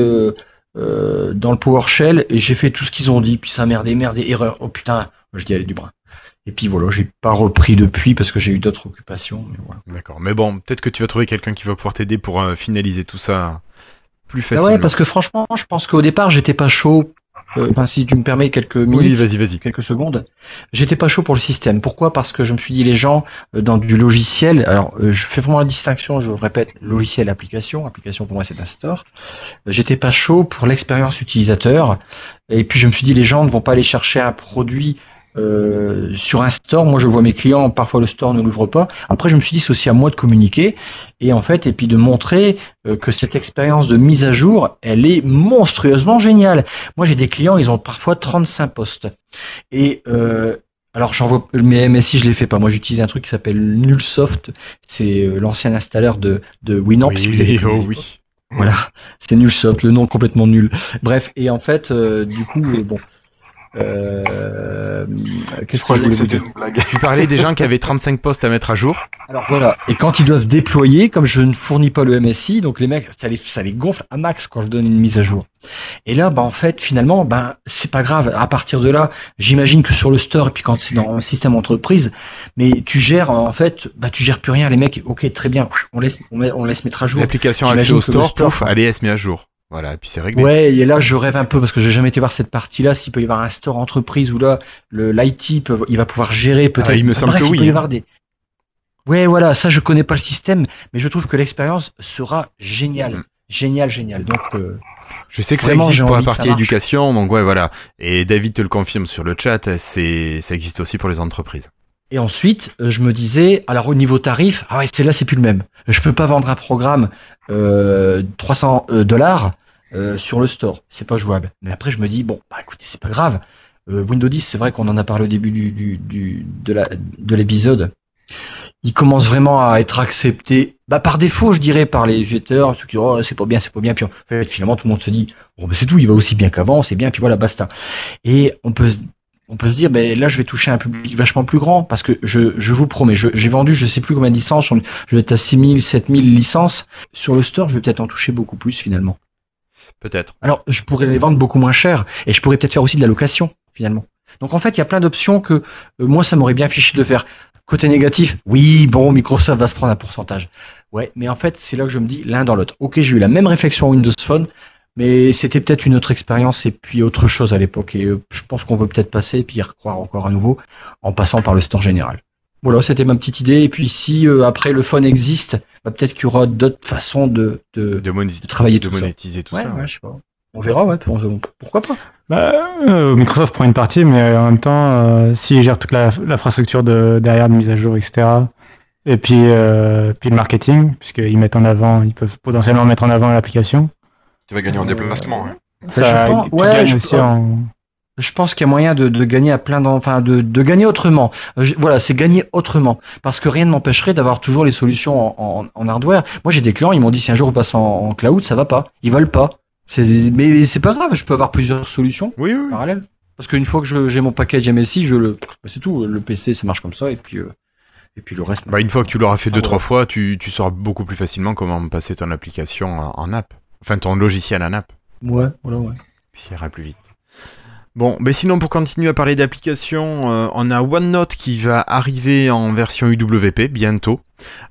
dans le PowerShell et j'ai fait tout ce qu'ils ont dit. Puis ça a merdé, merdé, erreur. Oh putain, je dis allez du brin. Et puis voilà, j'ai pas repris depuis parce que j'ai eu d'autres occupations. Mais voilà. D'accord. Mais bon, peut-être que tu vas trouver quelqu'un qui va pouvoir t'aider pour finaliser tout ça plus Ah facilement. ouais, parce que franchement, je pense qu'au départ j'étais pas chaud. Euh, Enfin, si tu me permets quelques minutes. Oui, vas-y, vas-y. quelques secondes. J'étais pas chaud pour le système. Pourquoi? Parce que je me suis dit les gens euh, dans du logiciel. Alors, euh, je fais vraiment la distinction. Je répète, logiciel, application. Application pour moi c'est un store. J'étais pas chaud pour l'expérience utilisateur. Et puis je me suis dit les gens ne vont pas aller chercher un produit. Euh, sur un store, moi je vois mes clients, parfois le store ne l'ouvre pas. Après je me suis dit c'est aussi à moi de communiquer et en fait et puis de montrer euh, que cette expérience de mise à jour, elle est monstrueusement géniale. Moi j'ai des clients, ils ont parfois 35 postes. Et euh, alors j'en vois mes MSI, je les fais pas. Moi j'utilise un truc qui s'appelle Nullsoft. C'est euh, l'ancien installeur de, de Winamp. oui, oh oui. Voilà, c'est Nullsoft, le nom complètement nul. Bref, et en fait, euh, du coup, bon. Euh, Qu'est-ce que je croyais voulais que vous c'était dire une blague. Tu parlais des gens qui avaient 35 postes à mettre à jour. Alors voilà, et quand ils doivent déployer, comme je ne fournis pas le MSI, donc les mecs, ça les, ça les gonfle à max quand je donne une mise à jour. Et là, bah en fait, finalement, ben c'est pas grave. À partir de là, j'imagine que sur le store et puis quand c'est dans le système entreprise, mais tu gères en fait, bah tu gères plus rien. Les mecs, ok, très bien, on laisse, on, met- on laisse mettre à jour. L'application accès au store, store, pouf, allez, elle se met à jour. Voilà, et puis c'est réglé. Ouais, et là je rêve un peu parce que j'ai jamais été voir cette partie-là. S'il peut y avoir un store entreprise où là le l'IT peut- il va pouvoir gérer peut-être. Ah, il me semble Bref, que il oui, peut y hein. avoir des. Ouais, voilà, ça je connais pas le système, mais je trouve que l'expérience sera géniale, Mm. génial, génial. Donc euh, Je sais que Vraiment, ça existe pour la partie éducation, donc ouais, voilà. Et David te le confirme sur le chat, c'est, ça existe aussi pour les entreprises. et ensuite euh, je me disais, alors au niveau tarif, ah ouais, c'est là c'est plus le même. Je peux pas vendre un programme euh, 300 euh, dollars euh, sur le store, c'est pas jouable. Mais après je me dis bon, bah écoutez, c'est pas grave. Euh, Windows 10, c'est vrai qu'on en a parlé au début du, du, du- de la de l'épisode. Il commence vraiment à être accepté, bah par défaut, je dirais, par les utilisateurs, ceux qui disent oh c'est pas bien, c'est pas bien, puis en fait finalement tout le monde se dit bon bah, c'est tout, il va aussi bien qu'avant, c'est bien, puis voilà basta. Et on peut se on peut se dire, ben là, je vais toucher un public vachement plus grand parce que je, je vous promets, j'ai vendu je sais plus combien de licences, je vais être à 6000, 7000 licences. Sur le store, je vais peut-être en toucher beaucoup plus finalement. Peut-être. Alors, je pourrais les vendre beaucoup moins cher et je pourrais peut-être faire aussi de la location finalement. Donc en fait, il y a plein d'options que euh, moi, ça m'aurait bien fiché de faire. Côté négatif, oui, bon, Microsoft va se prendre un pourcentage. Ouais, mais en fait, c'est là que je me dis l'un dans l'autre. Ok, j'ai eu la même réflexion Windows Phone. Mais c'était peut-être une autre expérience et puis autre chose à l'époque. Et euh, je pense qu'on veut peut-être passer et puis y recroire encore à nouveau en passant par le store général. Voilà, c'était ma petite idée. Et puis si euh, après le phone existe, bah, peut-être qu'il y aura d'autres façons de, de, De, moné- de travailler de tout ça. monétiser tout Ouais, ça. ouais, ouais. je sais pas. On verra, ouais. pour- Pourquoi pas Bah, euh, Microsoft prend une partie, mais en même temps, euh, s'ils gèrent toute la- l'infrastructure de, derrière de mise à jour, etc., et puis, euh, puis le marketing, puisqu'ils mettent en avant, ils peuvent potentiellement mettre en avant l'application. Tu vas gagner en Euh, déplacement. hein. Ça, je pense- tu ouais, gagnes je aussi en... Je pense qu'il y a moyen de, de gagner à plein enfin de, de gagner autrement. Euh, je- Voilà, c'est gagner autrement. Parce que rien ne m'empêcherait d'avoir toujours les solutions en, en- en hardware. Moi, j'ai des clients, ils m'ont dit si un jour on passe en, en cloud, ça va pas. Ils veulent pas. Mais c'est pas grave, je peux avoir plusieurs solutions Oui, parallèles. Parce qu'une fois que j'ai mon package MSI, je le, bah, c'est tout. Le PC, ça marche comme ça, et puis, euh, et puis le reste. Bah, une fois que tu l'auras fait Ah, deux, ouais. trois fois, tu, tu sauras beaucoup plus facilement comment passer ton application en, en app. Enfin, ton logiciel en app. Ouais, voilà, ouais. Puis ça ira plus vite. Bon, mais sinon, pour continuer à parler d'applications, euh, on a OneNote qui va arriver en version UWP bientôt.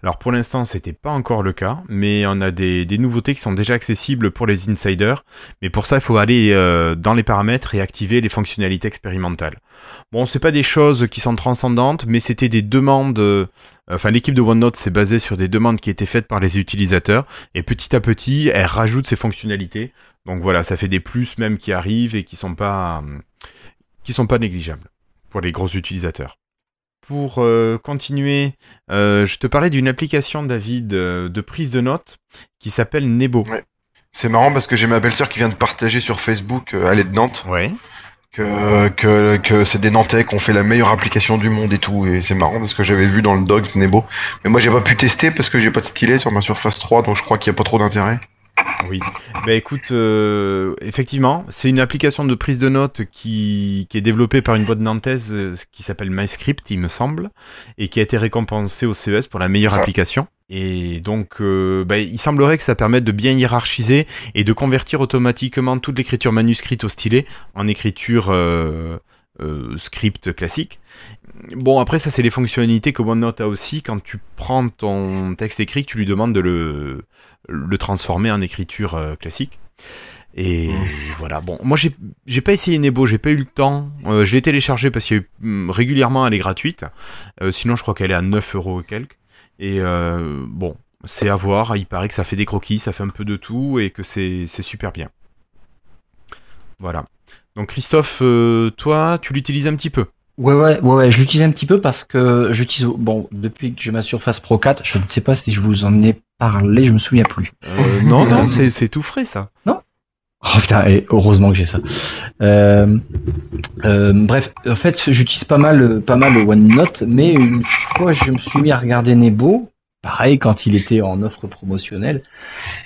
Alors pour l'instant, c'était pas encore le cas, mais on a des, nouveautés qui sont déjà accessibles pour les insiders. Mais pour ça, il faut aller euh, dans les paramètres et activer les fonctionnalités expérimentales. Bon, c'est pas des choses qui sont transcendantes, mais c'était des demandes. euh, Enfin, l'équipe de OneNote s'est basée sur des demandes qui étaient faites par les utilisateurs, et petit à petit, elle rajoute ces fonctionnalités. Donc voilà, ça fait des plus même qui arrivent et qui sont pas euh, qui sont pas négligeables pour les gros utilisateurs. Pour euh, continuer, euh, je te parlais d'une application David de prise de notes qui s'appelle Nebo. Ouais. C'est marrant parce que j'ai ma belle-sœur qui vient de partager sur Facebook, euh, elle est de Nantes, Ouais. que, que, que c'est des Nantais qui ont fait la meilleure application du monde et tout. Et c'est marrant parce que j'avais vu dans le dog Nebo. Mais moi j'ai pas pu tester parce que j'ai pas de stylet sur ma Surface 3, donc je crois qu'il y a pas trop d'intérêt. Oui. Ben écoute, euh, effectivement, c'est une application de prise de notes qui, qui est développée par une boîte nantaise euh, qui s'appelle MyScript, il me semble, et qui a été récompensée au CES pour la meilleure application. Et donc, euh, ben, il semblerait que ça permette de bien hiérarchiser et de convertir automatiquement toute l'écriture manuscrite au stylet en écriture euh, euh, script classique. Bon, après, ça, c'est les fonctionnalités que OneNote a aussi. Quand tu prends ton texte écrit, tu lui demandes de le, le transformer en écriture euh, classique. Et Mmh. voilà, bon, moi j'ai pas essayé Nebo, j'ai pas eu le temps. Euh, je l'ai téléchargé parce que hum, régulièrement elle est gratuite. Euh, sinon, je crois qu'elle est à 9 euros et quelques. Et bon, c'est à voir. Il paraît que ça fait des croquis, ça fait un peu de tout et que c'est c'est super bien. Voilà. Donc Christophe, toi, tu l'utilises un petit peu? Ouais, ouais, ouais, ouais, je l'utilise un petit peu parce que j'utilise, bon, depuis que j'ai ma Surface Pro 4, je ne sais pas si je vous en ai parlé, je me souviens plus. Euh, non, non, c'est tout frais ça. Oh putain, et heureusement que j'ai ça. Euh, euh, bref, en fait, j'utilise pas mal, pas mal OneNote, mais une fois, je me suis mis à regarder Nebo, pareil, quand il était en offre promotionnelle,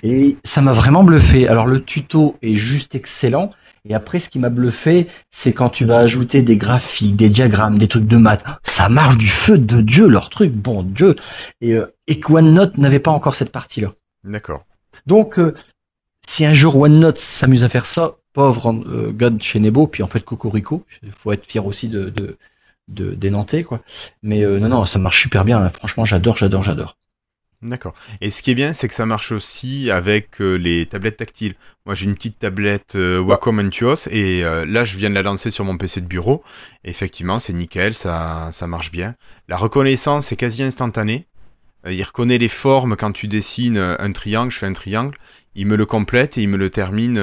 et ça m'a vraiment bluffé. Alors, le tuto est juste excellent, et après, ce qui m'a bluffé, c'est quand tu vas ajouter des graphiques, des diagrammes, des trucs de maths. Ça marche du feu de Dieu, leur truc, bon Dieu. Et, euh, et que OneNote n'avait pas encore cette partie-là. D'accord. Donc, euh, si un jour OneNote s'amuse à faire ça, pauvre euh, God chez Nebo, puis en fait Cocorico, il faut être fier aussi de, de, de- des Nantais, quoi. Mais non, non, ça marche super bien. hein. Franchement, j'adore, j'adore, j'adore. D'accord. Et ce qui est bien, c'est que ça marche aussi avec euh, les tablettes tactiles. Moi, j'ai une petite tablette euh, Wacom Antuos et euh, là, je viens de la lancer sur mon PC de bureau. Et effectivement, c'est nickel, ça, ça marche bien. La reconnaissance est quasi instantanée. Euh, il reconnaît les formes quand tu dessines un triangle. Je fais un triangle, il me le complète et il me le termine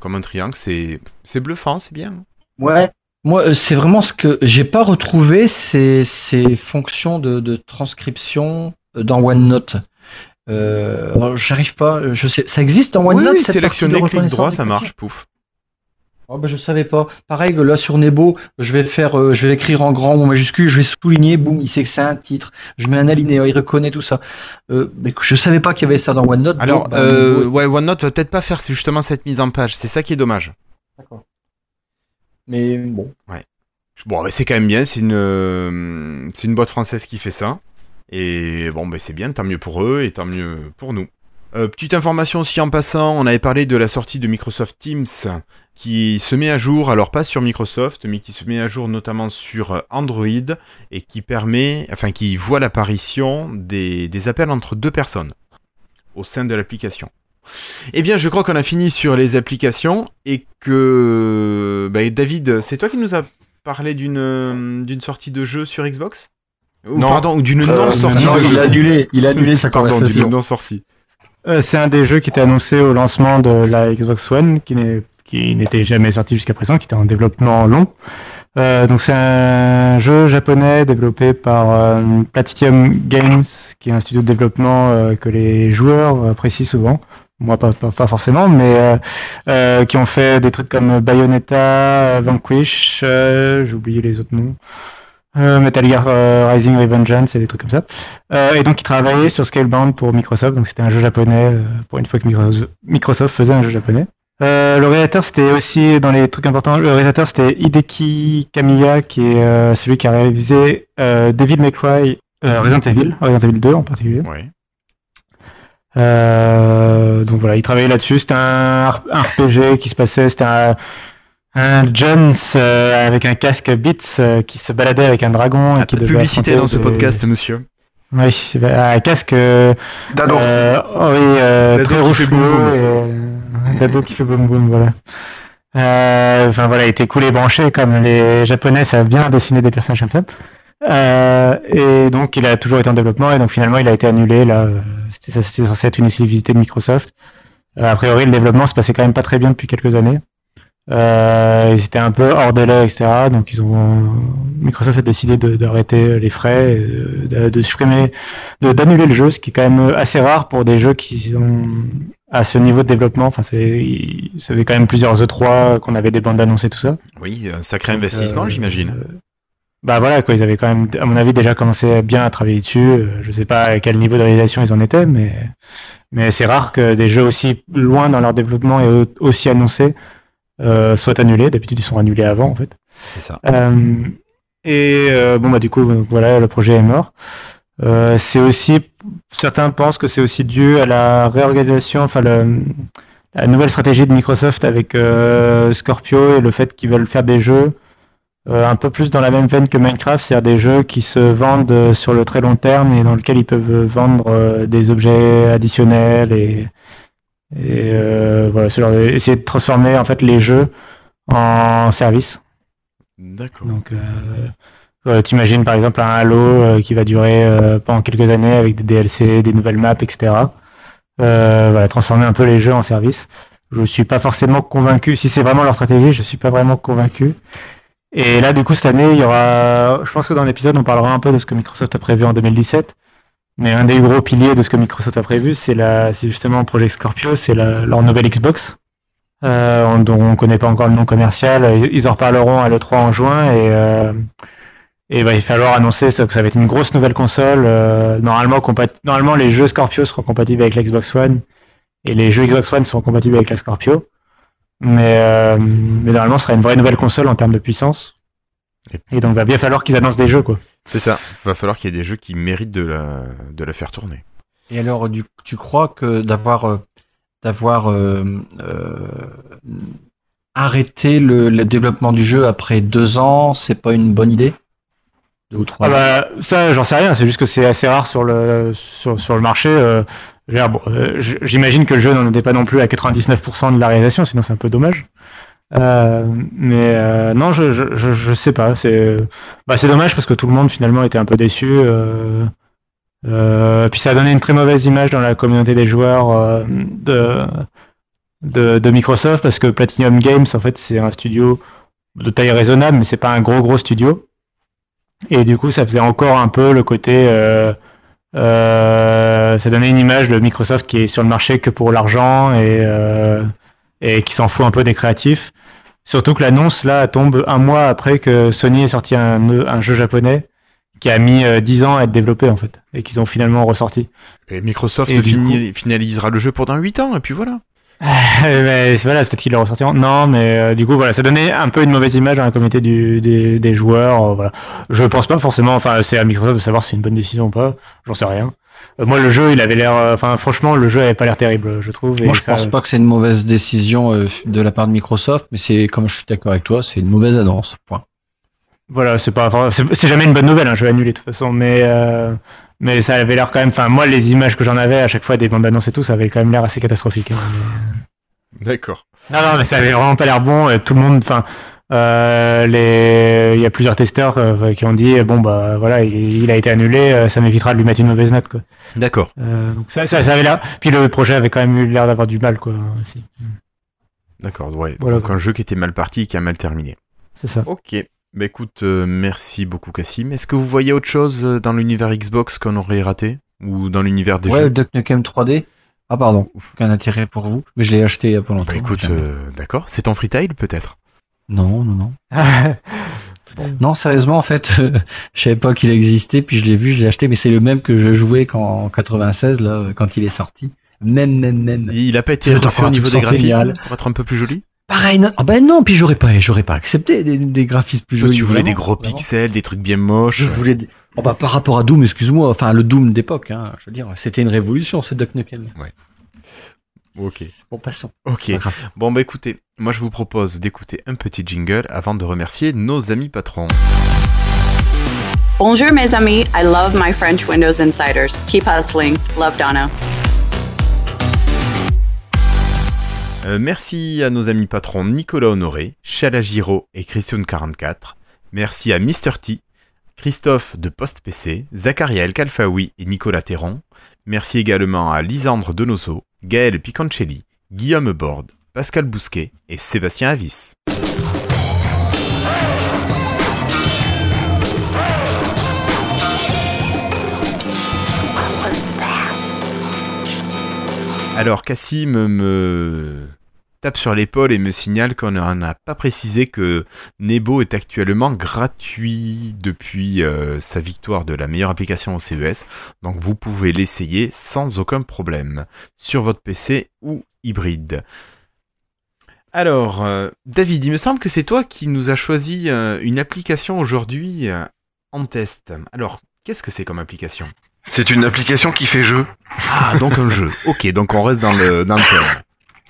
comme un triangle. C'est, c'est bluffant, c'est bien. Ouais. Moi, euh, c'est vraiment ce que j'ai pas retrouvé, ces, ces fonctions de, de transcription euh, dans OneNote. Euh, j'arrive pas, je sais, ça existe dans OneNote oui, sélectionner, clic droit, ça marche, pouf. Oh bah, je savais pas. Pareil que là sur Nebo, je vais faire, euh, je vais écrire en grand ou en majuscule, je vais souligner, boum, il sait que c'est un titre. Je mets un alinéa, il reconnaît tout ça. Euh, mais je savais pas qu'il y avait ça dans OneNote. Alors, donc, bah, euh, Nebo- ouais, OneNote va peut-être pas faire justement cette mise en page. C'est ça qui est dommage. Mais bon. Bon, mais c'est quand même bien, c'est une, euh, c'est une boîte française qui fait ça. Et bon, ben c'est bien, tant mieux pour eux et tant mieux pour nous. Euh, petite information aussi en passant, on avait parlé de la sortie de Microsoft Teams qui se met à jour, alors pas sur Microsoft, mais qui se met à jour notamment sur Android et qui permet, enfin qui voit l'apparition des appels entre deux personnes au sein de l'application. Eh bien, je crois qu'on a fini sur les applications et que bah, David, c'est toi qui nous a parlé d'une d'une sortie de jeu sur Xbox? Ou, Non. pardon, ou d'une Euh, non sortie non, de il jeu. a annulé, il a annulé sa Pardon, d'une conversation. non sortie. Euh, c'est un des jeux qui était annoncé au lancement de la Xbox One, qui n'est- qui n'était jamais sorti jusqu'à présent, qui était en développement long. Euh, donc c'est un jeu japonais développé par euh, Platinum Games, qui est un studio de développement euh, que les joueurs apprécient souvent. Moi, pas, pas, forcément, mais euh, euh, qui ont fait des trucs comme Bayonetta, Vanquish, euh, j'ai oublié les autres noms, euh, Metal Gear euh, Rising Revengeance et des trucs comme ça. Euh, et donc, il travaillait sur Scalebound pour Microsoft. Donc, c'était un jeu japonais euh, pour une fois que Micro- Microsoft faisait un jeu japonais. Euh, le réalisateur, c'était aussi dans les trucs importants. Le réalisateur, c'était Hideki Kamiya, qui est euh, celui qui a réalisé euh, Devil May Cry, euh, Resident Evil, Resident Evil 2 en particulier. Ouais. Euh, donc voilà, il travaillait là-dessus. C'était un, un RPG qui se passait. C'était un, un Jones euh, avec un casque Beats euh, qui se baladait avec un dragon. et Ah, qui pas de devait publicité dans ce des- podcast, monsieur. Oui, un casque. euh, Dado. euh, oh oui, euh, Dado très qui fait boum boum. reflueux, Dado qui fait boum boum, voilà. Euh, Enfin voilà, il était cool et branché comme les Japonais savent bien dessiner des personnages comme ça. Euh, et donc il a toujours été en développement et donc finalement il a été annulé là. euh, C'était ça- c'était censé être une exclusivité de Microsoft. Euh, a priori le développement se passait quand même pas très bien depuis quelques années. Euh, ils étaient un peu hors délai, etc. Donc ils ont Microsoft a décidé d'arrêter les frais, de, de, supprimer, de- d'annuler le jeu, ce qui est quand même assez rare pour des jeux qui sont à ce niveau de développement. Enfin, ça faisait quand même plusieurs E3 qu'on avait des bandes annoncées, tout ça. Oui, un sacré investissement, Euh, j'imagine. euh, bah voilà, quoi, ils avaient quand même, à mon avis, déjà commencé bien à travailler dessus. Euh, Je sais pas à quel niveau de réalisation ils en étaient, mais, mais c'est rare que des jeux aussi loin dans leur développement et au- aussi annoncés euh, soient annulés. D'habitude, ils sont annulés avant, en fait. C'est ça. Euh, et euh, bon bah du coup voilà le projet est mort. C'est aussi certains pensent que c'est aussi dû à la réorganisation, enfin le- la nouvelle stratégie de Microsoft avec Scorpio et le fait qu'ils veulent faire des jeux un peu plus dans la même veine que Minecraft, c'est-à-dire des jeux qui se vendent euh, sur le très long terme et dans lesquels ils peuvent vendre euh, des objets additionnels et, et euh, voilà, ce genre de- essayer de transformer en fait les jeux en services. D'accord. Donc, euh, euh, t'imagines par exemple un Halo euh, qui va durer euh, pendant quelques années avec des DLC, des nouvelles maps, etc. Euh, voilà, transformer un peu les jeux en service. Je suis pas forcément convaincu. Si c'est vraiment leur stratégie, je suis pas vraiment convaincu. Et là, du coup, cette année, il y aura. Je pense que dans l'épisode, on parlera un peu de ce que Microsoft a prévu en 2017. Mais un des gros piliers de ce que Microsoft a prévu, c'est la, justement Project Scorpio, c'est la- leur nouvelle Xbox, euh, dont on connaît pas encore le nom commercial. Ils en reparleront à l'E3 en juin et, euh, et bah, il va falloir annoncer que ça va être une grosse nouvelle console. euh, normalement, normalement, les jeux Scorpio seront compatibles avec l'Xbox One et les jeux Xbox One seront compatibles avec la Scorpio. Mais, euh, mais normalement, ce sera une vraie nouvelle console en termes de puissance. Et donc, va bien falloir qu'ils annoncent des jeux, quoi. C'est ça. Va falloir qu'il y ait des jeux qui méritent de la, de la faire tourner. Et alors, du, tu crois que d'avoir euh, d'avoir euh, euh, arrêté le, le développement du jeu après deux ans, c'est pas une bonne idée? Deux ou trois Ah ans? bah, ça, j'en sais rien. C'est juste que c'est assez rare sur le, sur, sur le marché. Euh, J'imagine que le jeu n'en était pas non plus à 99% de la réalisation, sinon c'est un peu dommage. Euh, mais euh, non, je, je, je, sais pas. C'est bah, dommage parce que tout le monde finalement était un peu déçu. Puis ça a donné une très mauvaise image dans la communauté des joueurs de, de, de Microsoft parce que Platinum Games, en fait, c'est un studio de taille raisonnable, mais c'est pas un gros gros studio. Et du coup, ça faisait encore un peu le côté. Euh, ça donnait une image de Microsoft qui est sur le marché que pour l'argent et, euh, et qui s'en fout un peu des créatifs. Surtout que l'annonce là tombe un mois après que Sony ait sorti un, un jeu japonais qui a mis euh, 10 ans à être développé en fait et qu'ils ont finalement ressorti. Et Microsoft Et finalisera le jeu pendant 8 ans, et puis voilà. Mais voilà, peut-être qu'il est ressorti. Non, mais euh, du coup, voilà, ça donnait un peu une mauvaise image dans la communauté du, des, des joueurs. euh, voilà. Je pense pas forcément, enfin, c'est à Microsoft de savoir si c'est une bonne décision ou pas. J'en sais rien. Euh, moi, le jeu, il avait l'air. euh, Enfin, franchement, le jeu avait pas l'air terrible, je trouve. et Moi, je ça- pense pas que c'est une mauvaise décision de la part de Microsoft, mais c'est comme je suis d'accord avec toi, c'est une mauvaise annonce. Point. Voilà, c'est pas, c'est jamais une bonne nouvelle, un jeu annulé de toute façon, mais Mais ça avait l'air quand même. Enfin, moi, les images que j'en avais à chaque fois des bandes annonces et tout, ça avait quand même l'air assez catastrophique. hein. D'accord. Non, non, mais ça avait vraiment pas l'air bon. et Tout le monde, enfin, euh, les, il y a plusieurs testeurs euh, qui ont dit bon bah voilà, il, il a été annulé, euh, ça m'évitera de lui mettre une mauvaise note quoi. D'accord. Euh, donc ça, ça, ça avait l'air. Puis le projet avait quand même eu l'air d'avoir du mal quoi. Aussi. D'accord, ouais. Voilà, Donc quoi. un jeu qui était mal parti et qui a mal terminé. C'est ça. Ok. Bah écoute, euh, merci beaucoup Cassim. Est-ce que vous voyez autre chose euh, dans l'univers Xbox qu'on aurait raté Ou dans l'univers des Ouais, jeux? Duck Nukem 3D. Ah pardon, aucun intérêt pour vous. Mais je l'ai acheté il y a pas longtemps. Bah écoute, euh, d'accord. C'est ton freetail peut-être? Non, non, non. Non, sérieusement, en fait, je savais pas qu'il existait, puis je l'ai vu, je l'ai acheté, mais c'est le même que je jouais quand, en 96, là, quand il est sorti. Même, même, même. Il a pas été refait au niveau des graphismes pour être un peu plus joli? Pareil, non, ah ben non, puis j'aurais pas, j'aurais pas accepté des, des graphismes plus jolis. tu voulais des gros vraiment. pixels, des trucs bien moches. Je voulais des- Oh bah, par rapport à Doom, excuse-moi, enfin le Doom d'époque, hein, je veux dire, c'était une révolution ce Duck Nukem. Ok. Bon, passons. Ok. Bon bah écoutez, moi je vous propose d'écouter un petit jingle avant de remercier nos amis patrons. Bonjour, mes amis. I love my French Windows Insiders. Keep hustling. Love Donna. Euh, merci à nos amis patrons Nicolas Honoré, Chala Giraud et Christian44. Merci à Mr. T, Christophe de Post PC, Zacharia El et Nicolas Théron. Merci également à Lisandre Donoso, Gaël Piconcelli, Guillaume Borde, Pascal Bousquet et Sébastien Avis. Alors Cassim me tape sur l'épaule et me signale qu'on n'a pas précisé que Nebo est actuellement gratuit depuis euh, sa victoire de la meilleure application au CES. Donc vous pouvez l'essayer sans aucun problème sur votre PC ou hybride. Alors, euh, David, il me semble que c'est toi qui nous as choisi euh, une application aujourd'hui en test. Alors, qu'est-ce que c'est comme application? C'est une application qui fait jeu. Ah, donc un jeu. Ok, donc on reste dans le, dans le thème.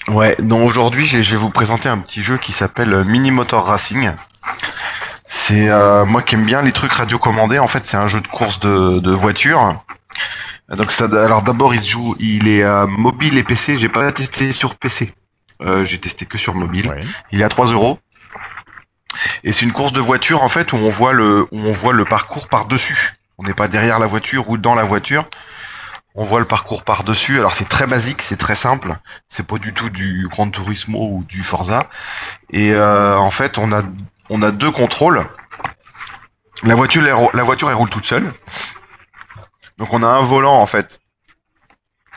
Ouais, donc aujourd'hui, je vais vous présenter un petit jeu qui s'appelle euh, Mini Motor Racing. C'est euh, moi qui aime bien les trucs radiocommandés. En fait, c'est un jeu de course de, de voiture. Donc ça, alors d'abord, il se joue, il est euh, mobile et PC. J'ai pas testé sur PC. Euh, J'ai testé que sur mobile. Ouais. Il est à 3 euros. Et c'est une course de voiture en fait où on voit le où on voit le parcours par dessus. On n'est pas derrière la voiture ou dans la voiture. On voit le parcours par dessus. Alors c'est très basique, c'est très simple. C'est pas du tout du Gran Turismo ou du Forza. Et euh, en fait, on a on a deux contrôles. La voiture la voiture elle roule toute seule. Donc on a un volant en fait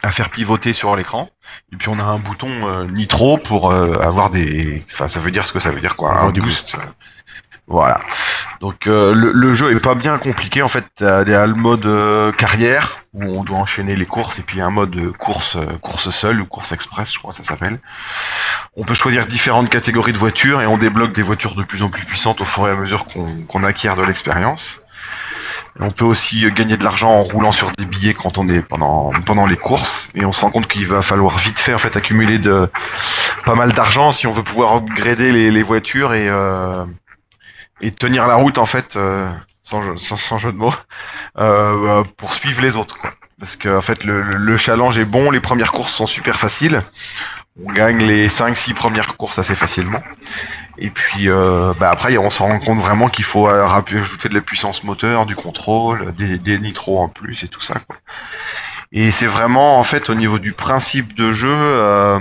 à faire pivoter sur l'écran. Et puis on a un bouton euh, nitro pour euh, avoir des. Enfin, ça veut dire ce que ça veut dire quoi. Avoir un du boost. Voilà. Donc euh, le, jeu est pas bien compliqué en fait. T'as t'as le mode euh, carrière où on doit enchaîner les courses et puis un mode euh, course euh, course seule ou course express, je crois ça s'appelle. On peut choisir différentes catégories de voitures et on débloque des voitures de plus en plus puissantes au fur et à mesure qu'on acquiert de l'expérience. On peut aussi gagner de l'argent en roulant sur des billets quand on est pendant pendant les courses et on se rend compte qu'il va falloir vite fait en fait accumuler de pas mal d'argent si on veut pouvoir upgrader les, les voitures et et tenir la route en fait euh, sans, jeu, sans, sans jeu de mots euh, pour suivre les autres quoi. Parce que en fait le, le- le challenge est bon, les premières courses sont super faciles. On gagne les 5-6 premières courses assez facilement. Et puis euh, bah après on se rend compte vraiment qu'il faut euh, rap- ajouter de la puissance moteur, du contrôle, des, des nitros en plus et tout ça quoi. Et c'est vraiment en fait au niveau du principe de jeu. euh,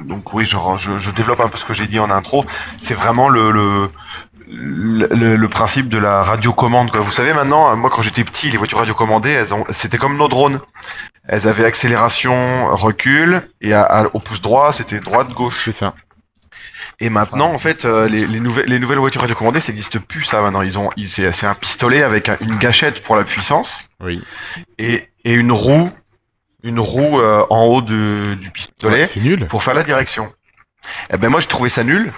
donc oui, je, je développe un peu ce que j'ai dit en intro. C'est vraiment le, le, le, le principe de la radiocommande. Quoi. Vous savez maintenant, moi quand j'étais petit, les voitures radiocommandées, c'était comme nos drones. Elles avaient accélération, recul, et à- à- au pouce droit, c'était droite-gauche. C'est ça. Et maintenant, en fait, euh, les, les, nouvelles, les nouvelles voitures radiocommandées, ça n'existe plus ça maintenant. Ils ont, c'est, un pistolet avec un- une gâchette pour la puissance Oui. et, et une roue, une roue euh, en haut de, du pistolet Ouais, nul. pour faire la direction. Eh ben moi je trouvais ça nul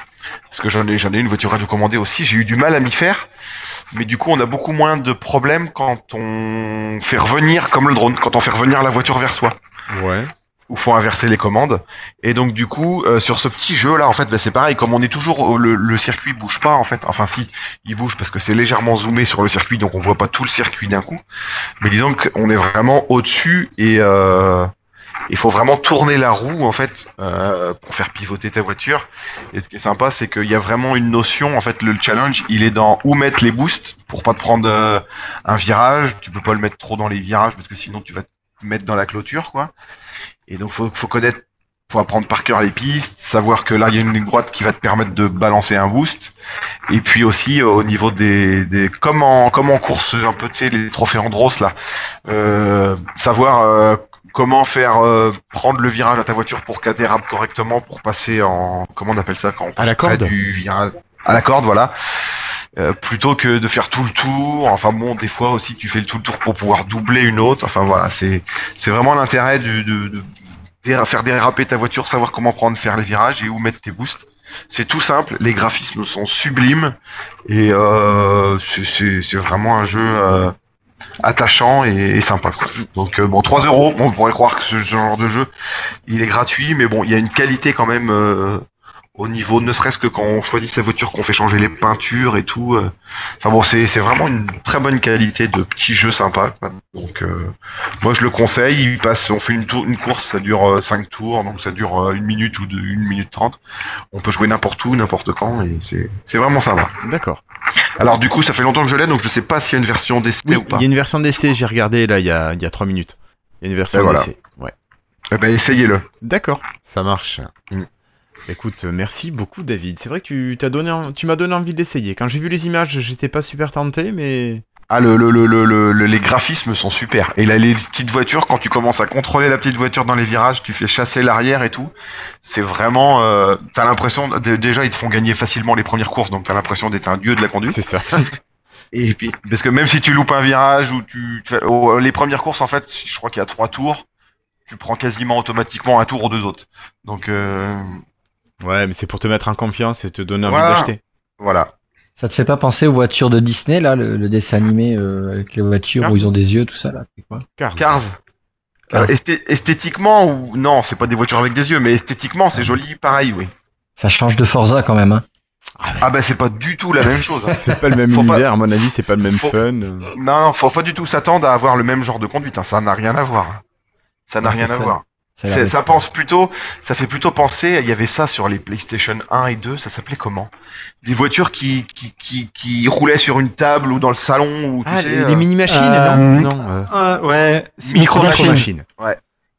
parce que j'en ai j'en ai une voiture radiocommandée aussi, j'ai eu du mal à m'y faire. Mais du coup, on a beaucoup moins de problèmes quand on fait revenir comme le drone, quand on fait revenir la voiture vers soi. Ouais. Où faut inverser les commandes. Et donc du coup, euh, sur ce petit jeu là, en fait, bah, c'est pareil. Comme on est toujours le, le circuit bouge pas en fait. Enfin si, il bouge parce que c'est légèrement zoomé sur le circuit, donc on voit pas tout le circuit d'un coup. Mais disons qu'on est vraiment au-dessus et euh, il faut vraiment tourner la roue en fait euh, pour faire pivoter ta voiture. Et ce qui est sympa, c'est qu'il y a vraiment une notion. En fait, le challenge, il est dans où mettre les boosts pour pas te prendre un virage. Tu peux pas le mettre trop dans les virages parce que sinon tu vas te mettre dans la clôture, quoi. Et donc faut, faut connaître, faut apprendre par cœur les pistes, savoir que là il y a une ligne droite qui va te permettre de balancer un boost. Et puis aussi euh, au niveau des, des comme en comme en course un peu tu sais les trophées Andros là, euh, savoir euh, comment faire euh, prendre le virage à ta voiture pour qu'elle dérape correctement pour passer en comment on appelle ça quand on passe la corde. du virage à la corde voilà. Euh, plutôt que de faire tout le tour. Enfin bon, des fois aussi tu fais le tout le tour pour pouvoir doubler une autre. Enfin voilà, c'est c'est vraiment l'intérêt de, de, déra- faire déraper ta voiture, savoir comment prendre, faire les virages et où mettre tes boosts. C'est tout simple, les graphismes sont sublimes et euh, c'est- vraiment un jeu euh, attachant et, sympa. Quoi. Donc euh, bon, 3 euros, on pourrait croire que ce genre de jeu, il est gratuit, mais bon, il y a une qualité quand même euh, au niveau, ne serait-ce que quand on choisit sa voiture, qu'on fait changer les peintures et tout. euh. Enfin bon, c'est c'est vraiment une très bonne qualité de petit jeu sympa. Donc euh, moi je le conseille. Il passe, on fait une, tour, une course, ça dure 5 tours, donc ça dure euh, une minute ou deux, une minute trente. On peut jouer n'importe où, n'importe quand, et c'est c'est vraiment sympa. D'accord. Alors du coup, ça fait longtemps que je l'ai, donc je sais pas s'il y a une version d'essai Oui, ou pas. il y a une version d'essai, j'ai regardé là il y a, il y a 3 minutes. Il y a une version voilà. d'essai. Ouais. Eh ben essayez-le. D'accord, ça marche. Mm. Écoute, euh, merci beaucoup David. C'est vrai que tu t'as donné, en- tu m'as donné envie d'essayer. Quand j'ai vu les images, j'étais pas super tenté, mais Ah, le, le, le, le, le- le- les graphismes sont super. Et là, les petites voitures, quand tu commences à contrôler la petite voiture dans les virages, tu fais chasser l'arrière et tout. C'est vraiment. Euh, t'as l'impression. Déjà, ils te font gagner facilement les premières courses, donc t'as l'impression d'être un dieu de la conduite. c'est ça. Et puis, parce que même si tu loupes un virage ou tu. oh, les premières courses, en fait, je crois qu'il y a trois tours. Tu prends quasiment automatiquement un tour ou deux autres. Donc, euh, ouais, mais c'est pour te mettre en confiance et te donner envie Voilà. d'acheter. voilà. Ça te fait pas penser aux voitures de Disney, là, le, le dessin animé euh, avec les voitures Cars. où ils ont des yeux, tout ça, là C'est quoi? Cars. Cars. Cars. Euh, esthé- esthétiquement, ou non, c'est pas des voitures avec des yeux, mais esthétiquement, c'est joli, pareil, oui. Ça change de Forza quand même, hein. Ah bah c'est pas du tout la même chose. hein. C'est pas le même Faut pas- univers, à mon avis, c'est pas le même Faut- fun. Non, non, faut pas du tout s'attendre à avoir le même genre de conduite. hein. Ça n'a rien à voir. Ça n'a rien à fun. voir. Ça pense plutôt, ça fait plutôt penser. Il y avait ça sur les PlayStation 1 et 2. Ça s'appelait comment? Des voitures qui, qui qui qui roulaient sur une table ou dans le salon ou tu Ah, sais. les, euh, les mini-machines, euh, non Non. euh, Ah, ouais, Micro micro machine. machine.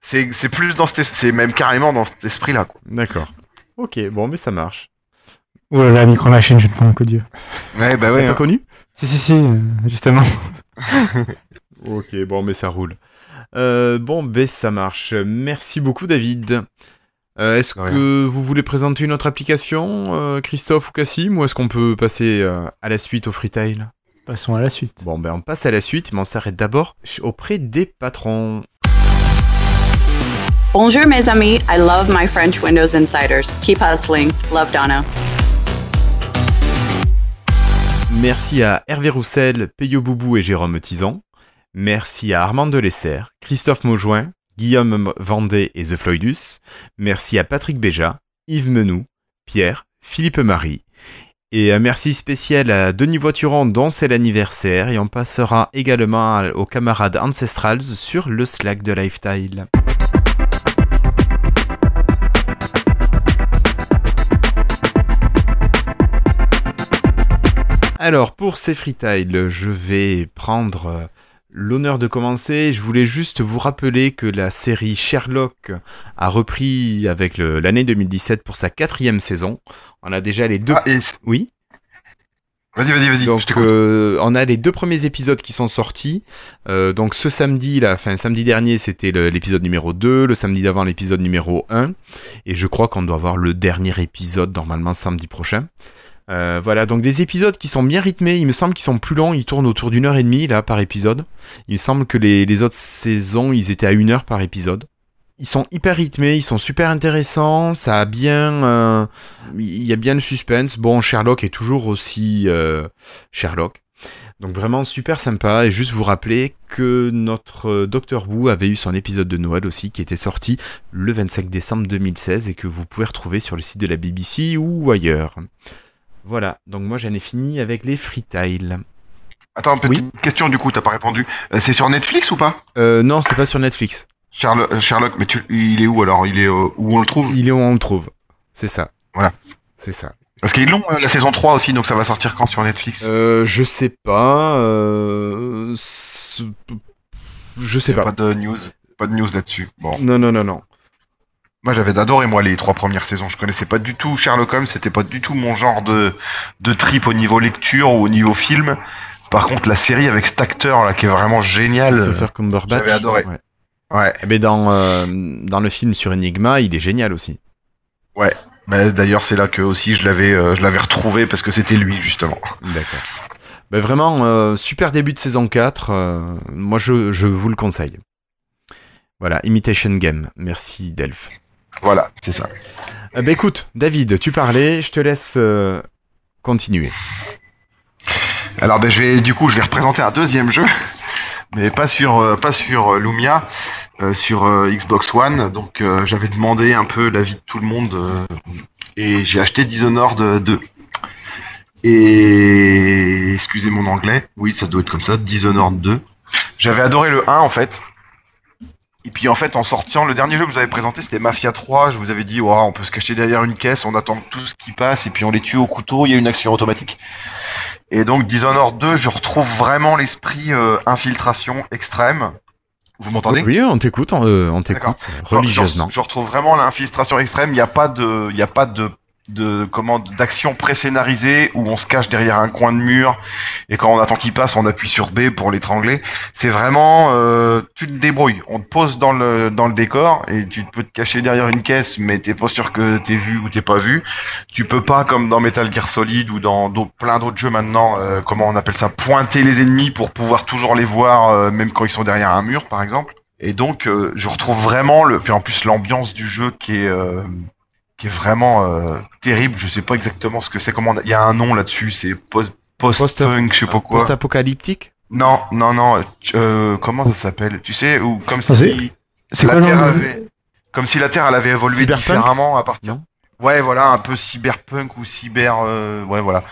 C'est c'est plus dans c'est même carrément dans cet esprit-là. quoi. D'accord. Ok, bon, mais ça marche. Oh là là, micro machine, je ne prends un coup de Dieu. Ouais, bah T'as ouais. pas hein. connu? Si, si, si, euh, justement. Ok, bon, mais ça roule. Euh, bon, ben ça marche. Merci beaucoup, David. Euh, est-ce que vous voulez présenter une autre application, euh, Christophe ou Cassim, ou est-ce qu'on peut passer euh, à la suite au Freetail? Passons à la suite. Bon, ben on passe à la suite, mais on s'arrête d'abord auprès des patrons. Bonjour, mes amis. I love my French Windows Insiders. Keep hustling. Love Donna. Merci à Hervé Roussel, Peyo Boubou et Jérôme Tison. Merci à Armand Delesser, Christophe Maujoin, Guillaume Vendée et The Floydus. Merci à Patrick Béja, Yves Menou, Pierre, Philippe Marie. Et un merci spécial à Denis Voituron dont c'est l'anniversaire. Et on passera également aux camarades Ancestrals sur le Slack de Lifestyle. Alors, pour ces freetiles, je vais prendre euh, l'honneur de commencer. Je voulais juste vous rappeler que la série Sherlock a repris avec l'année 2017 pour sa quatrième saison. On a déjà les deux... Ah, et Oui vas-y, vas-y, vas-y. donc je euh, on a les deux premiers épisodes qui sont sortis. Euh, donc ce samedi, là, enfin samedi dernier, c'était l'épisode numéro 2, le samedi d'avant l'épisode numéro 1. Et je crois qu'on doit avoir le dernier épisode normalement samedi prochain. Euh, voilà, donc des épisodes qui sont bien rythmés, il me semble qu'ils sont plus longs, ils tournent autour d'une heure et demie là par épisode. Il me semble que les, autres saisons, ils étaient à une heure par épisode. Ils sont hyper rythmés, ils sont super intéressants, ça a bien... euh, il y a bien le suspense. Bon, Sherlock est toujours aussi euh, Sherlock. Donc vraiment super sympa et juste vous rappeler que notre Docteur Who avait eu son épisode de Noël aussi qui était sorti le 25 décembre 2016 et que vous pouvez retrouver sur le site de la BBC ou ailleurs. Voilà, donc moi j'en ai fini avec les freetiles. Attends, petite question du coup, t'as pas répondu. Euh, c'est sur Netflix ou pas? Euh, non, c'est pas sur Netflix. Sherlock, euh, Sherlock, mais tu, il est où alors? Il est euh, où on le trouve? Il est où on le trouve. C'est ça. Voilà. C'est ça. Parce qu'ils l'ont euh, la saison 3 aussi, donc ça va sortir quand sur Netflix? Euh, je sais pas. Euh... Je sais pas. Pas de news, pas de news là-dessus. Bon, Non, non, non, non. Moi j'avais adoré moi les trois premières saisons. Je connaissais pas du tout Sherlock Holmes, c'était pas du tout mon genre de de trip au niveau lecture ou au niveau film. Par contre, la série avec cet acteur là qui est vraiment génial. Cumberbatch. j'avais adoré. Ouais. Ouais. Eh ben, dans, euh, dans le film sur Enigma, il est génial aussi. Bah, D'ailleurs, c'est là que aussi je l'avais euh, je l'avais retrouvé parce que c'était lui justement. D'accord. Ben, vraiment, euh, super début de saison 4. euh, moi, je, je vous le conseille. Voilà, Imitation Game. Merci, Delph. Voilà, c'est ça. Eh ben, écoute, David, tu parlais, je te laisse euh, continuer. Alors ben, je vais du coup je vais représenter un deuxième jeu, mais pas sur euh, pas sur euh, Lumia, euh, sur euh, Xbox One. Donc euh, j'avais demandé un peu l'avis de tout le monde euh, et j'ai acheté Dishonored 2. Et excusez mon anglais, oui ça doit être comme ça, Dishonored 2. J'avais adoré le 1 en fait. Et puis en fait en sortant, le dernier jeu que vous avez présenté c'était Mafia 3, je vous avais dit Ouah, on peut se cacher derrière une caisse, on attend tout ce qui passe et puis on les tue au couteau, il y a une action automatique. Et donc Dishonored 2, je retrouve vraiment l'esprit euh, infiltration extrême. Vous m'entendez? Oui, on t'écoute, on, euh, on t'écoute religieusement. Je, je retrouve vraiment l'infiltration extrême. Il n'y a pas de, il y a pas de, de comment d'action pré-scénarisée où on se cache derrière un coin de mur et quand on attend qu'il passe, on appuie sur B pour l'étrangler. C'est vraiment, euh, tu te débrouilles. On te pose dans le dans le décor et tu peux te cacher derrière une caisse, mais t'es pas sûr que t'es vu ou t'es pas vu. Tu peux pas comme dans Metal Gear Solid ou dans plein d'autres jeux maintenant, euh, comment on appelle ça, pointer les ennemis pour pouvoir toujours les voir, euh, même quand ils sont derrière un mur, par exemple. Et donc, euh, je retrouve vraiment le, puis en plus l'ambiance du jeu qui est, euh, qui est vraiment euh, terrible. Je sais pas exactement ce que c'est. Comment il y a un nom là-dessus. C'est post post-punk, je sais pas quoi. Post-apocalyptique Non, non, non. euh, comment ça s'appelle Tu sais, ou comme Ah, si la quoi Terre avait, comme si la Terre elle avait évolué Cyberpunk différemment à partir. Non Ouais, voilà, un peu cyberpunk ou cyber. euh, ouais, voilà. En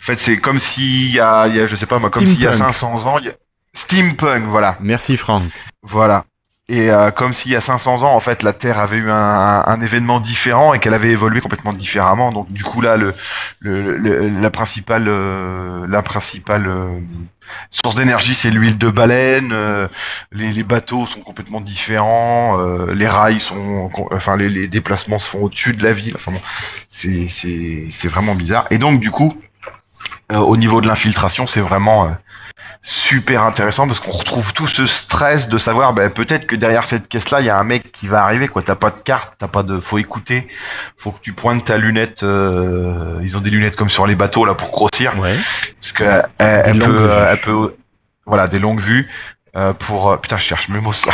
fait, c'est comme s'il y a, il y a, je sais pas moi, comme s'il y a Steampunk. 500 ans, il y a... steampunk, voilà. Merci, Franck. Voilà. Et euh, comme s'il y a 500 ans, en fait, la Terre avait eu un, un- un événement différent et qu'elle avait évolué complètement différemment. Donc, du coup, là, le, le, le- la principale, euh, la principale euh, source d'énergie, c'est l'huile de baleine. euh, les, les bateaux sont complètement différents. euh, les rails sont, enfin, les, les déplacements se font au-dessus de la ville. Enfin bon, c'est c'est c'est vraiment bizarre. Et donc, du coup, euh, au niveau de l'infiltration, c'est vraiment super intéressant parce qu'on retrouve tout ce stress de savoir ben, peut-être que derrière cette caisse là il y a un mec qui va arriver quoi. T'as pas de carte t'as pas de faut écouter. Faut que tu pointes ta lunette euh, ils ont des lunettes comme sur les bateaux là pour grossir. Ouais. parce que euh, elle, peut, elle peut voilà des longues vues euh, pour euh, putain je cherche mes mots ça.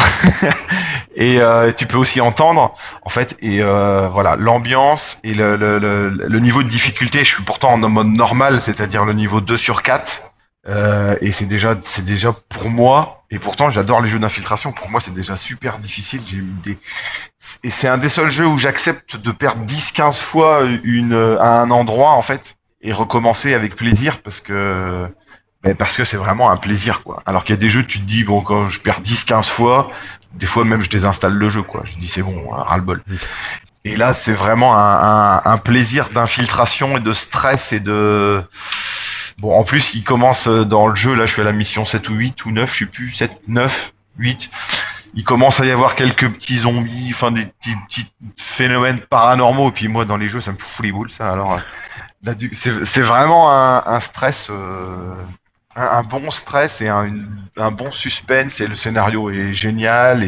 et euh, tu peux aussi entendre en fait et euh, voilà l'ambiance et le, le, le, le niveau de difficulté. Je suis pourtant en mode normal c'est-à-dire le niveau 2 sur 4 euh, et c'est déjà c'est déjà pour moi et pourtant j'adore les jeux d'infiltration. Pour moi c'est déjà super difficile. J'ai des et c'est un des seuls jeux où j'accepte de perdre 10 15 fois une à un endroit en fait et recommencer avec plaisir parce que ben, parce que c'est vraiment un plaisir quoi. Alors qu'il y a des jeux tu te dis bon quand je perds 10 15 fois des fois même je désinstalle le jeu quoi. Je dis c'est bon ras le bol et là c'est vraiment un, un, un plaisir d'infiltration et de stress et de Bon, en plus, il commence euh, dans le jeu, là, je suis à la mission 7 ou 8 ou 9, je sais plus, 7, 9, 8. Il commence à y avoir quelques petits zombies, enfin, des petits, phénomènes paranormaux. Et puis, moi, dans les jeux, ça me fout les boules, ça. Alors, euh, c'est vraiment un, stress, euh, un, bon stress et un, bon suspense. Et le scénario est génial.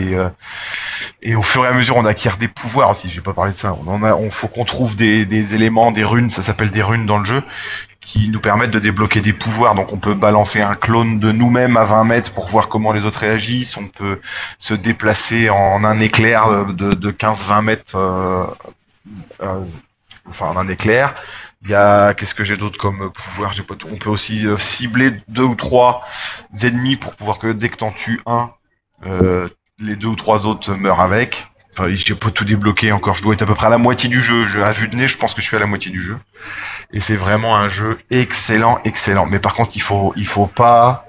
Et, au fur et à mesure, on acquiert des pouvoirs aussi. Je vais pas parler de ça. On en a, on faut qu'on trouve des éléments, des runes. Ça s'appelle des runes dans le jeu qui nous permettent de débloquer des pouvoirs. Donc on peut balancer un clone de nous-mêmes à 20 mètres pour voir comment les autres réagissent. On peut se déplacer en un éclair de, de 15-20 mètres, euh, euh, enfin en un éclair. Il y a qu'est-ce que j'ai d'autre comme pouvoir? J'ai pas tout. On peut aussi euh, cibler deux ou trois ennemis pour pouvoir que dès que t'en tues un, euh, les deux ou trois autres meurent avec. Enfin, j'ai pas tout débloqué encore. Je dois être à peu près à la moitié du jeu. Je, à vue de nez, je pense que je suis à la moitié du jeu. Et c'est vraiment un jeu excellent, excellent. Mais par contre, il faut, il faut pas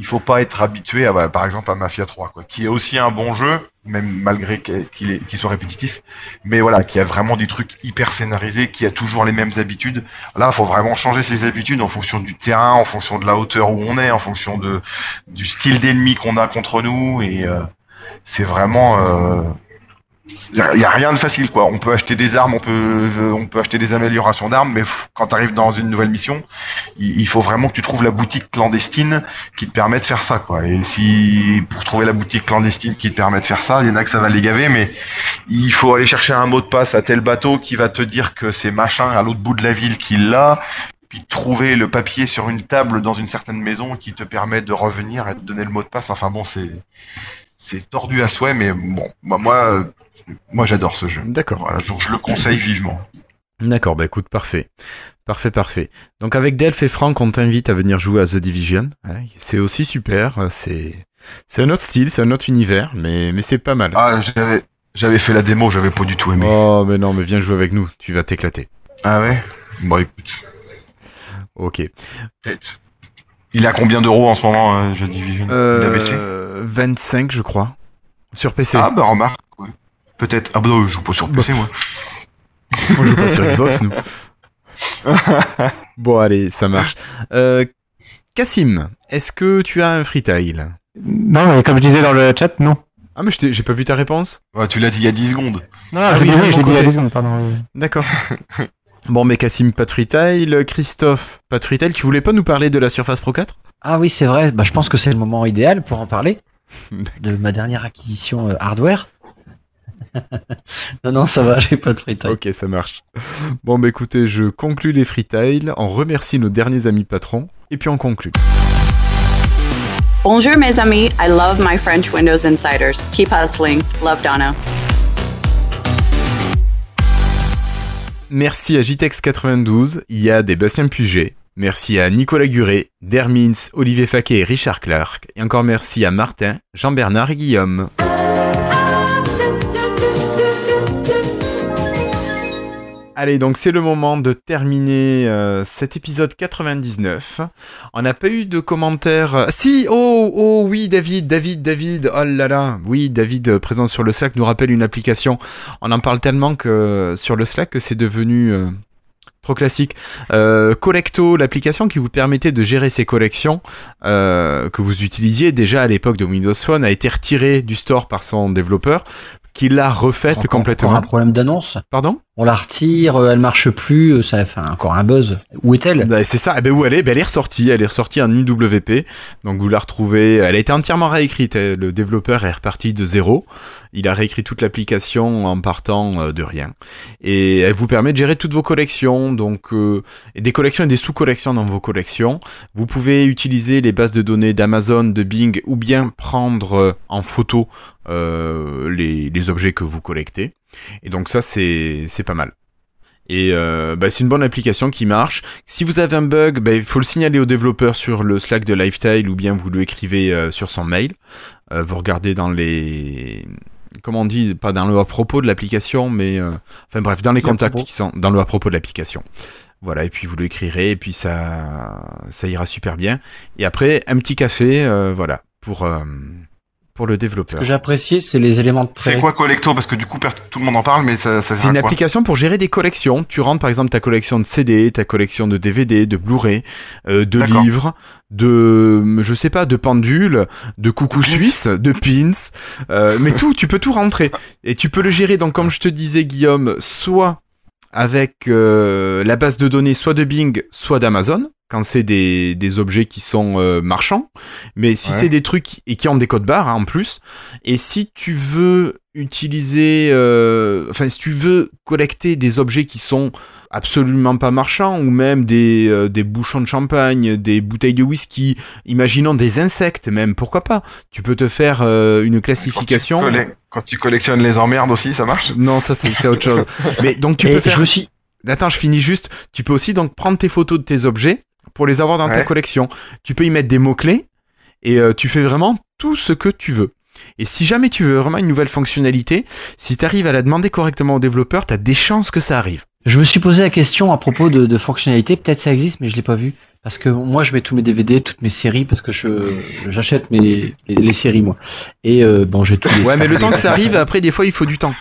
il faut pas être habitué à, bah, par exemple, à Mafia 3, quoi, qui est aussi un bon jeu, même malgré qu'il qu'il soit répétitif, mais voilà, qui a vraiment des trucs hyper scénarisés, qui a toujours les mêmes habitudes. Là, il faut vraiment changer ses habitudes en fonction du terrain, en fonction de la hauteur où on est, en fonction de du style d'ennemi qu'on a contre nous, et euh, c'est vraiment euh, il y, a- rien de facile quoi. On peut acheter des armes, on peut acheter des améliorations d'armes, mais quand tu arrives dans une nouvelle mission, il, faut vraiment que tu trouves la boutique clandestine qui te permet de faire ça quoi. Et si pour trouver la boutique clandestine qui te permet de faire ça, il y en a que ça va les gaver, mais il faut aller chercher un mot de passe à tel bateau qui va te dire que c'est machin à l'autre bout de la ville qui l'a. Puis trouver le papier sur une table dans une certaine maison qui te permet de revenir et de donner le mot de passe. Enfin bon, c'est tordu à souhait, mais bon, moi, moi j'adore ce jeu. D'accord. Voilà, donc je le conseille vivement. D'accord, bah écoute, parfait. Parfait, parfait. Donc avec Delph et Franck, on t'invite à venir jouer à The Division. hein. C'est aussi super, c'est c'est un autre style, c'est un autre univers, mais, mais c'est pas mal. Ah, j'avais j'avais fait la démo, j'avais pas du tout aimé. Oh, mais non, mais viens jouer avec nous, tu vas t'éclater. Ah ouais? Bon écoute, Ok. peut-être. Il a combien d'euros en ce moment, euh, The Division? Il a baissé? Euh, 25, je crois. Sur PC. Ah bah remarque. Peut-être. Ah bah non, je joue pas sur PC Bah, moi. On joue pas sur Xbox, nous. bon, allez, ça marche. Euh, Cassim, est-ce que tu as un freetail Non, mais comme je disais dans le chat, non. Ah, mais je j'ai pas vu ta réponse? Ouais, tu l'as dit il y a 10 secondes. Non, Ah j'ai oui, oui, dit côté. à 10 secondes, pardon. oui. D'accord. bon, mais Cassim, pas de freetail. Christophe, pas de freetail. Tu voulais pas nous parler de la Surface Pro 4 Ah oui, c'est vrai. Bah, je pense que c'est le moment idéal pour en parler de ma dernière acquisition euh, hardware. non, non, ça va, j'ai pas de free time. Ok, ça marche. Bon, bah écoutez, je conclus les freetails. On remercie nos derniers amis patrons. Et puis on conclut. Bonjour, mes amis. I love my French Windows Insiders. Keep hustling. Love Donna. Merci à JTEX92, il y a des Bastien Puget. Merci à Nicolas Guret, Dermins, Olivier Faquet et Richard Clark. Et encore merci à Martin, Jean-Bernard et Guillaume. Allez, donc c'est le moment de terminer euh, cet épisode 99. On n'a pas eu de commentaires. euh, Si, oh, oh, oui, David, David, David, oh là là, oui, David, euh, présent sur le Slack, nous rappelle une application. On en parle tellement que sur le Slack que c'est devenu euh, trop classique. Euh, Collecto, l'application qui vous permettait de gérer ces collections euh, que vous utilisiez déjà à l'époque de Windows Phone, a été retirée du store par son développeur, qui l'a refaite complètement. Un problème d'annonce? Pardon? On la retire, euh, elle marche plus, euh, ça fait encore un buzz. Où est-elle? Ouais, C'est ça. Eh ben, où elle est? Ben, Elle est ressortie. Elle est ressortie en UWP. Donc vous la retrouvez. Elle a été entièrement réécrite. Le développeur est reparti de zéro. Il a réécrit toute l'application en partant euh, de rien. Et elle vous permet de gérer toutes vos collections. Donc euh, des collections et des sous-collections dans vos collections. Vous pouvez utiliser les bases de données d'Amazon, de Bing, ou bien prendre euh, en photo euh, les objets que vous collectez. Et donc ça c'est c'est pas mal. Et euh, bah, c'est une bonne application qui marche. Si vous avez un bug, bah, il faut le signaler au développeur sur le Slack de Lifetile ou bien vous le écrivez euh, sur son mail. Euh, vous regardez dans les... Comment on dit Pas dans le à propos de l'application, mais... euh, Enfin bref, dans les contacts qui sont dans le à propos de l'application. Voilà, et puis vous l'écrirez, et puis ça, ça ira super bien. Et après, un petit café, euh, voilà, pour, euh, pour le Ce développeur. que j'ai apprécié, c'est les éléments de C'est prêt. quoi Collecto? Parce que du coup, tout le monde en parle, mais ça, ça C'est une quoi application pour gérer des collections. Tu rentres par exemple ta collection de CD, ta collection de DVD, de Blu-ray, euh, de livres, de je sais pas, de pendules, de coucou suisse, de pins, euh, mais tout, tu peux tout rentrer et tu peux le gérer. Donc comme je te disais Guillaume, soit avec euh, la base de données soit de Bing, soit d'Amazon quand c'est des, des objets qui sont euh, marchands, mais si Ouais. c'est des trucs et qui ont des codes barres hein, en plus, et si tu veux utiliser, euh, enfin si tu veux collecter des objets qui sont absolument pas marchands ou même des, euh, des bouchons de champagne, des bouteilles de whisky, imaginons des insectes même, pourquoi pas? Tu peux te faire euh, une classification. Quand tu, colle- quand tu collectionnes les emmerdes aussi, ça marche? Non, ça c'est c'est autre chose. Mais donc tu Et peux faire. je me suis, attends, je finis juste. Tu peux aussi donc prendre tes photos de tes objets pour les avoir dans ta collection. Tu peux y mettre des mots-clés et euh, tu fais vraiment tout ce que tu veux. Et si jamais tu veux vraiment une nouvelle fonctionnalité, si tu arrives à la demander correctement au développeur, tu as des chances que ça arrive. Je me suis posé la question à propos de, de fonctionnalités. Peut-être ça existe, mais je l'ai pas vu. Parce que moi, je mets tous mes DVD, toutes mes séries, parce que je j'achète mes les, les séries moi. Et euh, bon, j'ai tous les. Ouais, mais le temps que ça arrive, après, des fois, il faut du temps.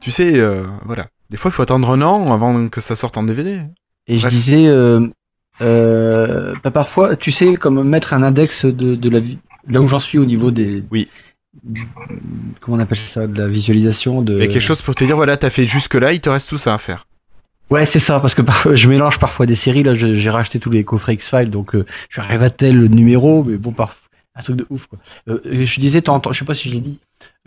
Tu sais, euh, voilà. Des fois, il faut attendre un an avant que ça sorte en DVD. Et je disais, euh, euh, bah, parfois, tu sais, comme mettre un index de, de la vie, là où j'en suis au niveau des. Oui. Comment on appelle ça, de la visualisation de. Il y a quelque chose pour te dire, voilà, t'as fait jusque-là, il te reste tout ça à faire. Ouais, c'est ça, parce que parfois, je mélange parfois des séries. Là, j'ai racheté tous les coffrets X-Files, donc euh, je arrive à tel numéro, mais bon, parfois, un truc de ouf. Quoi. Euh, je disais, t'entends- je sais pas si je l'ai dit,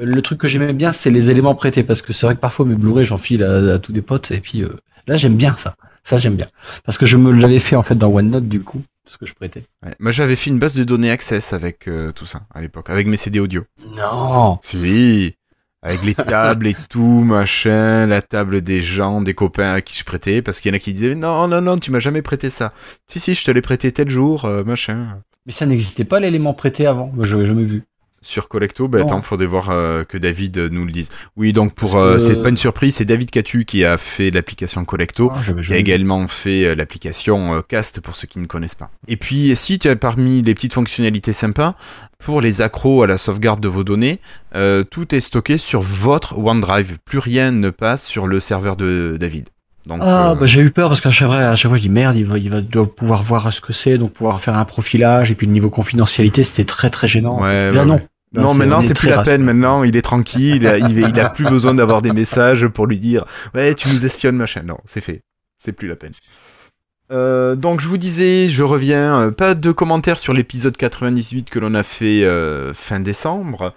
euh, le truc que j'aimais bien, c'est les éléments prêtés, parce que c'est vrai que parfois mes Blu-ray, j'en file à, à tous des potes, et puis euh, là, j'aime bien ça. Ça, j'aime bien. Parce que je me l'avais fait en fait dans OneNote, du coup, ce que je prêtais. Ouais. Moi, j'avais fait une base de données Access avec euh, tout ça à l'époque, avec mes CD audio. Non Si, avec les tables et tout, machin, la table des gens, des copains à qui je prêtais, parce qu'il y en a qui disaient non, non, non, tu m'as jamais prêté ça. Si, si, je te l'ai prêté tel jour, euh, machin. Mais ça n'existait pas l'élément prêté avant, moi je l'avais jamais vu. Sur Collecto, bah attends, faudrait voir euh, que David euh, nous le dise. Oui, donc pour, euh, c'est pas une surprise, c'est David Catu qui a fait l'application Collecto. Ah, qui a également fait euh, l'application euh, Cast pour ceux qui ne connaissent pas. Et puis, si tu as parmi les petites fonctionnalités sympas, pour les accros à la sauvegarde de vos données, euh, tout est stocké sur votre OneDrive. Plus rien ne passe sur le serveur de David. Donc, Ah, euh, bah j'ai eu peur parce qu'à chaque fois, à chaque fois, je dis merde, il va, il va doit pouvoir voir ce que c'est, donc pouvoir faire un profilage, et puis le niveau confidentialité, c'était très très gênant. Ouais, Là, ouais, non. ouais. non, maintenant c'est plus la peine. Maintenant, il est tranquille. Il a, il, il a plus besoin d'avoir des messages pour lui dire ouais, tu nous espionnes, machin. Non, c'est fait. C'est plus la peine. Euh, donc je vous disais, je reviens, euh, pas de commentaires sur l'épisode 98 que l'on a fait euh, fin décembre.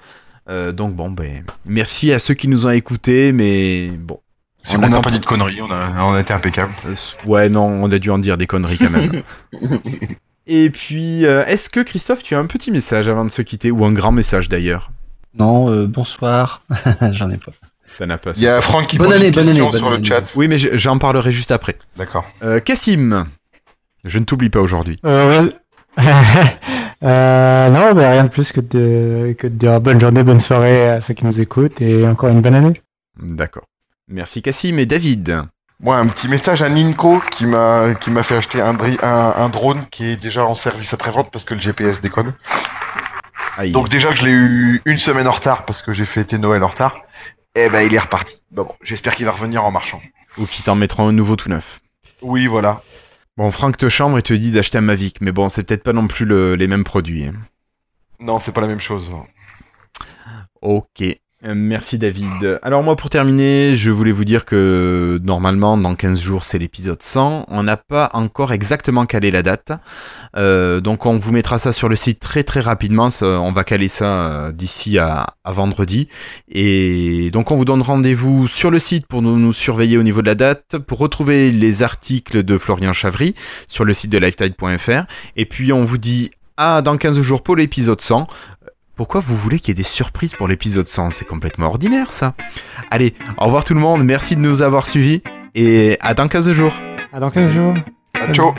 Euh, donc bon, ben merci à ceux qui nous ont écoutés, mais bon, C'est On n'a pas dit de conneries, on a, on a été impeccable. euh, ouais non, on a dû en dire des conneries quand même. Et puis, euh, est-ce que Christophe, tu as un petit message avant de se quitter, ou un grand message d'ailleurs? Non, euh, bonsoir. J'en ai pas. T'en as pas. Il y a soir. Franck qui Bonne pose année, une bonne question année, sur bonne le année. chat. Oui, mais je- j'en parlerai juste après. D'accord. Euh, Cassim, je ne t'oublie pas aujourd'hui. Euh, ouais. Euh, non, bah, rien de plus que de, que de dire bonne journée, bonne soirée à ceux qui nous écoutent et encore une bonne année. D'accord. Merci Cassim et David. Moi, un petit message à Ninko qui m'a qui m'a fait acheter un, dri- un, un drone qui est déjà en service après-vente parce que le GPS déconne. Aïe. Donc déjà que je l'ai eu une semaine en retard parce que j'ai fêté Noël en retard, et ben il est reparti. Bon, bon, j'espère qu'il va revenir en marchant. Ou qui t'en mettront un nouveau tout neuf. Oui, voilà. Bon, Franck te chambre et te dit d'acheter un Mavic, mais bon, c'est peut-être pas non plus le- les mêmes produits. hein. Non, c'est pas la même chose. Ok. Euh, Merci David. Alors moi pour terminer, je voulais vous dire que normalement dans 15 jours c'est l'épisode 100. On n'a pas encore exactement calé la date. Euh, donc on vous mettra ça sur le site très très rapidement. On va caler ça euh, d'ici à, vendredi. Et donc on vous donne rendez-vous sur le site pour nous, nous surveiller au niveau de la date, pour retrouver les articles de Florian Chavry sur le site de lifetime.fr. Et puis on vous dit à dans 15 jours pour l'épisode 100. Pourquoi vous voulez qu'il y ait des surprises pour l'épisode 100 C'est complètement ordinaire ça. Allez, au revoir tout le monde, merci de nous avoir suivis et à dans 15 jours. À dans 15 jours. Ciao